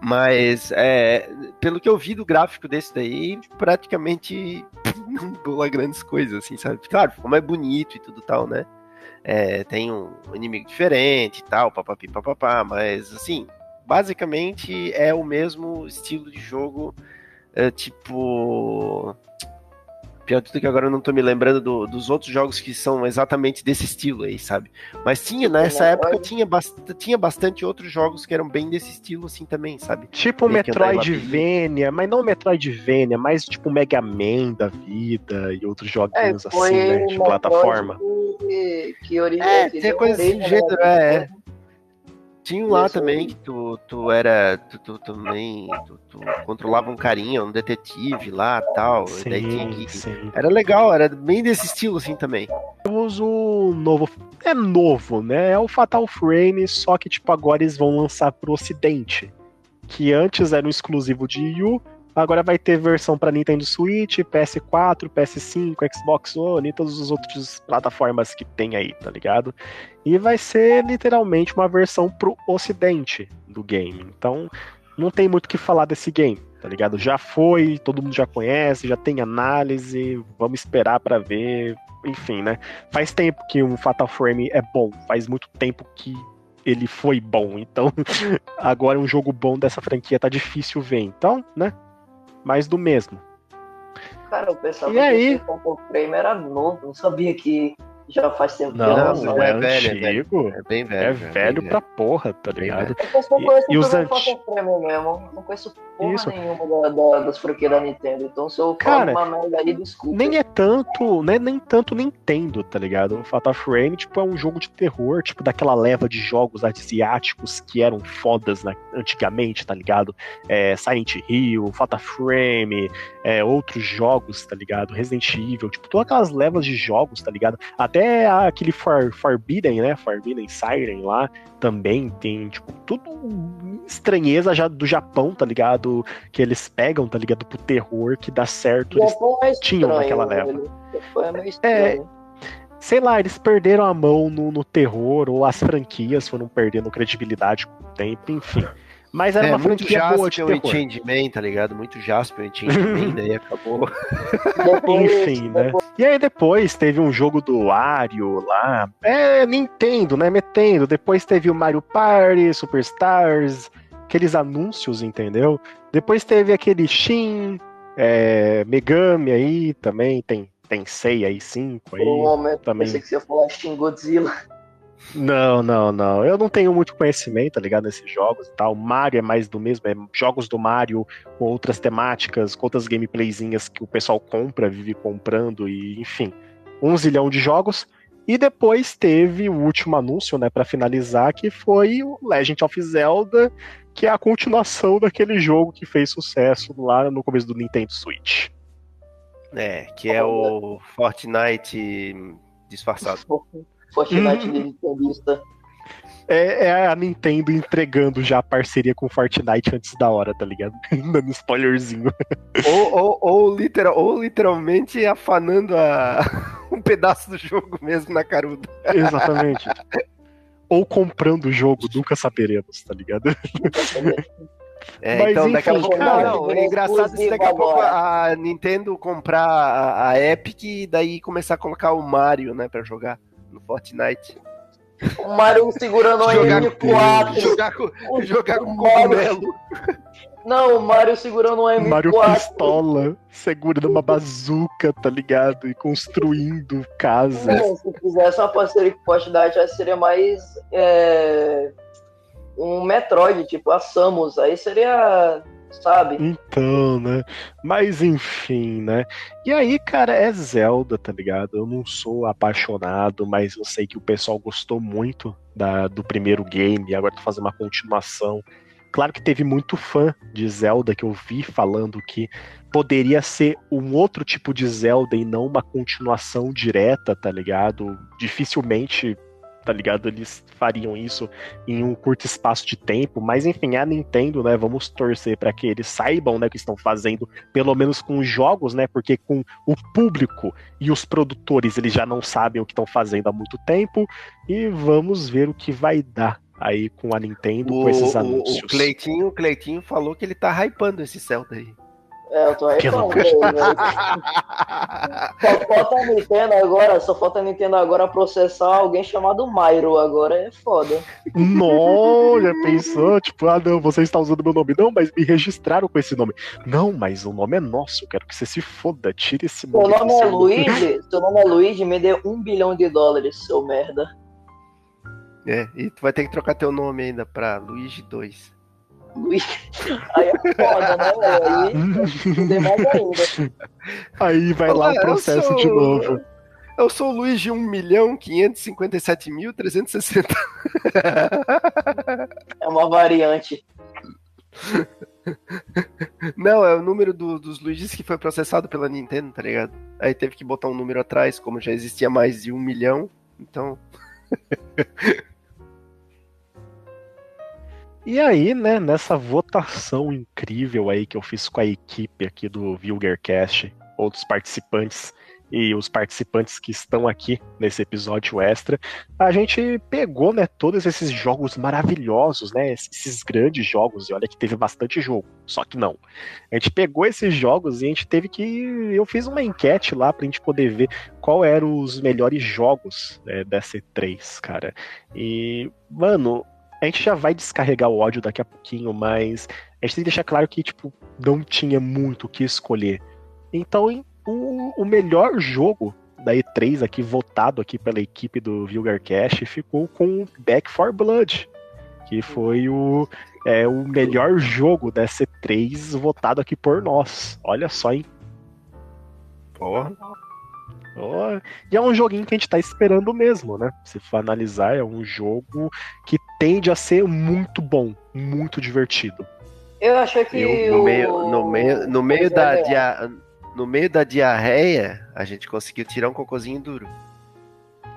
Mas, é, pelo que eu vi do gráfico desse daí, praticamente *laughs* não dou grandes coisas, assim, sabe? Claro, ficou mais bonito e tudo tal, né? É, tem um inimigo diferente e tal, papapi, papapá, mas, assim, basicamente é o mesmo estilo de jogo, é, tipo... Pior de tudo que agora eu não tô me lembrando do- dos outros jogos que são exatamente desse estilo aí, sabe? Mas tinha, nessa Metroid. época, tinha, bast tinha bastante outros jogos que eram bem desse estilo, assim, também, sabe? Tipo Metroidvania, mas não Metroidvania, mas tipo Mega Man da vida e outros É, joguinhos foi assim, né? De Metroid plataforma. Que, que origem, É, tem deu coisas desse gênero, né? é, Tinha um lá Isso também aí. que tu, tu era. Tu, tu também. Tu, tu controlava um carinha, um detetive lá tal. e Sim, que. sim. Era legal, era bem desse estilo assim também. Temos o novo. É novo, né? É o Fatal Frame, só que tipo agora eles vão lançar pro ocidente. Que antes era um exclusivo de Wii U, agora vai ter versão pra Nintendo Switch, PS4, PS5, Xbox One e todas as outras plataformas que tem aí, tá ligado? E vai ser literalmente uma versão pro ocidente do game. Então, não tem muito o que falar desse game, tá ligado? Já foi, todo mundo já conhece, já tem análise, vamos esperar pra ver, enfim, né? Faz tempo que um Fatal Frame é bom, faz muito tempo que ele foi bom, então *laughs* agora um jogo bom dessa franquia tá difícil ver, então, né? Mais do mesmo. Cara, eu pensava E que aí? Frame era novo, não sabia que já faz tempo que Não, não é, é velho, é velho. antigo. É bem velho. É velho bem pra porra, tá ligado? Só E- e os pelo anti- Phantom Frame mesmo, não conheço porra Isso. nenhuma da, da- das franquias da Nintendo, então se eu Cara, falo uma merda aí, desculpa. Nem é tanto, né, nem tanto Nintendo, tá ligado? O Fatal Frame, tipo, é um jogo de terror, tipo, daquela leva de jogos asiáticos que eram fodas na- antigamente, tá ligado? É, Silent Hill, Fatal Frame, é, outros jogos, tá ligado? Resident Evil, tipo, todas aquelas levas de jogos, tá ligado? Até aquele For, Forbidden, né? Forbidden Siren lá, também tem, tipo, tudo estranheza já do Japão, tá ligado? Que eles pegam, tá ligado? Pro terror que dá certo. O Eles Japão é tinham estranho, naquela velho. leva. É sei lá, eles perderam a mão no, no terror, ou as franquias foram perdendo credibilidade com o tempo, enfim. Mas era É, uma muito franquia boa de terror. Changeman, tá ligado? Muito Jasper e Changeman, *laughs* daí acabou. Enfim, né? E aí depois teve um jogo do Wario lá. É, Nintendo, né? Metendo. Depois teve o Mario Party, Superstars, aqueles anúncios, entendeu? Depois teve aquele Shin, é, Megami aí também, tem, tem Sei aí, 5 aí. Por um momento, também. pensei que você ia falar Shin Godzilla. Não, não, não. Eu não tenho muito conhecimento, tá ligado? Nesses jogos e tal. Mario é mais do mesmo, é jogos do Mario com outras temáticas, com outras gameplayzinhas que o pessoal compra, vive comprando e, enfim, um zilhão de jogos. E depois teve o último anúncio, né, para finalizar, que foi o Legend of Zelda, que é a continuação daquele jogo que fez sucesso lá no começo do Nintendo Switch. É, que é o Fortnite disfarçado. Fortnite de Nintendista. É, é a Nintendo entregando já a parceria com Fortnite antes da hora, tá ligado? *laughs* Dando spoilerzinho. ou, ou, ou, literal, ou literalmente afanando a... *laughs* um pedaço do jogo mesmo na caruda. Exatamente. Ou comprando o jogo, nunca saberemos, tá ligado? É, Mas, então daqui a enfim, pouco. cara, não, é engraçado se daqui a pouco a Nintendo comprar a, a Epic e daí começar a colocar o Mario, né, pra jogar no Fortnite. O Mario segurando o Jogar- M4. Jogar com, O- jogar com o cogumelo. Não, o Mario segurando um M4. Mario Pistola, segurando uma bazuca, tá ligado? E construindo casa. Não, se fizesse uma parceria com Fortnite, aí seria mais é, um Metroid, tipo a Samus. Aí seria sabe? Então, né? Mas enfim, né? E aí, cara, é Zelda, tá ligado? Eu não sou apaixonado, mas eu sei que o pessoal gostou muito da, do primeiro game, agora tô fazendo uma continuação. Claro que teve muito fã de Zelda que eu vi falando que poderia ser um outro tipo de Zelda e não uma continuação direta, tá ligado? Dificilmente tá ligado? Eles fariam isso em um curto espaço de tempo, mas enfim, a Nintendo, né, vamos torcer para que eles saibam, né, o que estão fazendo, pelo menos com os jogos, né, porque com o público e os produtores, eles já não sabem o que estão fazendo há muito tempo, e vamos ver o que vai dar aí com a Nintendo, o, com esses anúncios. O Cleitinho, o Cleitinho falou que ele tá hypando esse Zelda aí. É, eu tô reclamando. só falta a Nintendo agora, só falta a Nintendo agora processar alguém chamado Myro. Agora é foda. Não, já pensou? Tipo, ah, não, você está usando meu nome. Não, mas me registraram com esse nome. Não, mas o nome é nosso. Eu quero que você se foda. Tire esse nome. Seu nome é Luigi? Seu nome é Luigi? Me dê um bilhão de dólares, seu merda. É, e tu vai ter que trocar teu nome ainda pra Luigi 2. Aí é foda, né, Aí tem mais ainda. Aí vai Olá, lá o processo sou... de novo. Eu sou o Luiz de 1 milhão 557 mil 360. É uma variante. Não, é o número do, dos Luigis que foi processado pela Nintendo, tá ligado? Aí teve que botar um número atrás, como já existia mais de um milhão, então. E aí, né, nessa votação incrível aí que eu fiz com a equipe aqui do Vulgarcast, outros participantes e os participantes que estão aqui nesse episódio extra, a gente pegou, né, todos esses jogos maravilhosos, né, esses grandes jogos, e olha que teve bastante jogo, só que não. A gente pegou esses jogos e a gente teve que, eu fiz uma enquete lá pra gente poder ver qual eram os melhores jogos né, dessa E3, cara. E, mano, a gente já vai descarregar o ódio daqui a pouquinho, mas a gente tem que deixar claro que, tipo, não tinha muito o que escolher. Então, o, o melhor jogo da E3 aqui, votado aqui pela equipe do Vulgarcast, ficou com Back 4 Blood, que foi o, é, o melhor jogo da E3 votado aqui por nós. Olha só, hein? Porra. Oh, e é um joguinho que a gente tá esperando mesmo, né? Se for analisar, é um jogo que tende a ser muito bom, muito divertido. Eu achei que. Eu, no, o... meio, no, meio, no, meio da dia... no meio da diarreia, a gente conseguiu tirar um cocôzinho duro.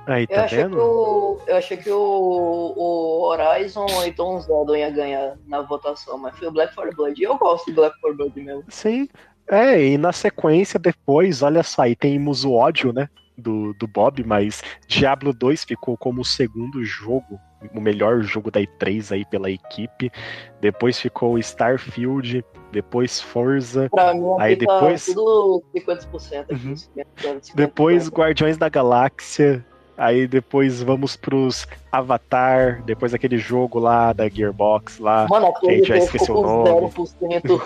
Aí, tá eu achei vendo? Que o, eu achei que o, o Horizon e Tom Zelda ia ganhar na votação, mas foi o Black 4 Blood. E eu gosto de Black 4 Blood mesmo. Sim, é, e na sequência depois, olha só, aí temos o ódio, né, do, do Bob, mas Diablo 2 ficou como o segundo jogo, o melhor jogo da E3 aí pela equipe. Depois ficou Starfield, depois Forza. Pra mim, aí tá depois tudo 50% aqui, uhum. 50%, Depois Guardiões da Galáxia. Aí depois vamos pros Avatar, depois aquele jogo lá da Gearbox lá, Mano, que a gente já esqueceu o nome. 0%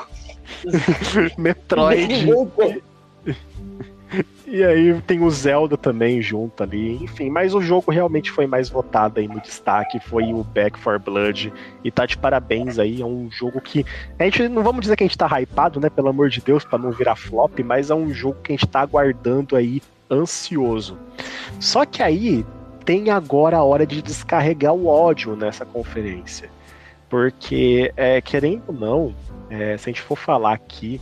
*laughs* Metroid. E aí tem o Zelda também junto ali, enfim, mas o jogo realmente foi mais votado aí no destaque, foi o Back for Blood, e tá de parabéns aí, é um jogo que, a gente, não vamos dizer que a gente tá hypado, né, pelo amor de Deus, para não virar flop, mas é um jogo que a gente tá aguardando aí, ansioso. Só que aí, tem agora a hora de descarregar o ódio nessa conferência, porque, é, querendo ou não, é, se a gente for falar aqui,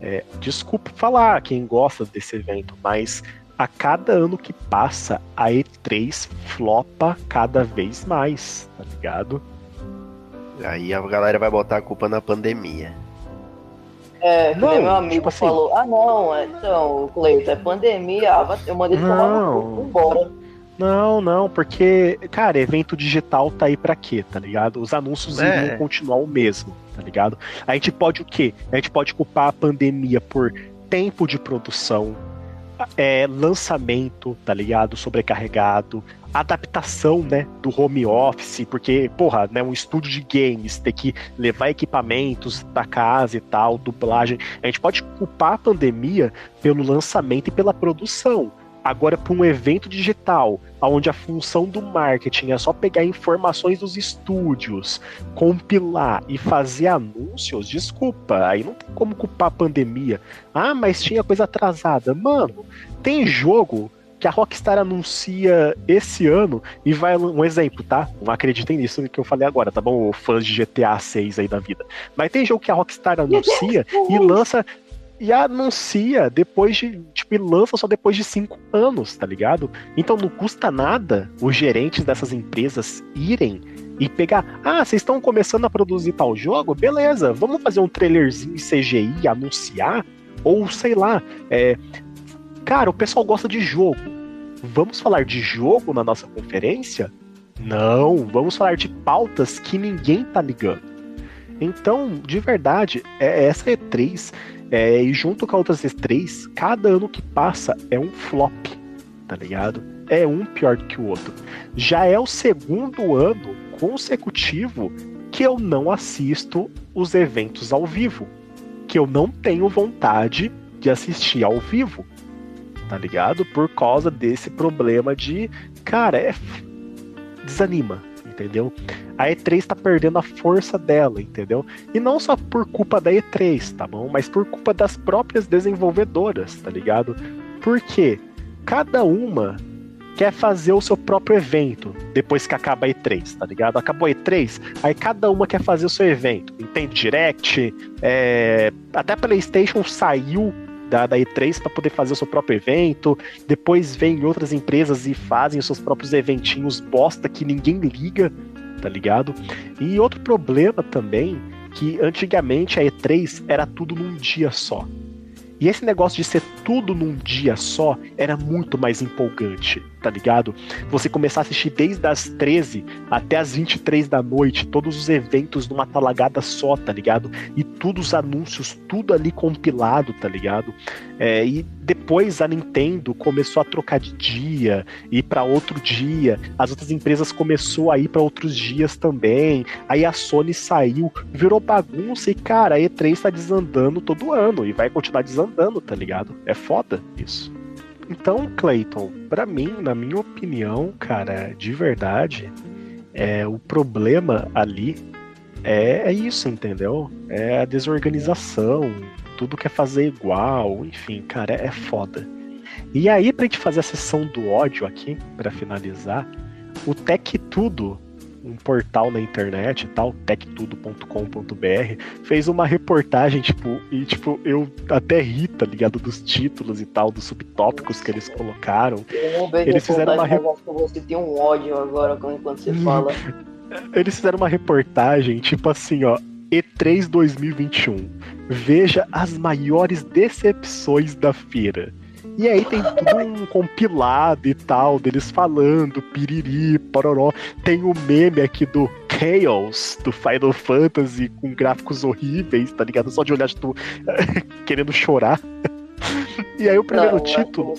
é, desculpa falar quem gosta desse evento, mas a cada ano que passa, a E3 flopa cada vez mais, tá ligado? Aí a galera vai botar a culpa na pandemia. É, não, meu amigo tipo assim, falou, ah não, é, então, Cleiton, é pandemia, eu mandei tomar no embora. Não, não, porque, cara, evento digital tá aí pra quê, tá ligado? Os anúncios é. iriam continuar o mesmo, tá ligado? A gente pode o quê? A gente pode culpar a pandemia por tempo de produção, é, lançamento, tá ligado? Sobrecarregado, adaptação, né, do home office, porque, porra, né, um estúdio de games ter que levar equipamentos da casa e tal, dublagem. A gente pode culpar a pandemia pelo lançamento e pela produção agora para um evento digital, onde a função do marketing é só pegar informações dos estúdios, compilar e fazer anúncios, desculpa, aí não tem como culpar a pandemia. Ah, mas tinha coisa atrasada. Mano, tem jogo que a Rockstar anuncia esse ano e vai um exemplo, tá? Não acreditem nisso que eu falei agora, tá bom? Fãs de GTA 6 aí da vida. Mas tem jogo que a Rockstar *laughs* anuncia e lança e anuncia depois de. Tipo, e lança só depois de cinco anos, tá ligado? Então não custa nada os gerentes dessas empresas irem e pegar. Ah, vocês estão começando a produzir tal jogo? Beleza, vamos fazer um trailerzinho CGI, anunciar? Ou sei lá, é, Cara, o pessoal gosta de jogo. Vamos falar de jogo na nossa conferência? Não, vamos falar de pautas que ninguém tá ligando. Então, de verdade, é essa E3, é, e junto com outras E3, cada ano que passa é um flop, tá ligado? É um pior que o outro. Já é o segundo ano consecutivo que eu não assisto os eventos ao vivo. Que eu não tenho vontade de assistir ao vivo tá ligado? Por causa desse problema de, cara, é desanima, entendeu? A E3 tá perdendo a força dela, entendeu? E não só por culpa da E3, tá bom? Mas por culpa das próprias desenvolvedoras, tá ligado? Porque cada uma quer fazer o seu próprio evento depois que acaba a E3, tá ligado? Acabou a E3, aí cada uma quer fazer o seu evento. Entende Direct, é... até a PlayStation saiu da, da E3 para poder fazer o seu próprio evento. Depois vem outras empresas e fazem os seus próprios eventinhos bosta que ninguém liga, tá ligado? E outro problema também, que antigamente a E3 era tudo num dia só. E esse negócio de ser tudo num dia só era muito mais empolgante, tá ligado? Você começar a assistir desde as 13 até as 23 da noite, todos os eventos numa talagada só, tá ligado? E todos os anúncios, tudo ali compilado, tá ligado? É, e depois a Nintendo começou a trocar de dia, ir para outro dia, as outras empresas começou a ir para outros dias também. Aí a Sony saiu, virou bagunça e cara, a E3 tá desandando todo ano e vai continuar desandando, tá ligado? É foda isso. Então, Clayton, para mim, na minha opinião, cara, de verdade, é o problema ali é, é isso, entendeu? É a desorganização, tudo quer fazer igual, enfim, cara, é, foda. E aí, pra gente fazer a sessão do ódio aqui, para finalizar, o Tech Tudo, um portal na internet e tal, techtudo.com.br, fez uma reportagem, tipo, e tipo, eu até ri, tá ligado, dos títulos e tal, dos subtópicos que eles colocaram. Eles fizeram uma reportagem. Você tem um ódio agora enquanto você fala. *laughs* Eles fizeram uma reportagem, tipo assim, ó, E3 2021. Veja as maiores decepções da feira. E aí tem tudo um compilado e tal, deles falando, piriri, pororó. Tem o meme aqui do Chaos, do Final Fantasy, com gráficos horríveis, tá ligado? Só de olhar, tipo, *laughs* querendo chorar. E aí o primeiro Não, título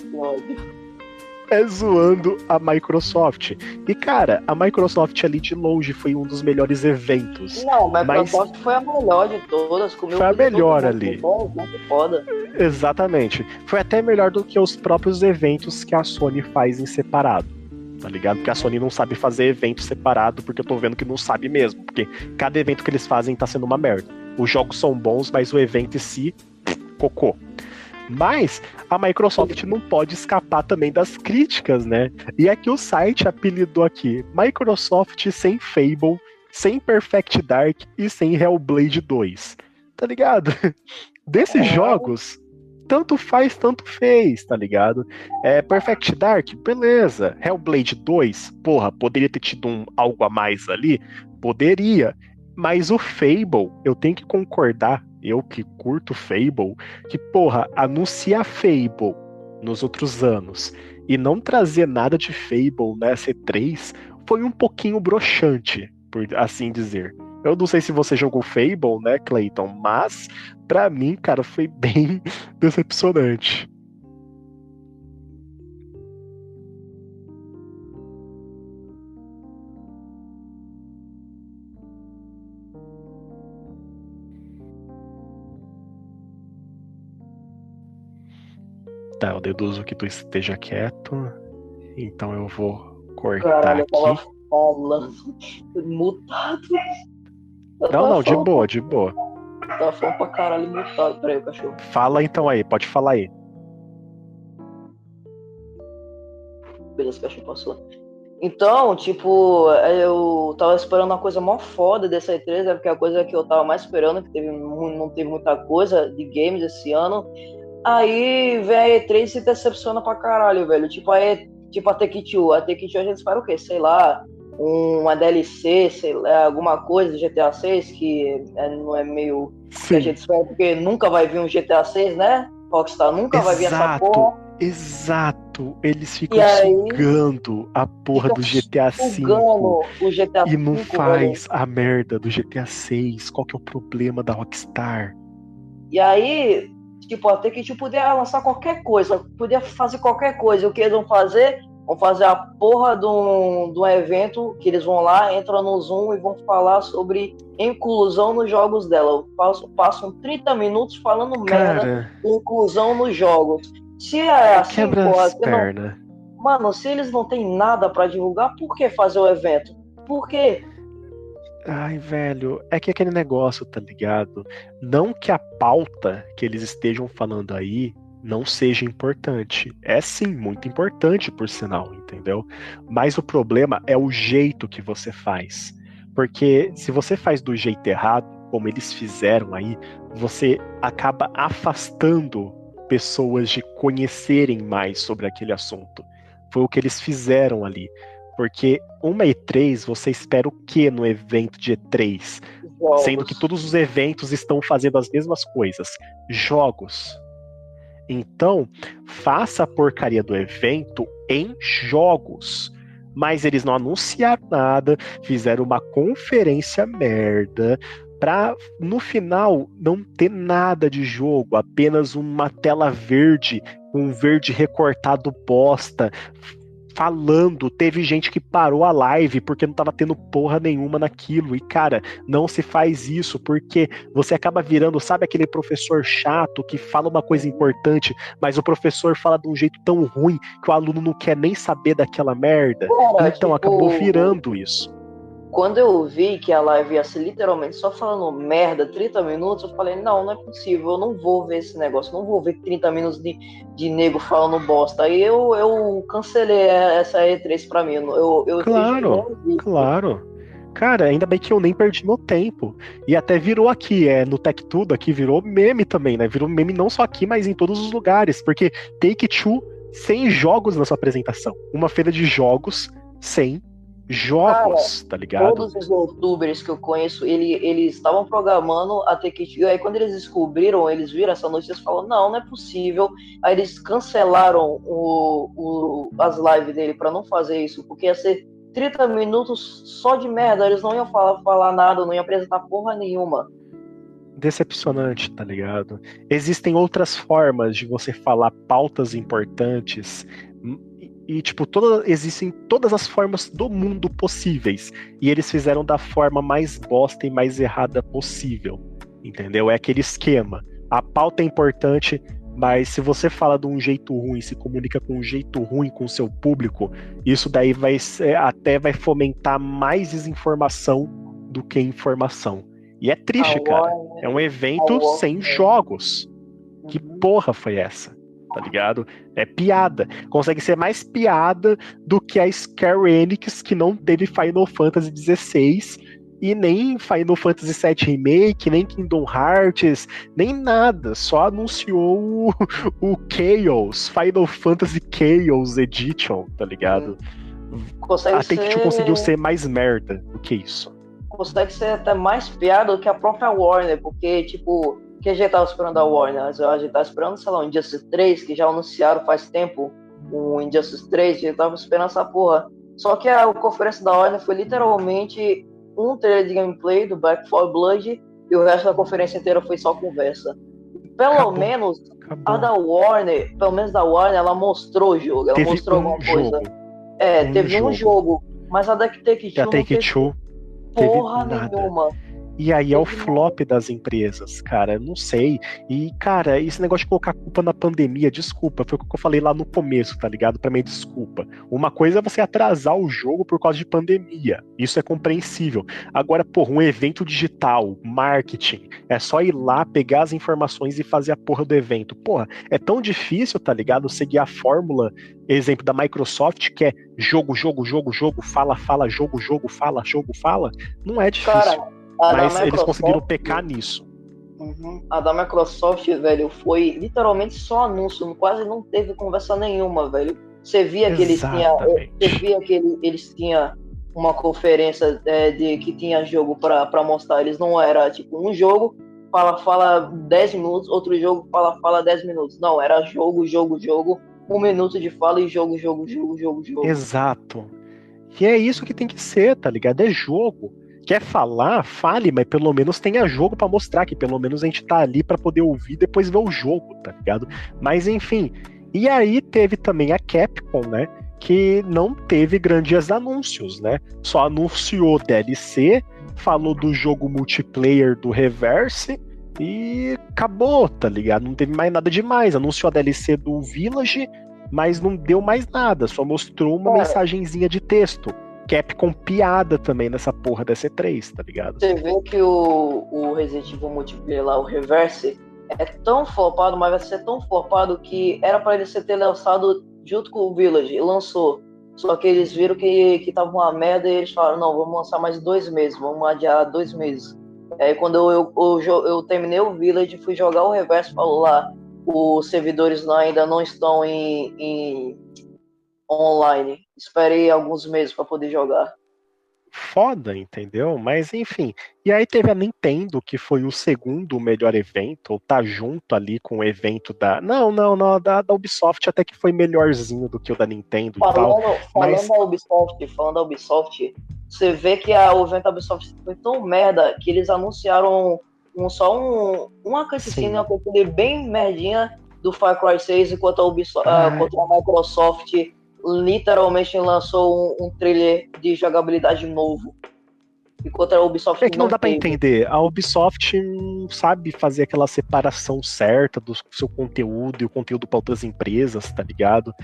é zoando a Microsoft. E, cara, a Microsoft ali de longe foi um dos melhores eventos. Não, a Microsoft mas... foi a melhor de todas. Comeu foi a melhor ali. Bom, foda. Exatamente. Foi até melhor do que os próprios eventos que a Sony faz em separado. Tá ligado? Porque a Sony não sabe fazer evento separado, porque eu tô vendo que não sabe mesmo. Porque cada evento que eles fazem tá sendo uma merda. Os jogos são bons, mas o evento em si, *tsk* cocô. Mas a Microsoft não pode escapar também das críticas, né? E é que o site apelidou aqui Microsoft sem Fable, sem Perfect Dark e sem Hellblade 2. Tá ligado? *laughs* Desses é. jogos, tanto faz, tanto fez, tá ligado? É, Perfect Dark, beleza. Hellblade 2, porra, poderia ter tido um algo a mais ali? Poderia. Mas o Fable, eu tenho que concordar eu que curto Fable, que, porra, anunciar Fable nos outros anos e não trazer nada de Fable na C3 foi um pouquinho broxante, por assim dizer. Eu não sei se você jogou Fable, né, Clayton, mas para mim, cara, foi bem *laughs* decepcionante. Tá, eu deduzo que tu esteja quieto. Então eu vou cortar Caralho, eu tava aqui. falando. Mutado. Eu Não, não, de boa, de boa. Tava falando pra caralho mutado. Peraí, cachorro. Fala então aí, pode falar aí. Beleza, cachorro passou. Então, tipo, eu tava esperando uma coisa mó foda dessa E3, é porque a coisa que eu tava mais esperando, que teve, não teve muita coisa de games esse ano. Aí vem a E3 e se decepciona pra caralho, velho. Tipo, a, e, tipo, a Take-Two. A Take-Two a gente espera o quê? Sei lá, uma DLC, sei lá, alguma coisa do GTA 6, que é, não é meio que a Sim, gente espera, porque nunca vai vir um GTA 6, né? Rockstar nunca vai vir essa Exato. porra. exato. Eles ficam aí- sugando a porra do GTA V. Sugando o GTA E não 5, velho. faz a merda do GTA 6. Qual que é o problema da Rockstar? E aí, tipo, até que tipo, podia lançar qualquer coisa, podia fazer qualquer coisa. O que eles vão fazer? Vão fazer a porra de um, de um evento que eles vão lá, entram no Zoom e vão falar sobre inclusão nos jogos dela. Passam, passam 30 minutos falando merda Cara, de inclusão nos jogos. Se é assim, quebra porra, as não- mano, se eles não têm nada pra divulgar, por que fazer o evento? Por quê? Ai, velho, é que aquele negócio, tá ligado? Não que a pauta que eles estejam falando aí não seja importante. É sim, muito importante, por sinal, entendeu? Mas o problema é o jeito que você faz. Porque se você faz do jeito errado, como eles fizeram aí, você acaba afastando pessoas de conhecerem mais sobre aquele assunto. Foi o que eles fizeram ali. Porque uma E3, você espera o que no evento de E3? Jogos. Sendo que todos os eventos estão fazendo as mesmas coisas. Jogos. Então, faça a porcaria do evento em jogos. Mas eles não anunciaram nada, fizeram uma conferência merda, pra no final não ter nada de jogo, apenas uma tela verde, um verde recortado bosta, falando. Teve gente que parou a live porque não tava tendo porra nenhuma naquilo. E, cara, não se faz isso, porque você acaba virando, sabe, aquele professor chato que fala uma coisa importante, mas o professor fala de um jeito tão ruim que o aluno não quer nem saber daquela merda. Cara, Então tipo, acabou virando isso. Quando eu vi que a live ia ser literalmente só falando merda 30 minutos, eu falei, não, não é possível, eu não vou ver esse negócio, não vou ver 30 minutos de, de nego falando bosta. Aí eu, eu cancelei essa E3 pra mim. Eu, eu Claro, Claro. Cara, ainda bem que eu nem perdi meu tempo. E até virou aqui, é, no Tech Tudo, aqui virou meme também, né? Virou meme não só aqui, mas em todos os lugares. Porque Take Two sem jogos na sua apresentação. Uma feira de jogos sem jogos, tá ligado? Todos os youtubers que eu conheço, ele, eles estavam programando a Take-Two, aí quando eles descobriram, eles viram essa notícia e falaram, não, não é possível. Aí eles cancelaram o, o, as lives dele pra não fazer isso, porque ia ser 30 minutos só de merda, eles não iam falar, falar nada, não iam apresentar porra nenhuma. Decepcionante, tá ligado? Existem outras formas de você falar pautas importantes. E, tipo, toda, existem todas as formas do mundo possíveis. E eles fizeram da forma mais bosta e mais errada possível. Entendeu? É aquele esquema. A pauta é importante, mas se você fala de um jeito ruim, se comunica com um jeito ruim com o seu público, isso daí vai ser, até vai fomentar mais desinformação do que informação. E é triste, cara. É um evento sem jogos. Que porra foi essa? Tá ligado? É piada. Consegue ser mais piada do que a Square Enix, que não teve Final Fantasy XVI e nem Final Fantasy VII Remake, nem Kingdom Hearts, nem nada. Só anunciou o, *laughs* o Chaos, Final Fantasy Chaos Edition, tá ligado? Consegue A Take-Two ser- conseguiu ser mais merda do que isso. consegue ser até mais piada do que a própria Warner, porque, tipo, que a gente tava esperando da Warner? A gente tava esperando, sei lá, um Injustice 3, que já anunciaram faz tempo o Injustice 3, a gente tava esperando essa porra. Só que a conferência da Warner foi literalmente um trailer de gameplay do Back 4 Blood e o resto da conferência inteira foi só conversa. Pelo Acabou. menos Acabou. a da Warner, pelo menos da Warner, ela mostrou o jogo, ela Teve mostrou um alguma coisa. jogo. É, um teve um jogo. jogo, mas a da Take-Two E a Take-Two teve porra nenhuma. E aí é o flop das empresas, cara. Não sei. E, cara, esse negócio de colocar culpa na pandemia, desculpa, foi o que eu falei lá no começo, tá ligado? Pra mim, desculpa. Uma coisa é você atrasar o jogo por causa de pandemia. Isso é compreensível. Agora, porra, um evento digital, marketing, é só ir lá, pegar as informações e fazer a porra do evento. Porra, é tão difícil, tá ligado? Seguir a fórmula, exemplo da Microsoft, que é jogo, jogo, jogo, jogo, fala, fala, jogo, jogo, fala, jogo, fala. Não é difícil. Cara, mas eles conseguiram pecar nisso. Uhum. A da Microsoft, velho, foi literalmente só anúncio, quase não teve conversa nenhuma, velho. Você via que eles tinham. Você via que ele, eles tinham uma conferência é, de que tinha jogo para mostrar. Eles não era tipo um jogo, fala, fala 10 minutos, outro jogo, fala, fala 10 minutos. Não, era jogo, jogo, jogo, um minuto de fala e jogo, jogo, jogo, jogo, jogo. Exato. E é isso que tem que ser, tá ligado? É jogo quer falar, fale, mas pelo menos tenha jogo para mostrar que pelo menos a gente tá ali para poder ouvir e depois ver o jogo, tá ligado? Mas enfim. E aí teve também a Capcom, né? Que não teve grandes anúncios, né? Só anunciou DLC, falou do jogo multiplayer do Reverse e acabou, tá ligado? Não teve mais nada demais. Anunciou a DLC do Village, mas não deu mais nada, só mostrou uma é. mensagenzinha de texto. Capcom piada também nessa porra da C3, tá ligado? Você vê que o, o Resident Evil Multiplayer lá, o Reverse, é tão flopado, mas vai ser tão flopado que era para ele ser ter lançado junto com o Village, e lançou. Só que eles viram que, que tava uma merda e eles falaram, não, vamos lançar mais dois meses, vamos adiar dois meses. Aí quando eu, eu, eu, eu terminei o Village, fui jogar o Reverse, falou lá, os servidores ainda não estão em, em online. Esperei alguns meses para poder jogar. Foda, entendeu? Mas enfim. E aí teve a Nintendo, que foi o segundo melhor evento, ou tá junto ali com o evento da. Não, não, não, da, da Ubisoft até que foi melhorzinho do que o da Nintendo falando, e tal. Falando mas... da Ubisoft, falando da Ubisoft, você vê que a, o evento da Ubisoft foi tão merda que eles anunciaram um, só um, uma cutscene, uma cutscene bem merdinha do Far Cry 6, enquanto a, Ubisoft, uh, enquanto a Microsoft literalmente lançou um, um trailer de jogabilidade novo. Enquanto a Ubisoft é que não, não dá para entender. A Ubisoft não sabe fazer aquela separação certa do seu conteúdo e o conteúdo para outras empresas, tá ligado?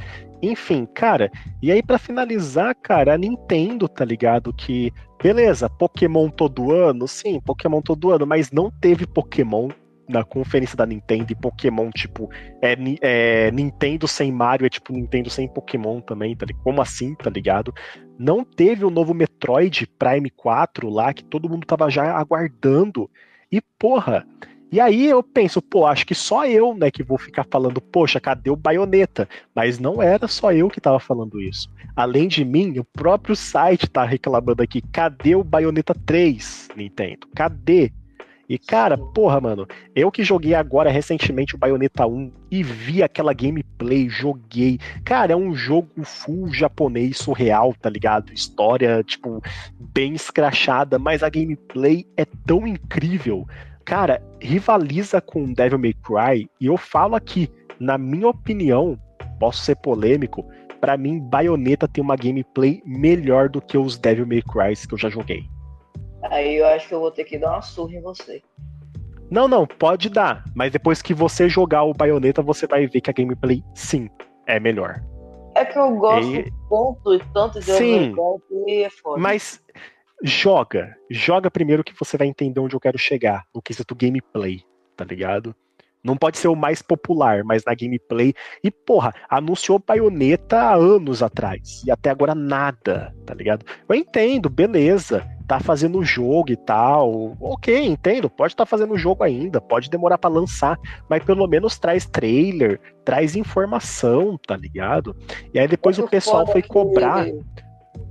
Enfim, cara. E aí para finalizar, cara, a Nintendo, tá ligado? Que beleza, Pokémon todo ano, sim, Pokémon todo ano, mas não teve Pokémon na conferência da Nintendo e Pokémon, tipo, é, é, Nintendo sem Mario é tipo Nintendo sem Pokémon também, tá ligado? Como assim, tá ligado? Não teve o novo Metroid Prime 4 lá, que todo mundo tava já aguardando. E, porra, e aí eu penso, pô, acho que só eu, né, que vou ficar falando, poxa, cadê o Baioneta? Mas não era só eu que tava falando isso. Além de mim, o próprio site tá reclamando aqui, cadê o Baioneta 3, Nintendo? Cadê? E, cara, porra, mano, eu que joguei agora recentemente o Bayonetta 1 e vi aquela gameplay, joguei. Cara, é um jogo full japonês, surreal, tá ligado? História, tipo, bem escrachada, mas a gameplay é tão incrível. Cara, rivaliza com Devil May Cry, e eu falo aqui, na minha opinião, posso ser polêmico, para mim, Bayonetta tem uma gameplay melhor do que os Devil May Cry que eu já joguei. Aí eu acho que eu vou ter que dar uma surra em você. Não, não, pode dar. Mas depois que você jogar o Bayonetta, você vai ver que a gameplay, sim, é melhor. É que eu gosto e... tanto, tanto de Sim, que é foda. Mas joga. Joga primeiro que você vai entender onde eu quero chegar. No quesito gameplay, tá ligado? Não pode ser o mais popular, mas na gameplay. E, porra, anunciou Bayonetta há anos atrás. E até agora nada, tá ligado? Eu entendo, beleza tá fazendo o jogo e tal. Ok, entendo, pode estar tá fazendo o jogo ainda, pode demorar para lançar, mas pelo menos traz trailer, traz informação, tá ligado? E aí depois o pessoal foi cobrar. Que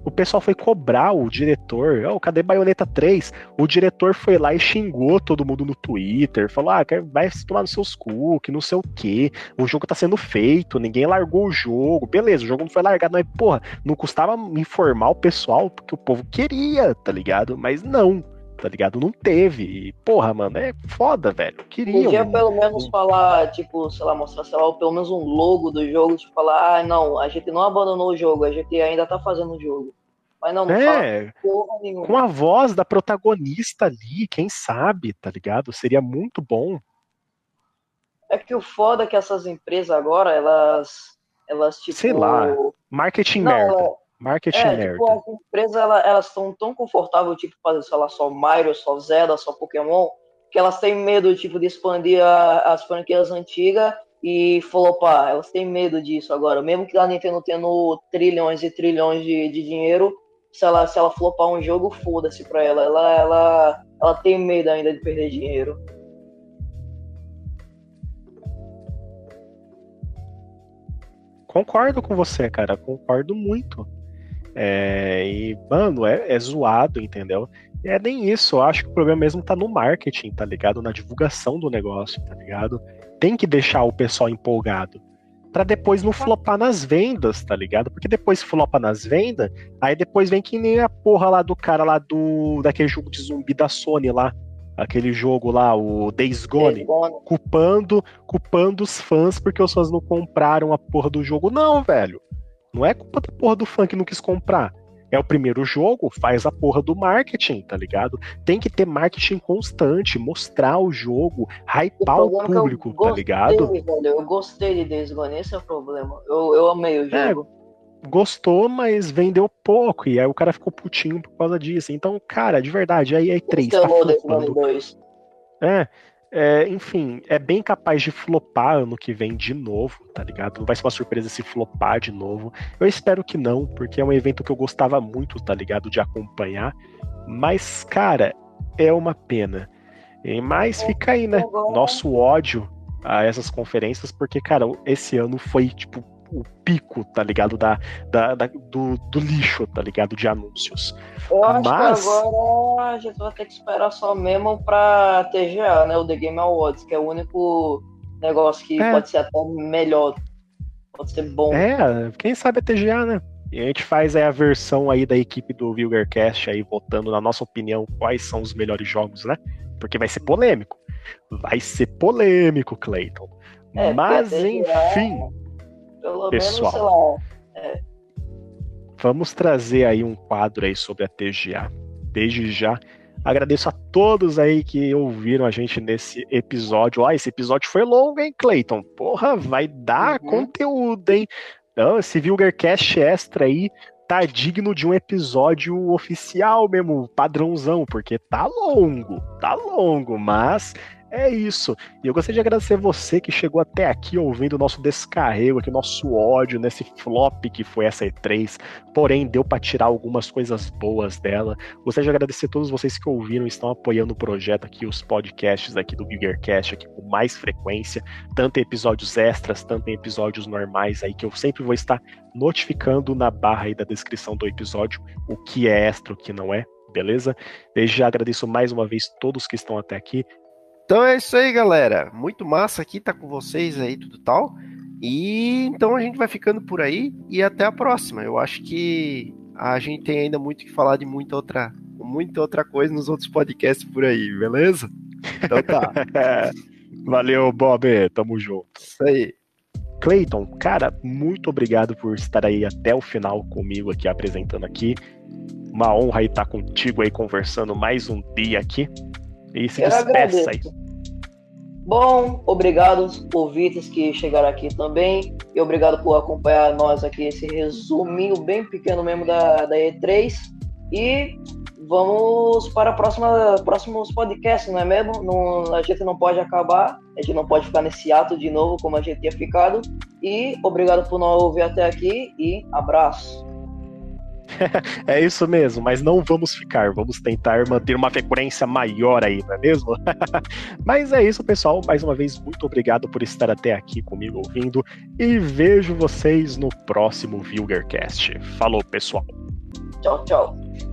o pessoal foi cobrar o diretor. Oh, cadê Bayonetta 3? O diretor foi lá e xingou todo mundo no Twitter. Falou: ah, vai se tomar nos seus cu, que não sei o quê. O jogo tá sendo feito, ninguém largou o jogo. Beleza, o jogo não foi largado, mas, porra, não custava informar o pessoal, porque o povo queria, tá ligado? Mas não tá ligado? Não teve. E, porra, mano, é foda, velho. Queria. Podia pelo menos falar, tipo, sei lá, mostrar, sei lá, pelo menos um logo do jogo, tipo, falar, ah, não, a gente não abandonou o jogo, a gente ainda tá fazendo o jogo. Mas não, não É, porra nenhuma. com a voz da protagonista ali, quem sabe, tá ligado? Seria muito bom. É que o foda é que essas empresas agora, elas. Elas, tipo. Sei lá, Marketing Não, merda. ela- Marketing É, merda. tipo, as empresas ela- elas estão tão confortáveis, tipo, fazer, sei lá, só Mario, só Zelda, só Pokémon, que elas têm medo, tipo, de expandir a- as franquias antigas e flopar. Elas têm medo disso agora. Mesmo que a Nintendo tendo trilhões e trilhões de, de dinheiro, se ela, se ela flopar um jogo, foda-se pra ela. Ela, ela. ela tem medo ainda de perder dinheiro. Concordo com você, cara. Concordo muito. É, e, mano, é, é zoado, entendeu? E é nem isso. Eu acho que o problema mesmo tá no marketing, tá ligado? Na divulgação do negócio, tá ligado? Tem que deixar o pessoal empolgado. Pra depois não flopar nas vendas, tá ligado? Porque depois flopa nas vendas, aí depois vem que nem a porra lá do cara lá do. daquele jogo de zumbi da Sony lá. Aquele jogo lá, o Days Gone Days Gone. culpando, culpando os fãs porque os fãs não compraram a porra do jogo. Não, velho. Não é culpa da porra do fã que não quis comprar. É o primeiro jogo, faz a porra do marketing, tá ligado? Tem que ter marketing constante, mostrar o jogo, hypar o é que eu público, tá ligado? velho, Eu gostei de Days Gone, esse é o problema. Eu, eu amei o É, jogo. Gostou, mas vendeu pouco, e aí o cara ficou putinho por causa disso. Então, cara, de verdade, aí tá Gone flopando. 2. É, é, enfim, é bem capaz de flopar ano que vem de novo, tá ligado? Não vai ser uma surpresa se flopar de novo. Eu espero que não, porque é um evento que eu gostava muito, tá ligado? De acompanhar. Mas, cara, é uma pena. E- Mas fica aí, né? Nosso ódio a essas conferências, porque, cara, esse ano foi, tipo, o pico, tá ligado? Da, da, da- do, do lixo, tá ligado? De anúncios. Eu acho Mas- que agora a gente vai ter que esperar só mesmo pra TGA, né? O The Game Awards, que é o único negócio que É. pode ser até melhor. Pode ser bom. É, quem sabe a TGA, né? E a gente faz aí a versão aí da equipe do Vilgercast aí votando na nossa opinião quais são os melhores jogos, né? Porque vai ser polêmico. Vai ser polêmico, Clayton. É, Mas enfim, Pelo pessoal. menos, sei lá. vamos trazer aí um quadro aí sobre a TGA. Desde já, agradeço a todos aí que ouviram a gente nesse episódio. Ó, esse episódio foi longo, hein, Clayton? Porra, vai dar Uhum. conteúdo, hein? Não, esse Vilgercast extra aí tá digno de um episódio oficial mesmo, padrãozão, porque tá longo, tá longo, mas é isso. E eu gostaria de agradecer você que chegou até aqui ouvindo o nosso descarrego, aqui, o nosso ódio nesse flop que foi essa E3. Porém, deu para tirar algumas coisas boas dela. Gostaria de agradecer a todos vocês que ouviram e estão apoiando o projeto aqui, os podcasts aqui do Biggercast aqui com mais frequência, tanto em episódios extras, tanto em episódios normais aí, que eu sempre vou estar notificando na barra aí da descrição do episódio o que é extra, o que não é, beleza? Desde já agradeço mais uma vez todos que estão até aqui. Então é isso aí, galera. Muito massa aqui tá com vocês aí, tudo tal. E então a gente vai ficando por aí e até a próxima. Eu acho que a gente tem ainda muito que falar de muita outra, muita outra coisa nos outros podcasts por aí, beleza? Então tá, *laughs* Valeu, Bob, tamo junto. isso aí. Clayton, cara, muito obrigado por estar aí até o final comigo aqui apresentando aqui. Uma honra estar contigo aí conversando mais um dia aqui. E se despeça aí. Bom, obrigado ouvintes que chegaram aqui também. E obrigado por acompanhar nós aqui, esse resuminho bem pequeno mesmo da, da E3. E vamos para a próxima, próximos podcasts, não é mesmo? Não, a gente não pode acabar, a gente não pode ficar nesse ato de novo como a gente tinha ficado. E obrigado por não ouvir até aqui e abraço. *laughs* É isso mesmo, mas não vamos ficar, vamos tentar manter uma frequência maior aí, não é mesmo? *laughs* mas é isso, pessoal. Mais uma vez, muito obrigado por estar até aqui comigo ouvindo e vejo vocês no próximo Vilgercast. Falou, pessoal. Tchau, tchau.